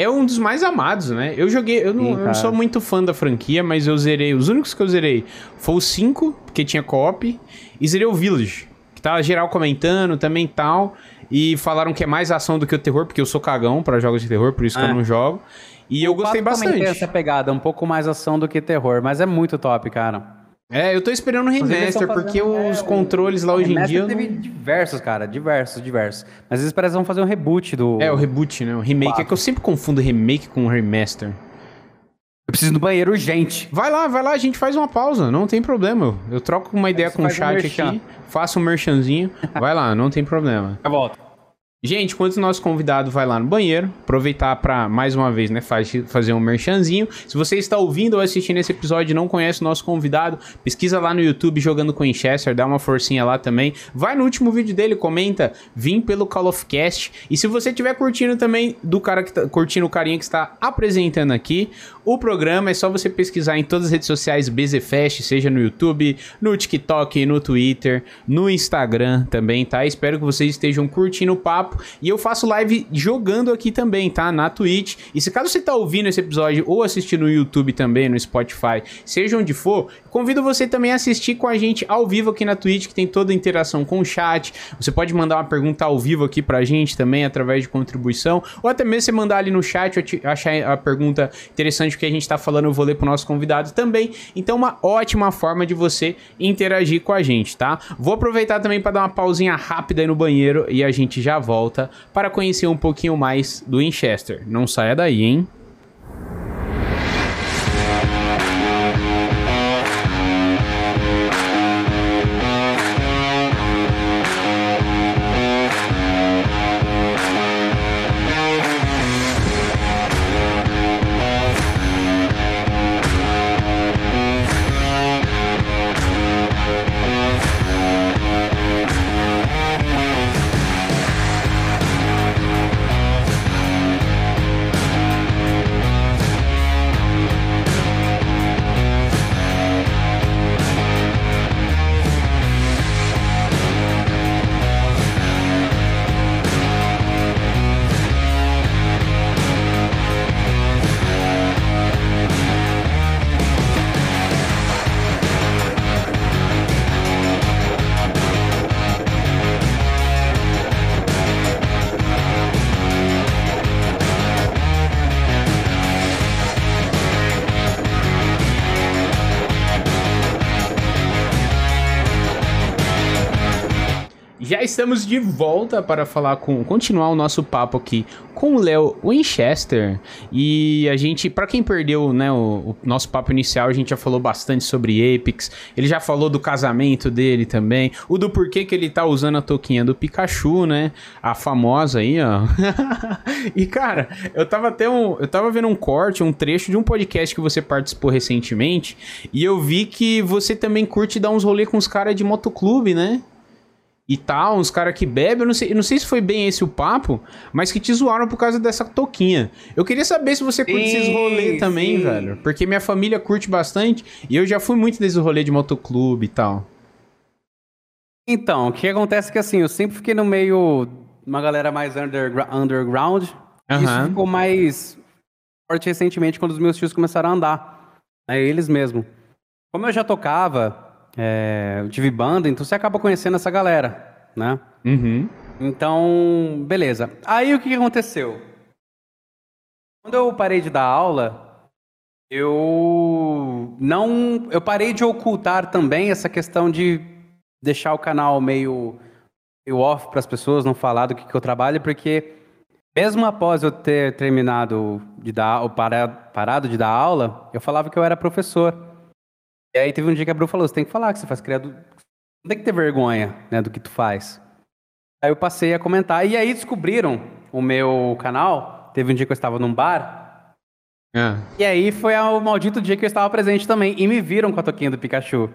É um dos mais amados, né? Eu joguei, eu não, eu não sou muito fã da franquia, mas eu zerei. Os únicos que eu zerei foi o 5, porque tinha co-op, e zerei o Village, que tava geral comentando também e tal. E falaram que é mais ação do que o terror, porque eu sou cagão pra jogos de terror, por isso que É. eu não jogo. E eu O gostei 4 também tem bastante. essa pegada, um pouco mais ação do que terror, mas é muito top, cara. É, eu tô esperando um eles remaster, porque fazendo- os é, o- controles lá hoje em dia. eu teve não- diversos, cara, diversos, diversos. Mas eles parecem que vão fazer um reboot do... É, o reboot, né? O remake. É Quatro. que eu sempre confundo remake com remaster. Eu preciso no banheiro urgente. Vai lá, vai lá, a gente faz uma pausa, não tem problema. Eu troco uma ideia você com o um chat merchan. aqui, faço um merchanzinho. vai lá, não tem problema. Eu volto. Gente, enquanto o nosso convidado vai lá no banheiro, aproveitar para mais uma vez, né, faz- fazer um merchanzinho. Se você está ouvindo ou assistindo esse episódio e não conhece o nosso convidado, pesquisa lá no YouTube jogando com Winchester, dá uma forcinha lá também. Vai no último vídeo dele, comenta, vim pelo Call of Cast. E se você estiver curtindo também do cara que tá curtindo o carinha que está apresentando aqui, o programa é só você pesquisar em todas as redes sociais BZFest, seja no YouTube, no TikTok, no Twitter, no Instagram também, tá? Espero que vocês estejam curtindo o papo. E eu faço live jogando aqui também, tá? Na Twitch. E se caso você tá ouvindo esse episódio ou assistindo no YouTube também, no Spotify, seja onde for, convido você também a assistir com a gente ao vivo aqui na Twitch, que tem toda a interação com o chat. Você pode mandar uma pergunta ao vivo aqui pra gente também, através de contribuição, ou até mesmo você mandar ali no chat, achar a pergunta interessante que a gente tá falando, eu vou ler pro nosso convidado também. Então, uma ótima forma de você interagir com a gente, tá? Vou aproveitar também para dar uma pausinha rápida aí no banheiro e a gente já volta para conhecer um pouquinho mais do Winchester. Não saia daí, hein? Estamos de volta para falar com continuar o nosso papo aqui com o Léo Winchester. E a gente, para quem perdeu, né, o, o nosso papo inicial, a gente já falou bastante sobre Apex. Ele já falou do casamento dele também, o do porquê que ele tá usando a touquinha do Pikachu, né? A famosa aí, ó. <laughs> e cara, eu tava até um, eu tava vendo um corte, um trecho de um podcast que você participou recentemente, e eu vi que você também curte dar uns rolê com os caras de motoclube, né? E tal, uns caras que bebem, eu não, sei, eu não sei se foi bem esse o papo, mas que te zoaram por causa dessa touquinha. Eu queria saber se você curte Sim, esses rolês também, sim. velho, porque minha família curte bastante e eu já fui muito desses rolês de motoclube e tal. Então, o que acontece é que assim, eu sempre fiquei no meio uma galera mais underground. Uhum. Isso ficou mais forte recentemente quando os meus tios começaram a andar. É eles mesmo. Como eu já tocava, é, eu tive banda, então você acaba conhecendo essa galera, né? Uhum. Então, beleza. Aí o que aconteceu? Quando eu parei de dar aula, eu não. Eu parei de ocultar também essa questão de deixar o canal meio, meio off para as pessoas, não falar do que, que eu trabalho, porque mesmo após eu ter terminado de dar, ou parado de dar aula, eu falava que eu era professor. E aí teve um dia que a Bru falou: você tem que falar que você faz criado. Não tem que ter vergonha né, do que tu faz. Aí eu passei a comentar. E aí descobriram o meu canal. Teve um dia que eu estava num bar. É. E aí foi o maldito dia que eu estava presente também. E me viram com a toquinha do Pikachu.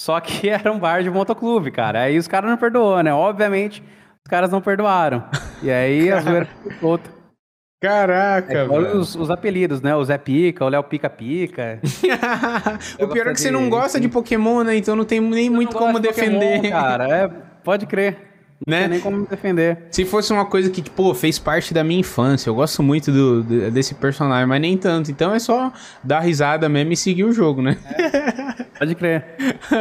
Só que <laughs> era um bar de motoclube, cara. Aí os caras não perdoou, né? Obviamente, os caras não perdoaram. E aí a <laughs> zoeira outra. Caraca, é, os, os, apelidos, né? O Zé Pica, o Léo Pica Pica. <laughs> o pior é que você não gosta de Pokémon, né? Então não tem nem eu muito como de defender. Pokémon, cara, é, pode crer. Não né? nem como me defender. Se fosse uma coisa que, tipo, fez parte da minha infância, eu gosto muito do, desse personagem, mas nem tanto. Então é só dar risada mesmo e seguir o jogo, né? É. Pode crer.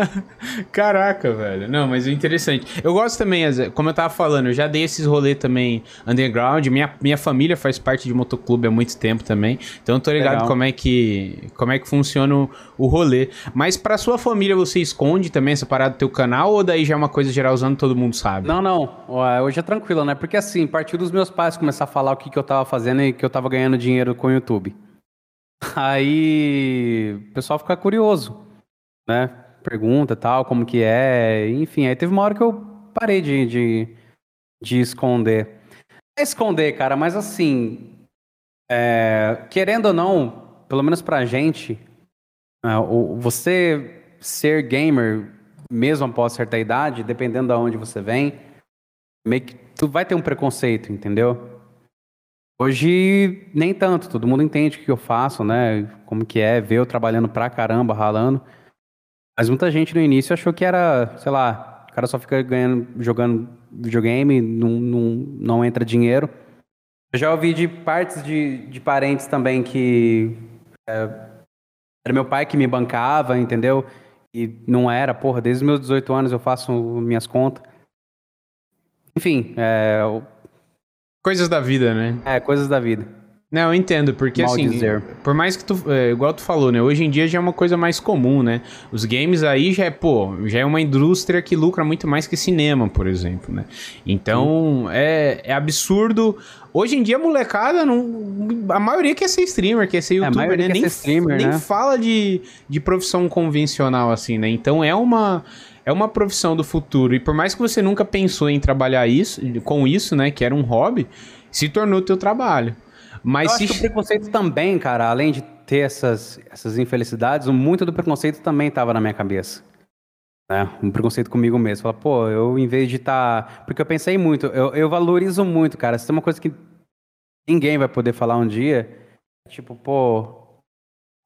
<laughs> Caraca, velho. Não, mas é interessante. Eu gosto também, como eu tava falando, eu já dei esses rolês também underground. Minha, minha família faz parte de motoclube há muito tempo também. Então eu tô ligado como é que como é que funciona o, o rolê. Mas pra sua família você esconde também essa parada do teu canal ou daí já é uma coisa geralzando todo mundo sabe? Não, não. Hoje é tranquilo, né? Porque assim, partiu dos meus pais começar a falar o que, que eu tava fazendo e que eu tava ganhando dinheiro com o YouTube. Aí o pessoal fica curioso né? Pergunta tal, como que é, enfim. Aí teve uma hora que eu parei de, de, de esconder. É esconder, cara, mas assim, é, querendo ou não, pelo menos pra gente, é, o, você ser gamer, mesmo após certa idade, dependendo de onde você vem, meio que tu vai ter um preconceito, entendeu? Hoje, nem tanto, todo mundo entende o que eu faço, né? Como que é, ver eu trabalhando pra caramba, ralando. Mas muita gente no início achou que era, sei lá, o cara só fica ganhando, jogando videogame, não, não, não entra dinheiro. Eu já ouvi de partes de, de parentes também que é, era meu pai que me bancava, entendeu? E não era, porra, desde os meus 18 anos eu faço minhas contas. Enfim, é. Coisas da vida, né? É, coisas da vida. Não, eu entendo, porque Mal assim, dizer. por mais que tu, é, igual tu falou, né, hoje em dia já é uma coisa mais comum, né, os games aí já é, pô, já é uma indústria que lucra muito mais que cinema, por exemplo, né, então é, é absurdo, hoje em dia molecada, não, a maioria quer ser streamer, quer ser é, youtuber, né, nem, streamer, nem né? fala de, de profissão convencional assim, né, então é uma... É uma profissão do futuro. E por mais que você nunca pensou em trabalhar isso, com isso, né? Que era um hobby, se tornou teu trabalho. Mas se... o preconceito também, cara, além de ter essas, essas infelicidades, muito do preconceito também estava na minha cabeça. Né? Um preconceito comigo mesmo. Falar, pô, eu em vez de estar. Tá... Porque eu pensei muito, eu, eu valorizo muito, cara. Se tem uma coisa que ninguém vai poder falar um dia, tipo, pô,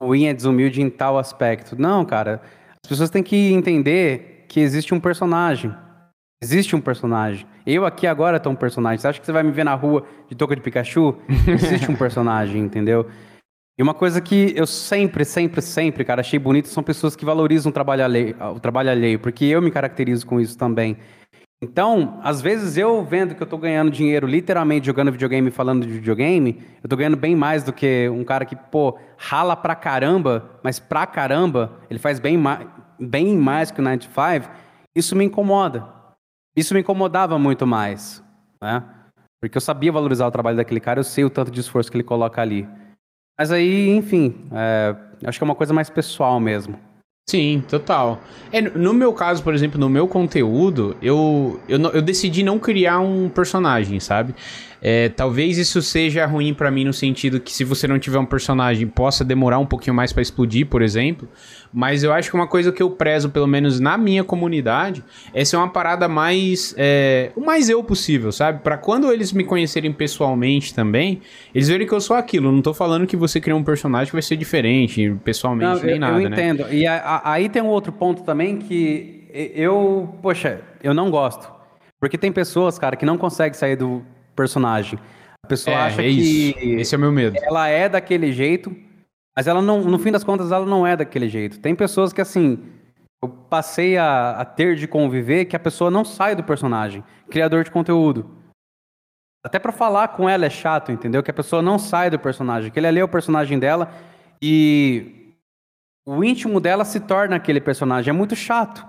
o Win é desumilde em tal aspecto. Não, cara. As pessoas têm que entender que existe um personagem. Existe um personagem. Eu aqui agora tô um personagem. Você acha que você vai me ver na rua de touca de Pikachu? Existe um <laughs> personagem, entendeu? E uma coisa que eu sempre, sempre, sempre, cara, achei bonito são pessoas que valorizam o trabalho alheio, o trabalho alheio porque eu me caracterizo com isso também. Então, às vezes eu vendo que eu tô ganhando dinheiro literalmente jogando videogame e falando de videogame, eu tô ganhando bem mais do que um cara que, pô, rala pra caramba, mas pra caramba, ele faz bem, ma bem mais que o 95, isso me incomoda. Isso me incomodava muito mais, né? Porque eu sabia valorizar o trabalho daquele cara, eu sei o tanto de esforço que ele coloca ali. Mas aí, enfim, é, acho que é uma coisa mais pessoal mesmo. Sim, total. É, no meu caso, por exemplo, no meu conteúdo, eu, eu, eu decidi não criar um personagem, sabe? É, talvez isso seja ruim para mim no sentido que se você não tiver um personagem possa demorar um pouquinho mais para explodir, por exemplo. Mas eu acho que uma coisa que eu prezo, pelo menos na minha comunidade, é ser uma parada mais é, o mais eu possível, sabe? Para quando eles me conhecerem pessoalmente também, eles verem que eu sou aquilo. Eu não tô falando que você criar um personagem que vai ser diferente pessoalmente não, nem eu, nada, eu né? entendo. E a, a, aí tem um outro ponto também que eu, poxa, eu não gosto. Porque tem pessoas, cara, que não conseguem sair do personagem. A pessoa É, acha é que. Esse é o meu medo. ela é daquele jeito, mas ela não, no fim das contas, ela não é daquele jeito. Tem pessoas que, assim, eu passei a, a ter de conviver que a pessoa não sai do personagem. Criador de conteúdo. Até pra falar com ela é chato, entendeu? Que a pessoa não sai do personagem. Que ele ali é o personagem dela e o íntimo dela se torna aquele personagem. É muito chato.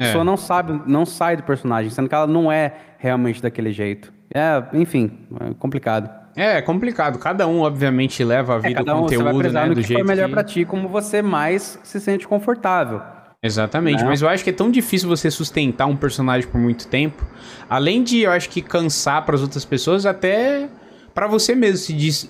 A É. pessoa não sabe, não sai do personagem, sendo que ela não é realmente daquele jeito. É, enfim, é complicado. É, é complicado. Cada um, obviamente, leva a É, vida, cada o um conteúdo, né? Do que jeito for melhor que... pra ti, como você mais se sente confortável. Exatamente, Né? mas eu acho que é tão difícil você sustentar um personagem por muito tempo. Além de, eu acho que cansar para as outras pessoas, até para você mesmo se des-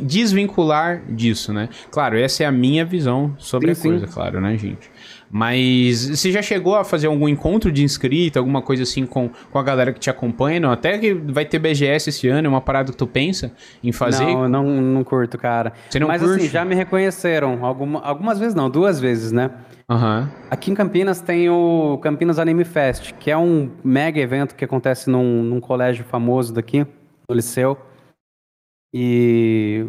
desvincular disso, né? Claro, essa é a minha visão sobre Sim, a sim. coisa, claro, né, gente? Mas você já chegou a fazer algum encontro de inscrito, alguma coisa assim com, com a galera que te acompanha? Não? Até que vai ter BGS esse ano, é uma parada que tu pensa em fazer? Não, eu não, não curto, cara. Você não Mas curte? assim, já me reconheceram. Alguma, algumas vezes não, duas vezes, né? Aham. Aqui em Campinas tem o Campinas Anime Fest, que é um mega evento que acontece num, num colégio famoso daqui, no Liceu. E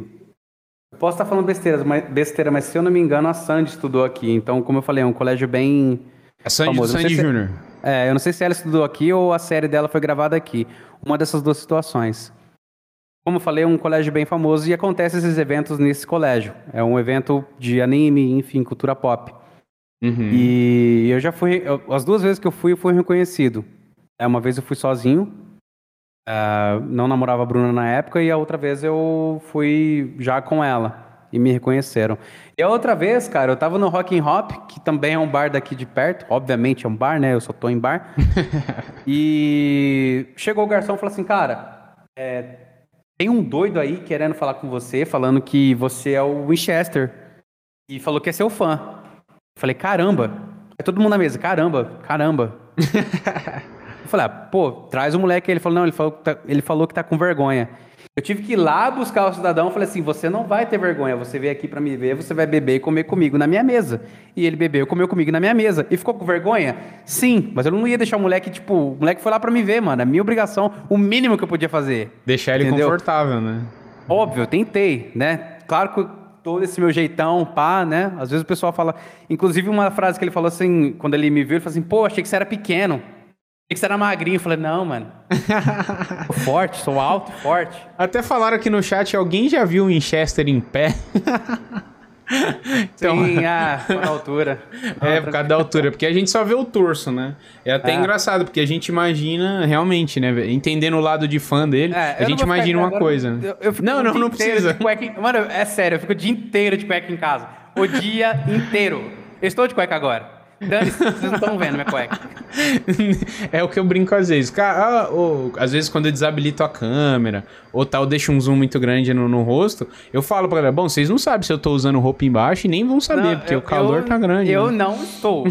eu posso estar falando besteira mas, besteira, mas se eu não me engano, a Sandy estudou aqui. Então, como eu falei, é um colégio bem. A Sandy do Famoso. Sandy se- Júnior. É, eu não sei se ela estudou aqui ou a série dela foi gravada aqui. Uma dessas duas situações. Como eu falei, é um colégio bem famoso e acontece esses eventos nesse colégio. É um evento de anime, enfim, cultura pop. Uhum. E eu já fui. eu- as duas vezes que eu fui, eu fui reconhecido. É, uma vez eu fui sozinho. Ah, não namorava a Bruna na época, e a outra vez eu fui já com ela. E me reconheceram. E a outra vez, cara, eu tava no Rock and Hop, que também é um bar daqui de perto. Obviamente é um bar, né? Eu só tô em bar. <laughs> e chegou o garçom e falou assim, cara, é, tem um doido aí querendo falar com você, falando que você é o Winchester. E falou que é seu fã. Eu falei, caramba. É todo mundo na mesa, caramba, caramba. <laughs> eu falei, ah, pô, traz o moleque. Ele falou, não, ele falou, que tá, ele falou que tá com vergonha. Eu tive que ir lá buscar o cidadão. Eu falei assim, você não vai ter vergonha. Você veio aqui pra me ver, você vai beber e comer comigo na minha mesa. E ele bebeu e comeu comigo na minha mesa. E ficou com vergonha? Sim, mas eu não ia deixar o moleque, tipo, o moleque foi lá pra me ver, mano. É minha obrigação, o mínimo que eu podia fazer. Deixar ele Entendeu? confortável, né? Óbvio, eu tentei, né? Claro que todo esse meu jeitão, pá, né? Às vezes o pessoal fala. Inclusive, uma frase que ele falou assim, quando ele me viu, ele falou assim: pô, achei que você era pequeno. Que você era magrinho. Eu falei: não, mano. <laughs> sou forte, sou alto, forte. Até falaram aqui no chat, alguém já viu o Winchester em pé? <laughs> Então- Sim, ah, por altura. <laughs> É, por causa da altura, porque a gente só vê o torso, né? É até É. engraçado, porque a gente imagina realmente, né? Entendendo o lado de fã dele, É, a gente imagina uma agora, coisa, né? eu- eu não, não, não precisa. cueca Mano, é sério, eu fico o dia inteiro de cueca em casa. O dia inteiro. Eu estou de cueca agora. Dane-se, vocês não estão vendo minha cueca. <laughs> é o que eu brinco às vezes. Cara, ah, ou, às vezes quando eu desabilito a câmera, ou tal, deixo um zoom muito grande no, no rosto, eu falo pra galera, bom, vocês não sabem se eu tô usando roupa embaixo e nem vão saber, Não, porque eu- o calor eu- tá grande. Eu né? não estou.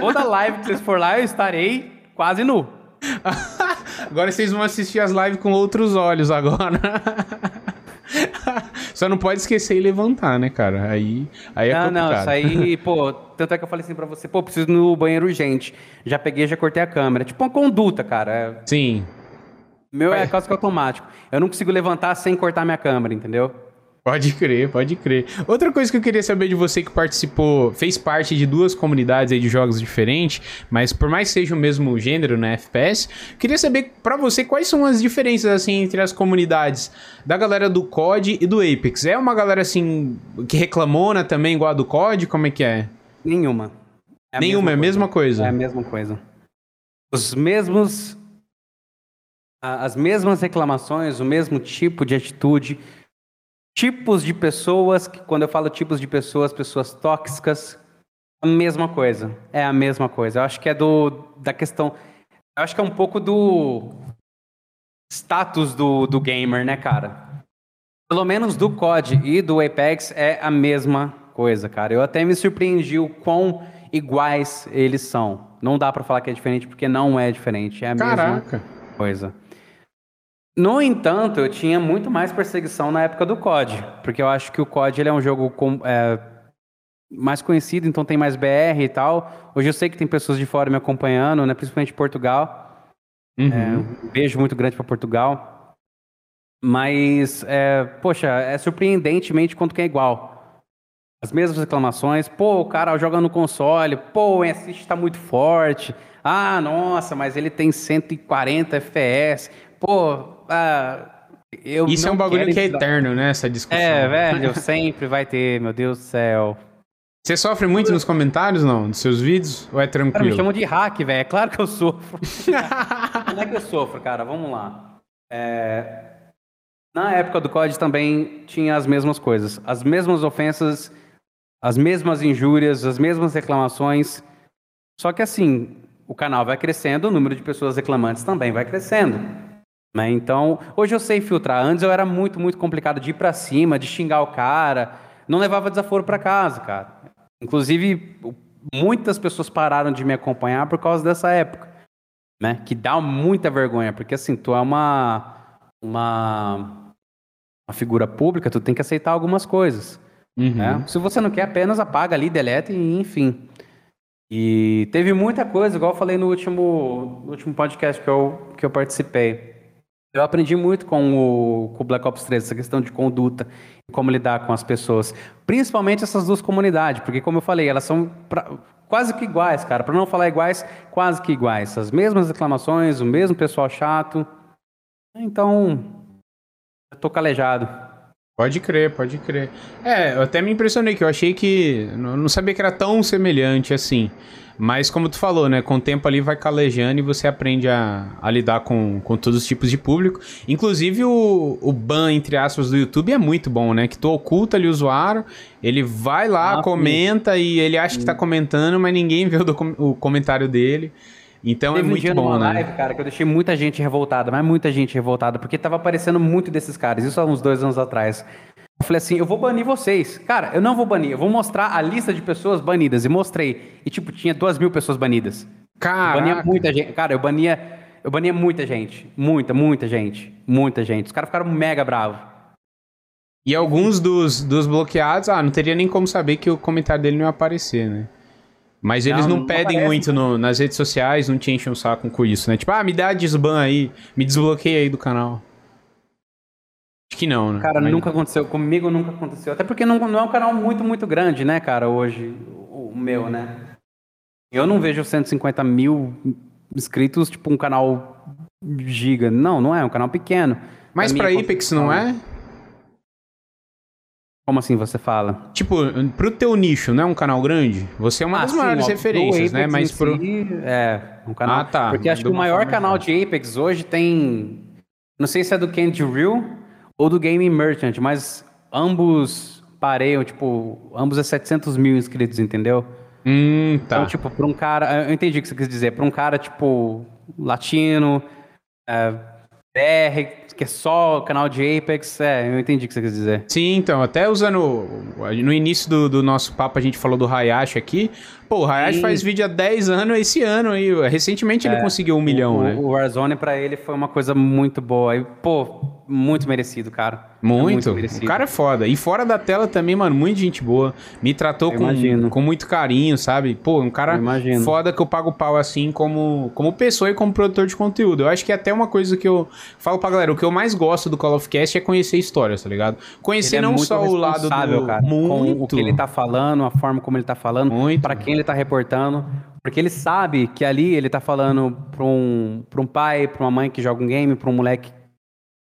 Toda live que vocês for lá, eu estarei quase nu. <laughs> Agora vocês vão assistir as lives com outros olhos agora. <laughs> <laughs> Só não pode esquecer e levantar, né, cara? Aí, aí é não, não, complicado. isso aí, <laughs> pô, tanto é que eu falei assim pra você, pô, preciso ir no banheiro urgente. Já peguei, já cortei a câmera. Tipo uma conduta, cara. É- Sim, meu é Vai. quase que automático. Eu não consigo levantar sem cortar minha câmera, entendeu? Pode crer, pode crer. Outra coisa que eu queria saber de você que participou, fez parte de duas comunidades aí de jogos diferentes, mas por mais que seja o mesmo gênero, né, FPS, queria saber pra você quais são as diferenças assim entre as comunidades da galera do COD e do Apex. É uma galera assim que reclamona também igual a do COD, como é que é? Nenhuma. É Nenhuma, é a mesma coisa. É a mesma coisa. Os mesmos. As mesmas reclamações, o mesmo tipo de atitude, tipos de pessoas, que quando eu falo tipos de pessoas, pessoas tóxicas, a mesma coisa. É a mesma coisa. Eu acho que é do da questão. Eu acho que é um pouco do status do, do gamer, né, cara? Pelo menos do COD e do Apex é a mesma coisa, cara. Eu até me surpreendi o quão iguais eles são. Não dá pra falar que é diferente porque não é diferente, é a Caraca. mesma coisa. No entanto, eu tinha muito mais perseguição na época do COD, porque eu acho que o COD ele é um jogo com, é, mais conhecido, então tem mais BR e tal. Hoje eu sei que tem pessoas de fora me acompanhando, né? Principalmente Portugal. Uhum. É, um beijo muito grande para Portugal. Mas, é, poxa, é surpreendentemente quanto que é igual. As mesmas reclamações. Pô, o cara joga no console. Pô, o assist tá muito forte. Ah, nossa, mas ele tem 140 FPS. Pô, ah, eu Isso é um bagulho que é eterno, né? Essa discussão. É, velho, sempre vai ter, meu Deus do céu. Você sofre muito nos comentários, não? Dos seus vídeos? Ou é tranquilo? Cara, me chamam de hack, velho. É claro que eu sofro. <laughs> Não é que eu sofro, cara. Vamos lá. É... Na época do COD também tinha as mesmas coisas. As mesmas ofensas, as mesmas injúrias, as mesmas reclamações. Só que assim, o canal vai crescendo, o número de pessoas reclamantes também vai crescendo. Né? Então, hoje eu sei filtrar. Antes eu era muito, muito complicado de ir pra cima, de xingar o cara. Não levava desaforo para casa, cara. Inclusive, muitas pessoas pararam de me acompanhar por causa dessa época, né? Que dá muita vergonha, porque assim, tu é uma uma, uma figura pública, tu tem que aceitar algumas coisas. Uhum. Né? Se você não quer, apenas apaga ali, deleta e enfim. E teve muita coisa, igual eu falei no último, no último podcast que eu, que eu participei. Eu aprendi muito com o, com o Black Ops 3, essa questão de conduta e como lidar com as pessoas. Principalmente essas duas comunidades, porque, como eu falei, elas são pra, quase que iguais, cara. Para não falar iguais, quase que iguais. As mesmas reclamações, o mesmo pessoal chato. Então, eu tô calejado. Pode crer, pode crer. É, eu até me impressionei que eu achei que. Não sabia que era tão semelhante assim. Mas como tu falou, né? Com o tempo ali vai calejando e você aprende a, a lidar com, com todos os tipos de público. Inclusive o, o ban, entre aspas, do YouTube é muito bom, né? Que tu oculta ali o usuário, ele vai lá, ah, comenta sim. e ele acha que tá comentando, mas ninguém vê o, o comentário dele. Então Teve é muito um bom, né? live, cara, que eu deixei muita gente revoltada, mas muita gente revoltada, porque tava aparecendo muito desses caras, isso há uns dois anos atrás. Eu falei assim, eu vou banir vocês. Cara, eu não vou banir, eu vou mostrar a lista de pessoas banidas. E mostrei. E, tipo, tinha duas mil pessoas banidas. Cara. Bania muita gente. Cara, eu bania. Eu bania muita gente. Muita, muita gente. Muita gente. Os caras ficaram mega bravos. E alguns dos, dos bloqueados, ah, não teria nem como saber que o comentário dele não ia aparecer, né? Mas eles não, não pedem aparece, muito no, nas redes sociais, não te enchem o saco com isso, né? Tipo, ah, me dá desban aí, me desbloqueia aí do canal. Acho que não, né? Cara, Mas... nunca aconteceu. Comigo nunca aconteceu. Até porque não, não é um canal muito, muito grande, né, cara, hoje, o, o meu, né? Eu não vejo 150 mil inscritos, tipo, um canal giga. Não, não é, é um canal pequeno. Mas pra Apex não é? Como assim você fala? Tipo, pro teu nicho, não é um canal grande? Você é uma ah, das sim, maiores ó, referências, né? Mas pro. Si, é, um canal. Ah, tá. Porque acho que o maior canal de Apex hoje tem. Não sei se é do Candy Real ou do Game Merchant, mas ambos pareiam, tipo, ambos é 700 mil inscritos, entendeu? Hum, tá. Então, tipo, pra um cara, eu entendi o que você quis dizer, pra um cara, tipo, latino, é, BR, que é só canal de Apex, é, eu entendi o que você quis dizer. Sim, então, até usando, no início do, do nosso papo a gente falou do Hayashi aqui, pô, o Hayashi Sim. faz vídeo há 10 anos esse ano aí, recentemente é, ele conseguiu um milhão, o, né? O Warzone pra ele foi uma coisa muito boa, e, pô, muito merecido, cara. Muito. É muito o cara é foda. E fora da tela também, mano, muita gente boa. Me tratou com, com muito carinho, sabe? Pô, um cara foda que eu pago pau assim como, como pessoa e como produtor de conteúdo. Eu acho que é até uma coisa que eu falo pra galera, o que eu mais gosto do Call of Cast é conhecer histórias, tá ligado? Conhecer é não só o lado do... Cara, muito. Com o que ele tá falando, a forma como ele tá falando, para quem ele tá reportando. Porque ele sabe que ali ele tá falando pra um, pra um pai, pra uma mãe que joga um game, pra um moleque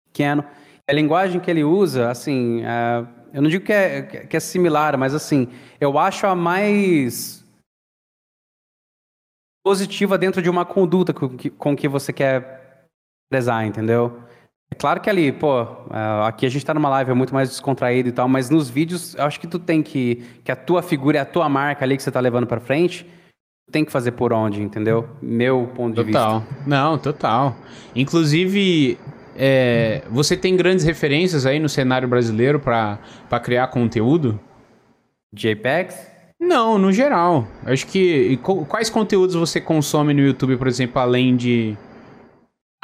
pequeno. A linguagem que ele usa, assim, é, eu não digo que é, que é similar, mas assim, eu acho a mais positiva dentro de uma conduta com que, com que você quer prezar, entendeu? Claro que ali, pô, é, aqui a gente tá numa live é muito mais descontraído e tal, mas nos vídeos eu acho que tu tem que que a tua figura é a tua marca ali que você tá levando para frente, tem que fazer por onde, entendeu? Meu ponto de total. vista. Total. Não, total. Inclusive, é, você tem grandes referências aí no cenário brasileiro para criar conteúdo? JPEGs? Não, no geral. Acho que. Quais conteúdos você consome no YouTube, por exemplo, além de.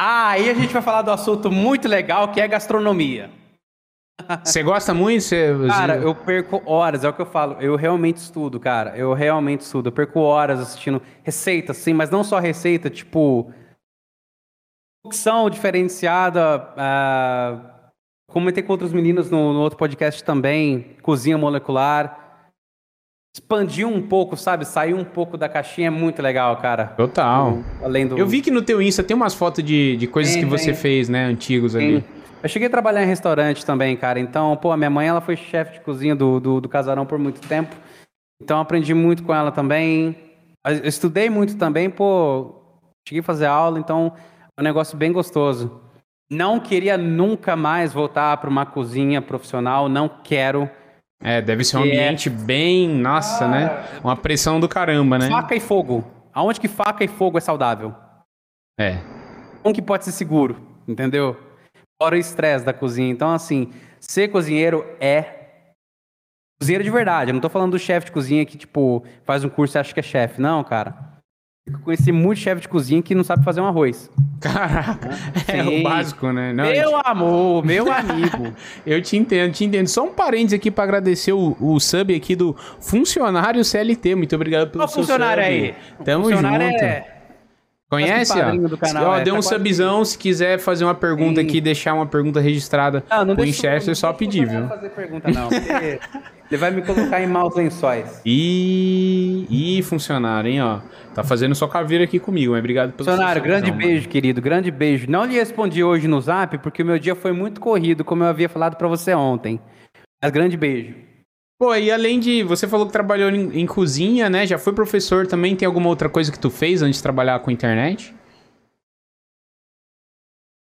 Ah, aí a gente vai falar do assunto muito legal que é gastronomia. Você gosta muito? Você, Cara, eu perco horas, é o que eu falo. Eu realmente estudo, cara. Eu realmente estudo. Eu perco horas assistindo receita, sim, mas não só receita, tipo. Cocção diferenciada. Uh, comentei com outros meninos no, no outro podcast também. Cozinha molecular expandir um pouco, sabe? Sair um pouco da caixinha é muito legal, cara. Total. Além do... Eu vi que no teu Insta tem umas fotos de, de coisas tem, que você tem. fez, né? Antigos tem. ali. Eu cheguei a trabalhar em restaurante também, cara. Então, pô, a minha mãe, ela foi chefe de cozinha do, do, do, casarão por muito tempo. Então, aprendi muito com ela também. Eu estudei muito também, pô. Cheguei a fazer aula, então é um negócio bem gostoso. Não queria nunca mais voltar para uma cozinha profissional, não quero. É, deve ser um é ambiente é... bem, nossa, ah, né? Uma pressão do caramba, né? Faca e fogo. Aonde que faca e fogo é saudável? É. Como que pode ser seguro, entendeu? Fora o estresse da cozinha. Então, assim, ser cozinheiro é cozinheiro de verdade. Eu não tô falando do chefe de cozinha que, tipo, faz um curso e acha que é chefe. Não, cara. Eu conheci muito chefe de cozinha que não sabe fazer um arroz. Caraca, <laughs> é o básico, né? Não, meu gente... amor, meu <laughs> amigo. eu te entendo, te entendo. Só um parênteses aqui para agradecer o, o, sub aqui do funcionário CLT. Muito obrigado pelo Qual seu funcionário sub. aí? Tamo funcionário junto. É... Conhece, ó? Canal, ó, é, dê um tá subzão, se quiser fazer uma pergunta Sim. aqui, deixar uma pergunta registrada não, não pro Winchester, é só pedir, viu? Não fazer pergunta não, <laughs> ele vai me colocar em maus lençóis. <laughs> E... e funcionário, hein, ó. Tá fazendo só caveira aqui comigo, mas obrigado pelo Funcionário, grande beijo, mano. querido, grande beijo. Não lhe respondi hoje no zap, porque o meu dia foi muito corrido, como eu havia falado para você ontem. Mas grande beijo. Pô, e além de. Você falou que trabalhou em, em, cozinha, né? Já foi professor também. Tem alguma outra coisa que tu fez antes de trabalhar com internet?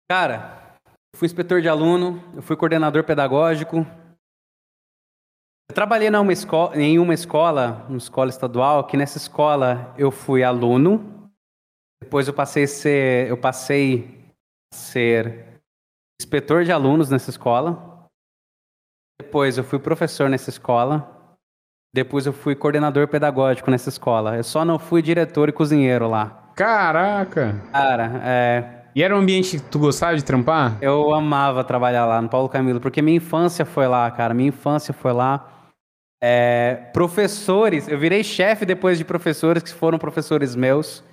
Cara, eu fui inspetor de aluno, eu fui coordenador pedagógico. Eu trabalhei numa escola, em uma escola, uma escola estadual, que nessa escola eu fui aluno. Depois eu passei a ser, eu passei a ser inspetor de alunos nessa escola. Depois eu fui professor nessa escola. Depois eu fui coordenador pedagógico nessa escola. Eu só não fui diretor e cozinheiro lá. Caraca! Cara, é. E era um ambiente que tu gostava de trampar? Eu amava trabalhar lá no Paulo Camilo, porque minha infância foi lá, cara. Minha infância foi lá. É, professores, eu virei chefe depois de professores que foram professores meus.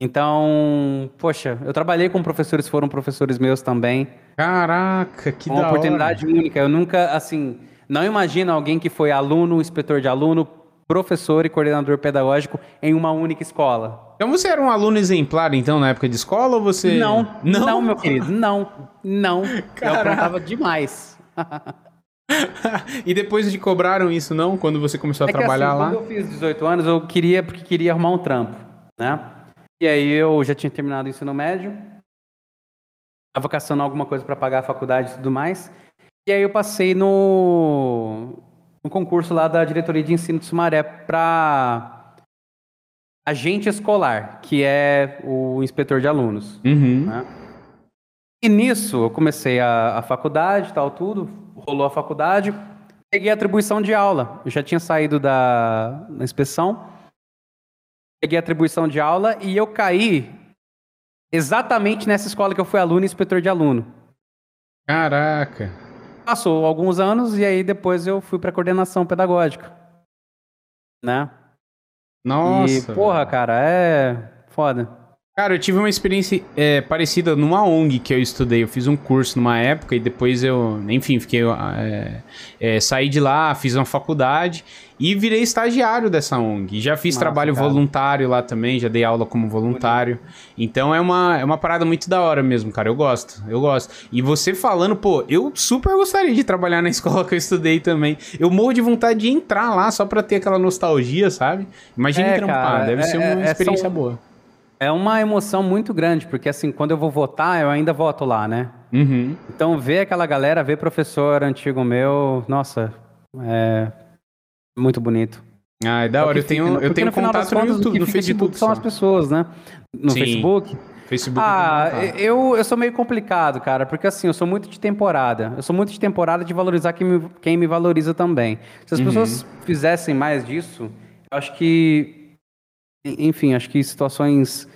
Então, poxa, eu trabalhei com professores que foram professores meus também. Caraca, que Uma oportunidade hora. única. Eu nunca, assim, não imagino alguém que foi aluno, inspetor de aluno, professor e coordenador pedagógico em uma única escola. Então você era um aluno exemplar, então, na época de escola, ou você... Não, não, não meu querido, não, não. Caraca. Eu aprontava demais. <laughs> e depois de cobraram isso, não? Quando você começou a é trabalhar assim, lá? Quando eu fiz 18 anos, eu queria, porque queria arrumar um trampo, né? E aí eu já tinha terminado o ensino médio, estava caçando alguma coisa para pagar a faculdade e tudo mais. E aí eu passei no, no concurso lá da diretoria de ensino de Sumaré para agente escolar, que é o inspetor de alunos. Uhum. Né? E nisso eu comecei a, a faculdade, tal, tudo, rolou a faculdade, peguei a atribuição de aula. Eu já tinha saído da, da inspeção peguei atribuição de aula e eu caí exatamente nessa escola que eu fui aluno e inspetor de aluno. Caraca. Passou alguns anos e aí depois eu fui para coordenação pedagógica. Né? Nossa. E, porra, cara, é foda. Cara, eu tive uma experiência é, parecida numa ONG que eu estudei. Eu fiz um curso numa época e depois eu, enfim, fiquei. É, é, saí de lá, fiz uma faculdade e virei estagiário dessa ONG. Já fiz trabalho cara. voluntário lá também, já dei aula como voluntário. Então é uma, é uma parada muito da hora mesmo, cara. Eu gosto, eu gosto. E você falando, pô, eu super gostaria de trabalhar na <laughs> escola que eu estudei também. Eu morro de vontade de entrar lá só pra ter aquela nostalgia, sabe? Imagina é, trampar, cara, deve ser é, uma é, experiência são... boa. É uma emoção muito grande, porque assim, quando eu vou votar, eu ainda voto lá, né? Uhum. Então, ver aquela galera, ver professor antigo meu, nossa, é muito bonito. Ah, é da hora. Eu tenho, eu tenho contato no YouTube, no Facebook. São as pessoas, né? No Sim. Facebook. Facebook ah, eu, eu sou meio complicado, cara, porque assim, eu sou muito de temporada. Eu sou muito de temporada de valorizar quem me, quem me valoriza também. Se as uhum. pessoas fizessem mais disso, eu acho que. Enfim, acho que situações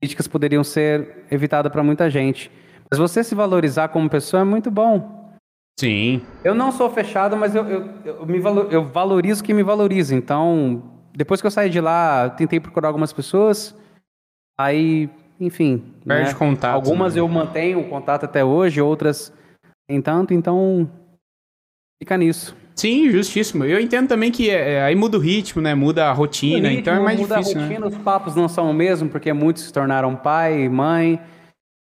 críticas poderiam ser evitadas para muita gente. Mas você se valorizar como pessoa é muito bom. Sim. Eu não sou fechado, mas eu, eu, eu, me valor, eu valorizo quem me valoriza. Então, depois que eu saí de lá, tentei procurar algumas pessoas. Aí, enfim. Perde né? contato. Algumas né? eu mantenho o contato até hoje, outras nem tanto, então. Fica nisso. Sim, justíssimo. Eu entendo também que é, aí muda o ritmo, né? Muda a rotina, ritmo então é mais muda difícil, a né? rotina, os papos não são o mesmo, porque muitos se tornaram pai, mãe,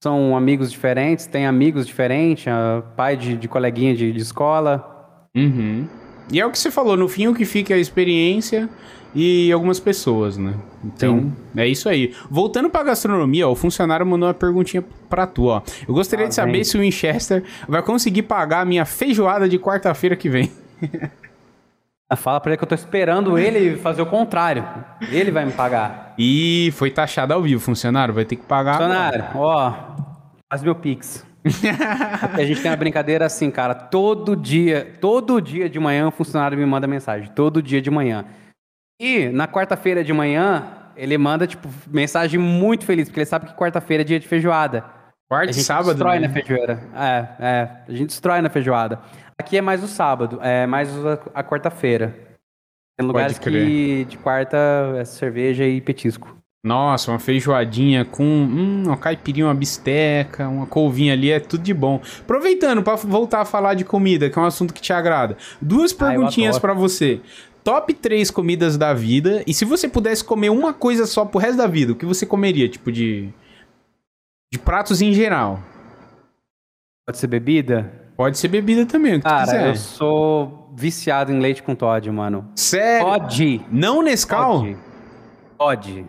são amigos diferentes, têm amigos diferentes, ah, pai de, de coleguinha de, de escola. Uhum. E é o que você falou, no fim o que fica é a experiência e algumas pessoas, né? Então, Sim. é isso aí. Voltando pra gastronomia, ó, o funcionário mandou uma perguntinha pra tu, ó. Eu gostaria Ah, de saber vem. se o Winchester vai conseguir pagar a minha feijoada de quarta-feira que vem. Ah, Fala pra ele que eu tô esperando ele fazer o contrário. Ele vai me pagar. E foi taxado ao vivo, funcionário, vai ter que pagar. Funcionário, ó, faz meu pix. <laughs> A gente tem uma brincadeira assim, cara. Todo dia, todo dia de manhã, o funcionário me manda mensagem. Todo dia de manhã. E na quarta-feira de manhã, ele manda, tipo, mensagem muito feliz, porque ele sabe que quarta-feira é dia de feijoada. Quarta A e gente sábado. destrói né? na feijoada. É, é. A gente destrói na feijoada. Aqui é mais o sábado, é mais a, a quarta-feira. Tem lugares que de quarta é cerveja e petisco. Nossa, uma feijoadinha com hum, uma caipirinha, uma bisteca, uma couvinha ali, é tudo de bom. Aproveitando pra voltar a falar de comida, que é um assunto que te agrada. Duas Ah, perguntinhas adoro. pra você. Top 3 comidas da vida. E se você pudesse comer uma coisa só pro resto da vida, o que você comeria? Tipo de. De pratos em geral. Pode ser bebida? Pode ser bebida também, o que tu Cara, quiser. eu sou viciado em leite com Todd, mano. Sério? Pode. Não Nescau? Pode. Pode.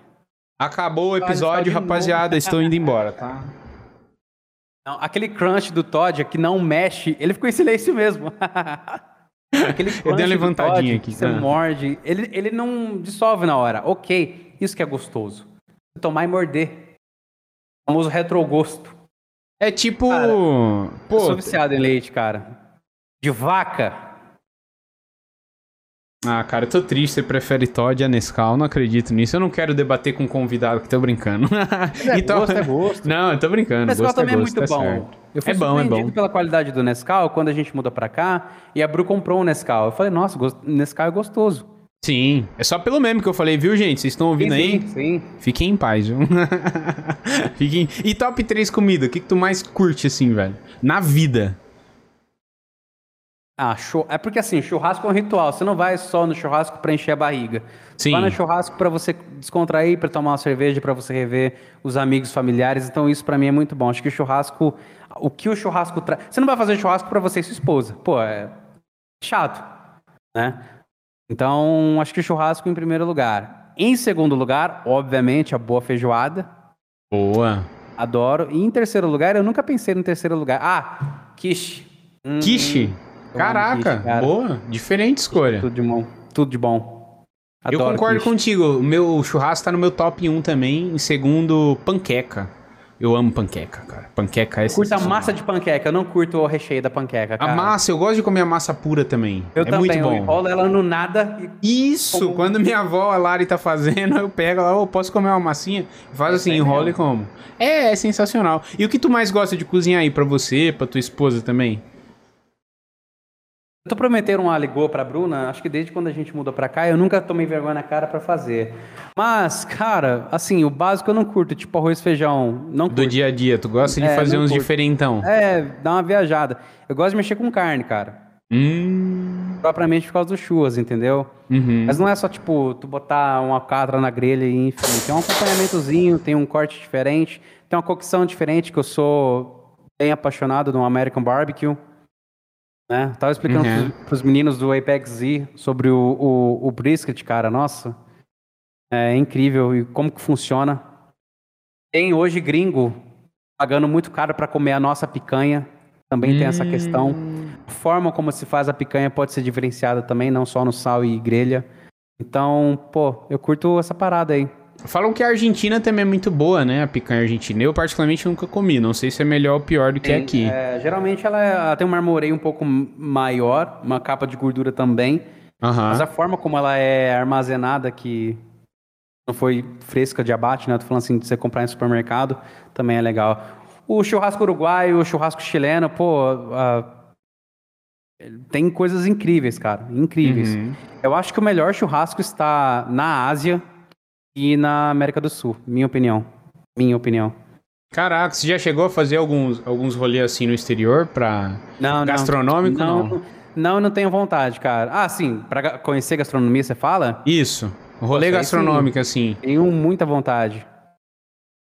Acabou o episódio, pode rapaziada. Estou indo embora, tá? Não, aquele crunch do Todd que não mexe, ele ficou em silêncio mesmo. <laughs> aquele crunch Eu dei uma levantadinha Todd aqui, que Você ah. morde. Ele, ele não dissolve na hora. Ok, isso que é gostoso. Tomar e morder. O famoso retrogosto. É tipo. Cara, Eu Pô, sou viciado em leite, cara. De vaca. Ah, cara, eu tô triste. Você prefere Todd a Nescau? Não acredito nisso. Eu não quero debater com um convidado que tô brincando. é <laughs> gosto, é gosto. Não, eu tô brincando. O Nescau é também é gosto, muito tá bom. certo. Eu fui É bom, é bom. pela qualidade do Nescau quando a gente mudou pra cá e a Bru comprou um Nescau. Eu falei, nossa, Nescau é gostoso. Sim, é só pelo meme que eu falei, viu, gente? Vocês estão ouvindo aí? Sim, sim. Fiquem em paz, viu? <laughs> Fiquem... E top 3 comida, o que, que tu mais curte, assim, velho? Na vida. Ah, show. É porque assim, churrasco é um ritual. Você não vai só no churrasco pra encher a barriga. Sim. Vai no churrasco pra você descontrair, pra tomar uma cerveja, pra você rever os amigos, familiares. Então isso pra mim é muito bom. Acho que o churrasco, o que o churrasco traz. Você não vai fazer churrasco pra você e sua esposa. Pô, é chato, né? Então, acho que o churrasco em primeiro lugar. Em segundo lugar, obviamente, a boa feijoada. Boa. Adoro. E em terceiro lugar, eu nunca pensei no terceiro lugar. Ah, quiche. Hum, Quiche. eu Caraca, quiche, boa. Diferente escolha. Tudo de bom. Tudo de bom. Eu Adoro concordo quiche. contigo. O meu churrasco tá no meu top 1 também. Em segundo, panqueca. Eu amo panqueca, cara. Panqueca é Eu curto a massa de panqueca, eu não curto o recheio da panqueca, cara. A massa, eu gosto de comer a massa pura também. Eu é também, muito eu bom. enrolo ela no nada e Isso, Como- quando minha avó, a Lari, tá fazendo, <laughs> eu pego lá, eu posso comer uma massinha, faz assim, aí enrola e como. É, é sensacional. E o que tu mais gosta de cozinhar aí pra você, pra tua esposa também? Tô prometendo um aligô pra Bruna, acho que desde quando a gente mudou pra cá, eu nunca tomei vergonha na cara pra fazer. Mas, cara, assim, o básico eu não curto, tipo arroz e feijão, não Do curto. dia a dia, tu gosta de É, fazer uns curto. diferentão? É, dá uma viajada. Eu gosto de mexer com carne, cara. Hum. Propriamente por causa dos churras, entendeu? Uhum. Mas não é só, tipo, tu botar uma alcatra na grelha e enfim. Tem um acompanhamentozinho, tem um corte diferente, tem uma cocção diferente, que eu sou bem apaixonado no American Barbecue. Né? Tava explicando Uhum. pros, pros meninos do Apex Z sobre o, o, o brisket, cara. Nossa, é incrível. E como que funciona. Tem hoje gringo pagando muito caro para comer a nossa picanha. Também tem essa questão. A forma como se faz a picanha pode ser diferenciada também, não só no sal e grelha. Então, pô, eu curto essa parada aí. Falam que a Argentina também é muito boa, né? A picanha argentina. Eu, particularmente, nunca comi. Não sei se é melhor ou pior do que Tem, aqui. é, geralmente ela, ela tem um marmoreio um pouco maior, uma capa de gordura também. Aham. Mas a forma como ela é armazenada, que não foi fresca de abate, né? Tô falando assim, de você comprar em supermercado, também é legal. O churrasco uruguaio, o churrasco chileno, pô, Tem coisas incríveis, cara. Incríveis. Uhum. Eu acho que o melhor churrasco está na Ásia e na América do Sul, minha opinião. Minha opinião. Caraca, você já chegou a fazer alguns, alguns rolês assim no exterior pra Não, gastronômico? Não, Não, não, não tenho vontade, cara. Ah, sim, pra conhecer gastronomia, você fala? Isso. Rolê gastronômico, assim. Tenho muita vontade.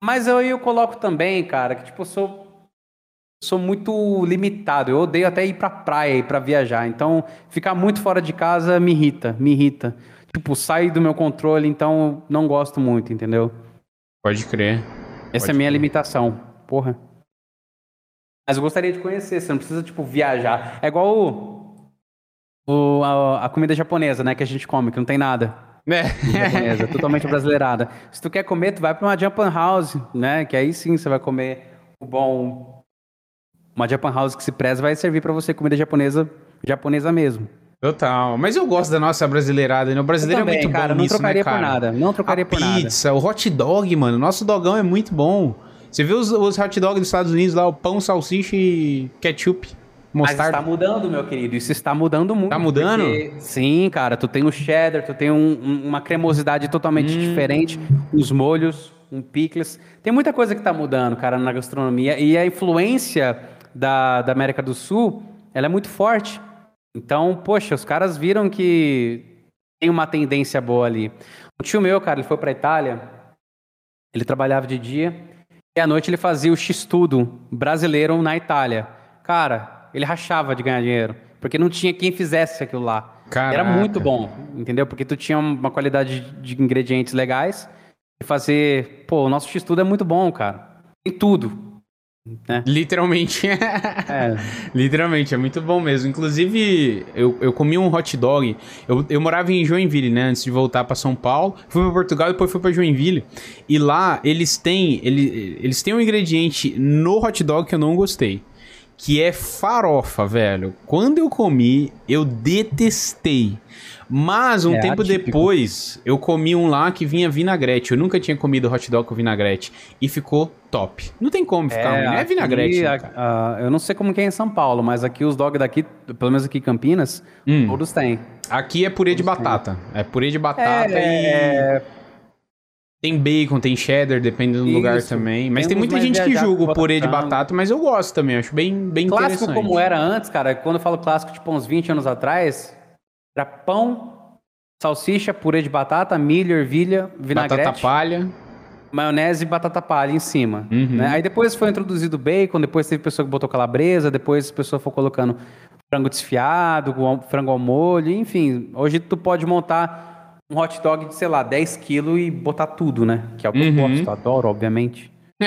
Mas eu, eu coloco também, cara, que tipo, eu sou, sou muito limitado. Eu odeio até ir pra praia, ir pra viajar. Então, ficar muito fora de casa me irrita, me irrita. Tipo, sai do meu controle, então não gosto muito, entendeu? Pode crer. Essa Pode é a minha crer. limitação. Porra. Mas eu gostaria de conhecer, você não precisa, tipo, viajar. É igual o, o- a, a comida japonesa, né, que a gente come, que não tem nada. É. japonesa, totalmente brasileirada. Se tu quer comer, tu vai pra uma Japan House, né? Que aí sim você vai comer o bom. Uma Japan House que se preza vai servir pra você comida japonesa, japonesa mesmo. Total. Mas eu gosto da nossa brasileirada, né? O brasileiro Eu também, é muito cara, bom não nisso, trocaria né, cara? por nada. Não trocaria a por nada. pizza, o hot dog, mano. Nosso dogão é muito bom. Você viu os, os hot dogs dos Estados Unidos lá, o pão, salsicha e ketchup, Mas mostarda. está mudando, meu querido. Isso está mudando muito. Tá mudando? porque- Sim, cara. Tu tem o cheddar, tu tem um- um- uma cremosidade totalmente Hum. diferente. Os molhos, um pickles. Tem muita coisa que tá mudando, cara, na gastronomia. E a influência da, da América do Sul, ela é muito forte. Então, poxa, os caras viram que tem uma tendência boa ali. O tio meu, cara, ele foi pra Itália. Ele trabalhava de dia. E à noite ele fazia o X-Tudo brasileiro na Itália. Cara, ele rachava de ganhar dinheiro. Porque não tinha quem fizesse aquilo lá. Caraca. Era muito bom, entendeu? Porque tu tinha uma qualidade de ingredientes legais. E fazer... Pô, o nosso X-Tudo é muito bom, cara. Tem tudo. Né? Literalmente. <laughs> É. Literalmente, é muito bom mesmo. Inclusive, eu, eu comi um hot dog. Eu, eu morava em Joinville, né? Antes de voltar pra São Paulo. Fui pra Portugal e depois fui pra Joinville. E lá, eles têm, ele, eles têm um ingrediente no hot dog que eu não gostei. Que é farofa, velho. Quando eu comi, eu detestei. Mas um É tempo atípico. depois, eu comi um lá que vinha vinagrete. Eu nunca tinha comido hot dog com vinagrete. E ficou top. Não tem como ficar ruim. Não é aqui, vinagrete, né, a- cara? a- eu não sei como que é em São Paulo, mas aqui os dog daqui, pelo menos aqui em Campinas, Hum. todos têm. Aqui é purê de batata. É purê de batata É, e. Tem bacon, tem cheddar, dependendo do lugar Isso. também. Mas tem Tem muita gente que julga o purê de batata, mas eu gosto também. Acho bem, bem Clássico interessante. como era antes, cara, quando eu falo clássico, tipo uns 20 anos atrás, era pão, salsicha, purê de batata, milho, ervilha, vinagrete, Batata palha. Maionese e batata palha em cima. Uhum. né? Aí depois foi introduzido bacon, depois teve pessoa que botou calabresa, depois a pessoa foi colocando frango desfiado, frango ao molho, enfim. Hoje tu pode montar um hot dog de, sei lá, 10 quilos e botar tudo, né? Que é o que Uhum. eu gosto, adoro, obviamente. <laughs>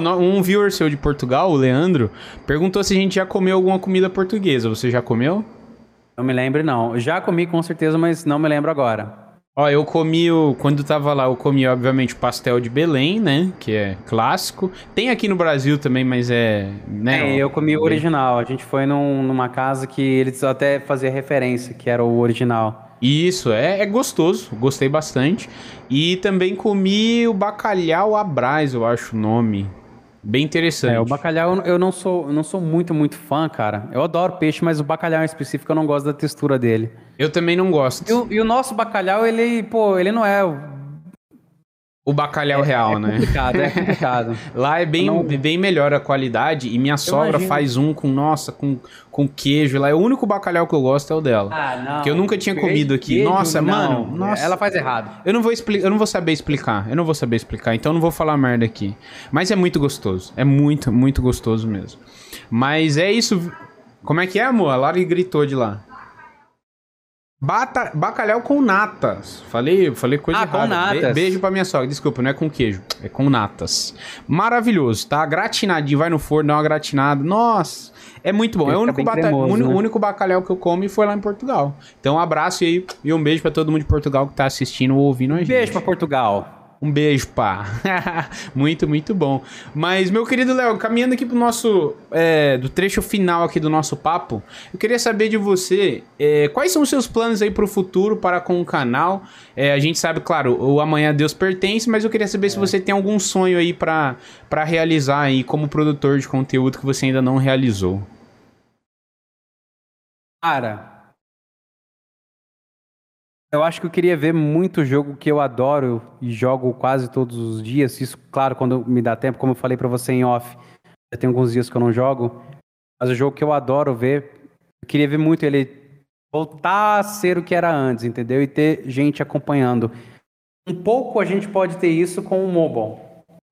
No- um viewer seu de Portugal, o Leandro, perguntou se a gente já comeu alguma comida portuguesa. Você já comeu? Não me lembro, não. Já comi com certeza, mas não me lembro agora. Ó, eu comi o. Quando tava lá, eu comi, obviamente, o pastel de Belém, né? Que é clássico. Tem aqui no Brasil também, mas é. Né, É, eu comi o original. A gente foi num- numa casa que eles até faziam referência, que era o original. Isso, é, é gostoso, gostei bastante. E também comi o bacalhau à Brás, eu acho o nome. Bem interessante. É, o bacalhau eu não sou, eu não sou muito, muito fã, cara. Eu adoro peixe, mas o bacalhau em específico eu não gosto da textura dele. Eu também não gosto. E o, e o nosso bacalhau, ele, pô, ele não é. O- bacalhau real, é né? complicado, é <laughs> complicado. Lá é bem, Não- bem melhor a qualidade. E minha sogra imagino. faz um com, nossa, com, com queijo. Lá é o único bacalhau que eu gosto é o dela. Ah, não. Que eu nunca tinha comido aqui. queijo, Nossa, não. mano, nossa. Ela faz errado. Eu não vou explicar, eu não vou saber explicar. Eu não vou saber explicar, então eu não vou falar merda aqui. Mas é muito gostoso. É muito, muito gostoso mesmo. Mas é isso. Como é que é, amor? A Lari gritou de lá. Bata, bacalhau com natas. Falei, falei coisa Ah, com errada. Be- natas. beijo pra minha sogra. Desculpa, não é com queijo. É com natas. Maravilhoso, tá? Gratinadinho. Vai no forno, dá uma gratinada. Nossa, é muito bom. Ele É o único, bata- cremoso, né? único bacalhau que eu como e foi lá em Portugal. Então, um abraço aí e um beijo pra todo mundo de Portugal que tá assistindo ou ouvindo a gente. Beijo pra Portugal. Um beijo, pá. <laughs> muito, muito bom. Mas, meu querido Léo, caminhando aqui pro nosso. é, do trecho final aqui do nosso papo, eu queria saber de você é, quais são os seus planos aí pro futuro para com o canal. É, a gente sabe, claro, o Amanhã Deus pertence, mas eu queria saber se você tem algum sonho aí pra realizar aí como produtor de conteúdo que você ainda não realizou. Cara, eu acho que eu queria ver muito jogo que eu adoro e jogo quase todos os dias. Isso, claro, quando me dá tempo, como eu falei para você em off, já tem alguns dias que eu não jogo. Mas o jogo que eu adoro ver, eu queria ver muito ele voltar a ser o que era antes, entendeu? E ter gente acompanhando. Um pouco a gente pode ter isso com o mobile.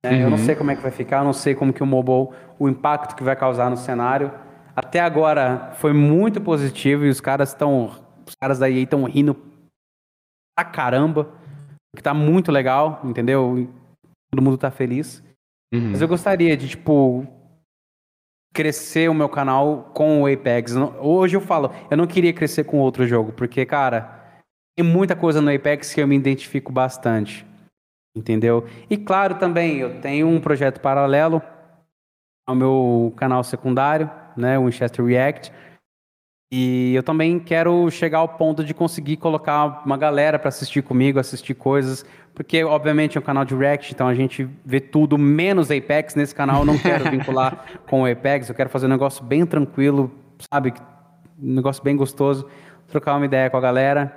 Né? Uhum. Eu não uhum. sei como é que vai ficar, eu não sei como que o mobile, o impacto que vai causar no cenário. Até agora foi muito positivo e os caras estão, os caras da EA estão rindo pra caramba, que tá muito legal, entendeu? Todo mundo tá feliz. Uhum. Mas eu gostaria de, tipo, crescer o meu canal com o Apex. Hoje eu falo, eu não queria crescer com outro jogo, porque, cara, tem muita coisa no Apex que eu me identifico bastante. Entendeu? E claro também, eu tenho um projeto paralelo ao meu canal secundário, né, o Winchester React. E eu também quero chegar ao ponto de conseguir colocar uma galera para assistir comigo, assistir coisas, porque obviamente é um canal de React, então a gente vê tudo menos Apex nesse canal. Eu não quero <laughs> vincular com o Apex, eu quero fazer um negócio bem tranquilo, sabe? Um negócio bem gostoso, trocar uma ideia com a galera.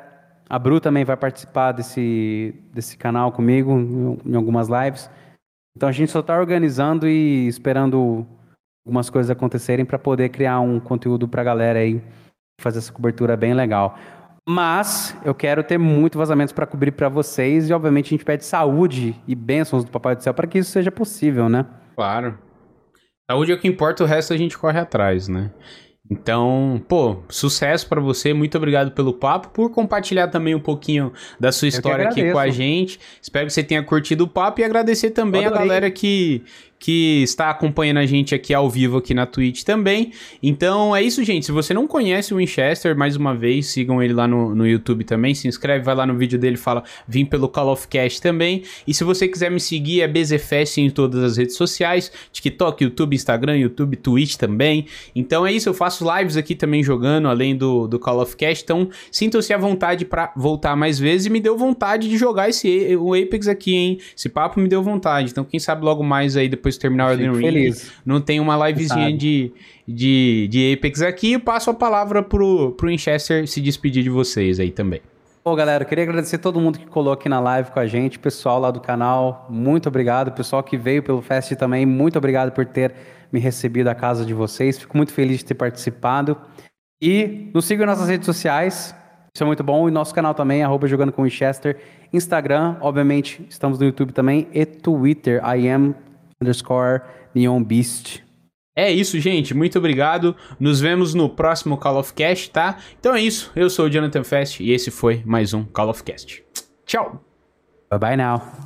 A Bru também vai participar desse, desse canal comigo em algumas lives. Então a gente só está organizando e esperando algumas coisas acontecerem para poder criar um conteúdo para a galera aí, fazer essa cobertura bem legal. Mas eu quero ter muito vazamentos para cobrir para vocês e obviamente a gente pede saúde e bênçãos do Papai do Céu para que isso seja possível, né? Claro. Saúde é o que importa, o resto a gente corre atrás, né? Então, pô, sucesso para você. Muito obrigado pelo papo, por compartilhar também um pouquinho da sua história aqui com a gente. Espero que você tenha curtido o papo e agradecer também a galera que que está acompanhando a gente aqui ao vivo aqui na Twitch também. Então é isso, gente. Se você não conhece o Winchester, mais uma vez, sigam ele lá no, no YouTube também. Se inscreve, vai lá no vídeo dele, fala vim pelo Call of Cast também. E se você quiser me seguir, é BZFest em todas as redes sociais: TikTok, YouTube, Instagram, YouTube, Twitch também. Então é isso, eu faço lives aqui também jogando, além do, do Call of Cast. Então sintam-se à vontade para voltar mais vezes. E me deu vontade de jogar esse o Apex aqui, hein? Esse papo me deu vontade. Então quem sabe logo mais aí depois depois terminar o Elden Ring, feliz. não tem uma livezinha de, de, de Apex aqui. passo a palavra pro, pro Winchester se despedir de vocês aí também. Bom, galera, eu queria agradecer todo mundo que colou aqui na live com a gente, pessoal lá do canal, muito obrigado. Pessoal que veio pelo Fest também, muito obrigado por ter me recebido à casa de vocês. Fico muito feliz de ter participado. E nos sigam nas nossas redes sociais, isso é muito bom. E nosso canal também, arroba Jogando com Winchester. Instagram, obviamente, estamos no YouTube também. E Twitter, I am underscore Neon Beast. É isso, gente. Muito obrigado. Nos vemos no próximo Call of Cast, tá? Então é isso. Eu sou o Jonathan Fest e esse foi mais um Call of Cast. Tchau. Bye bye now.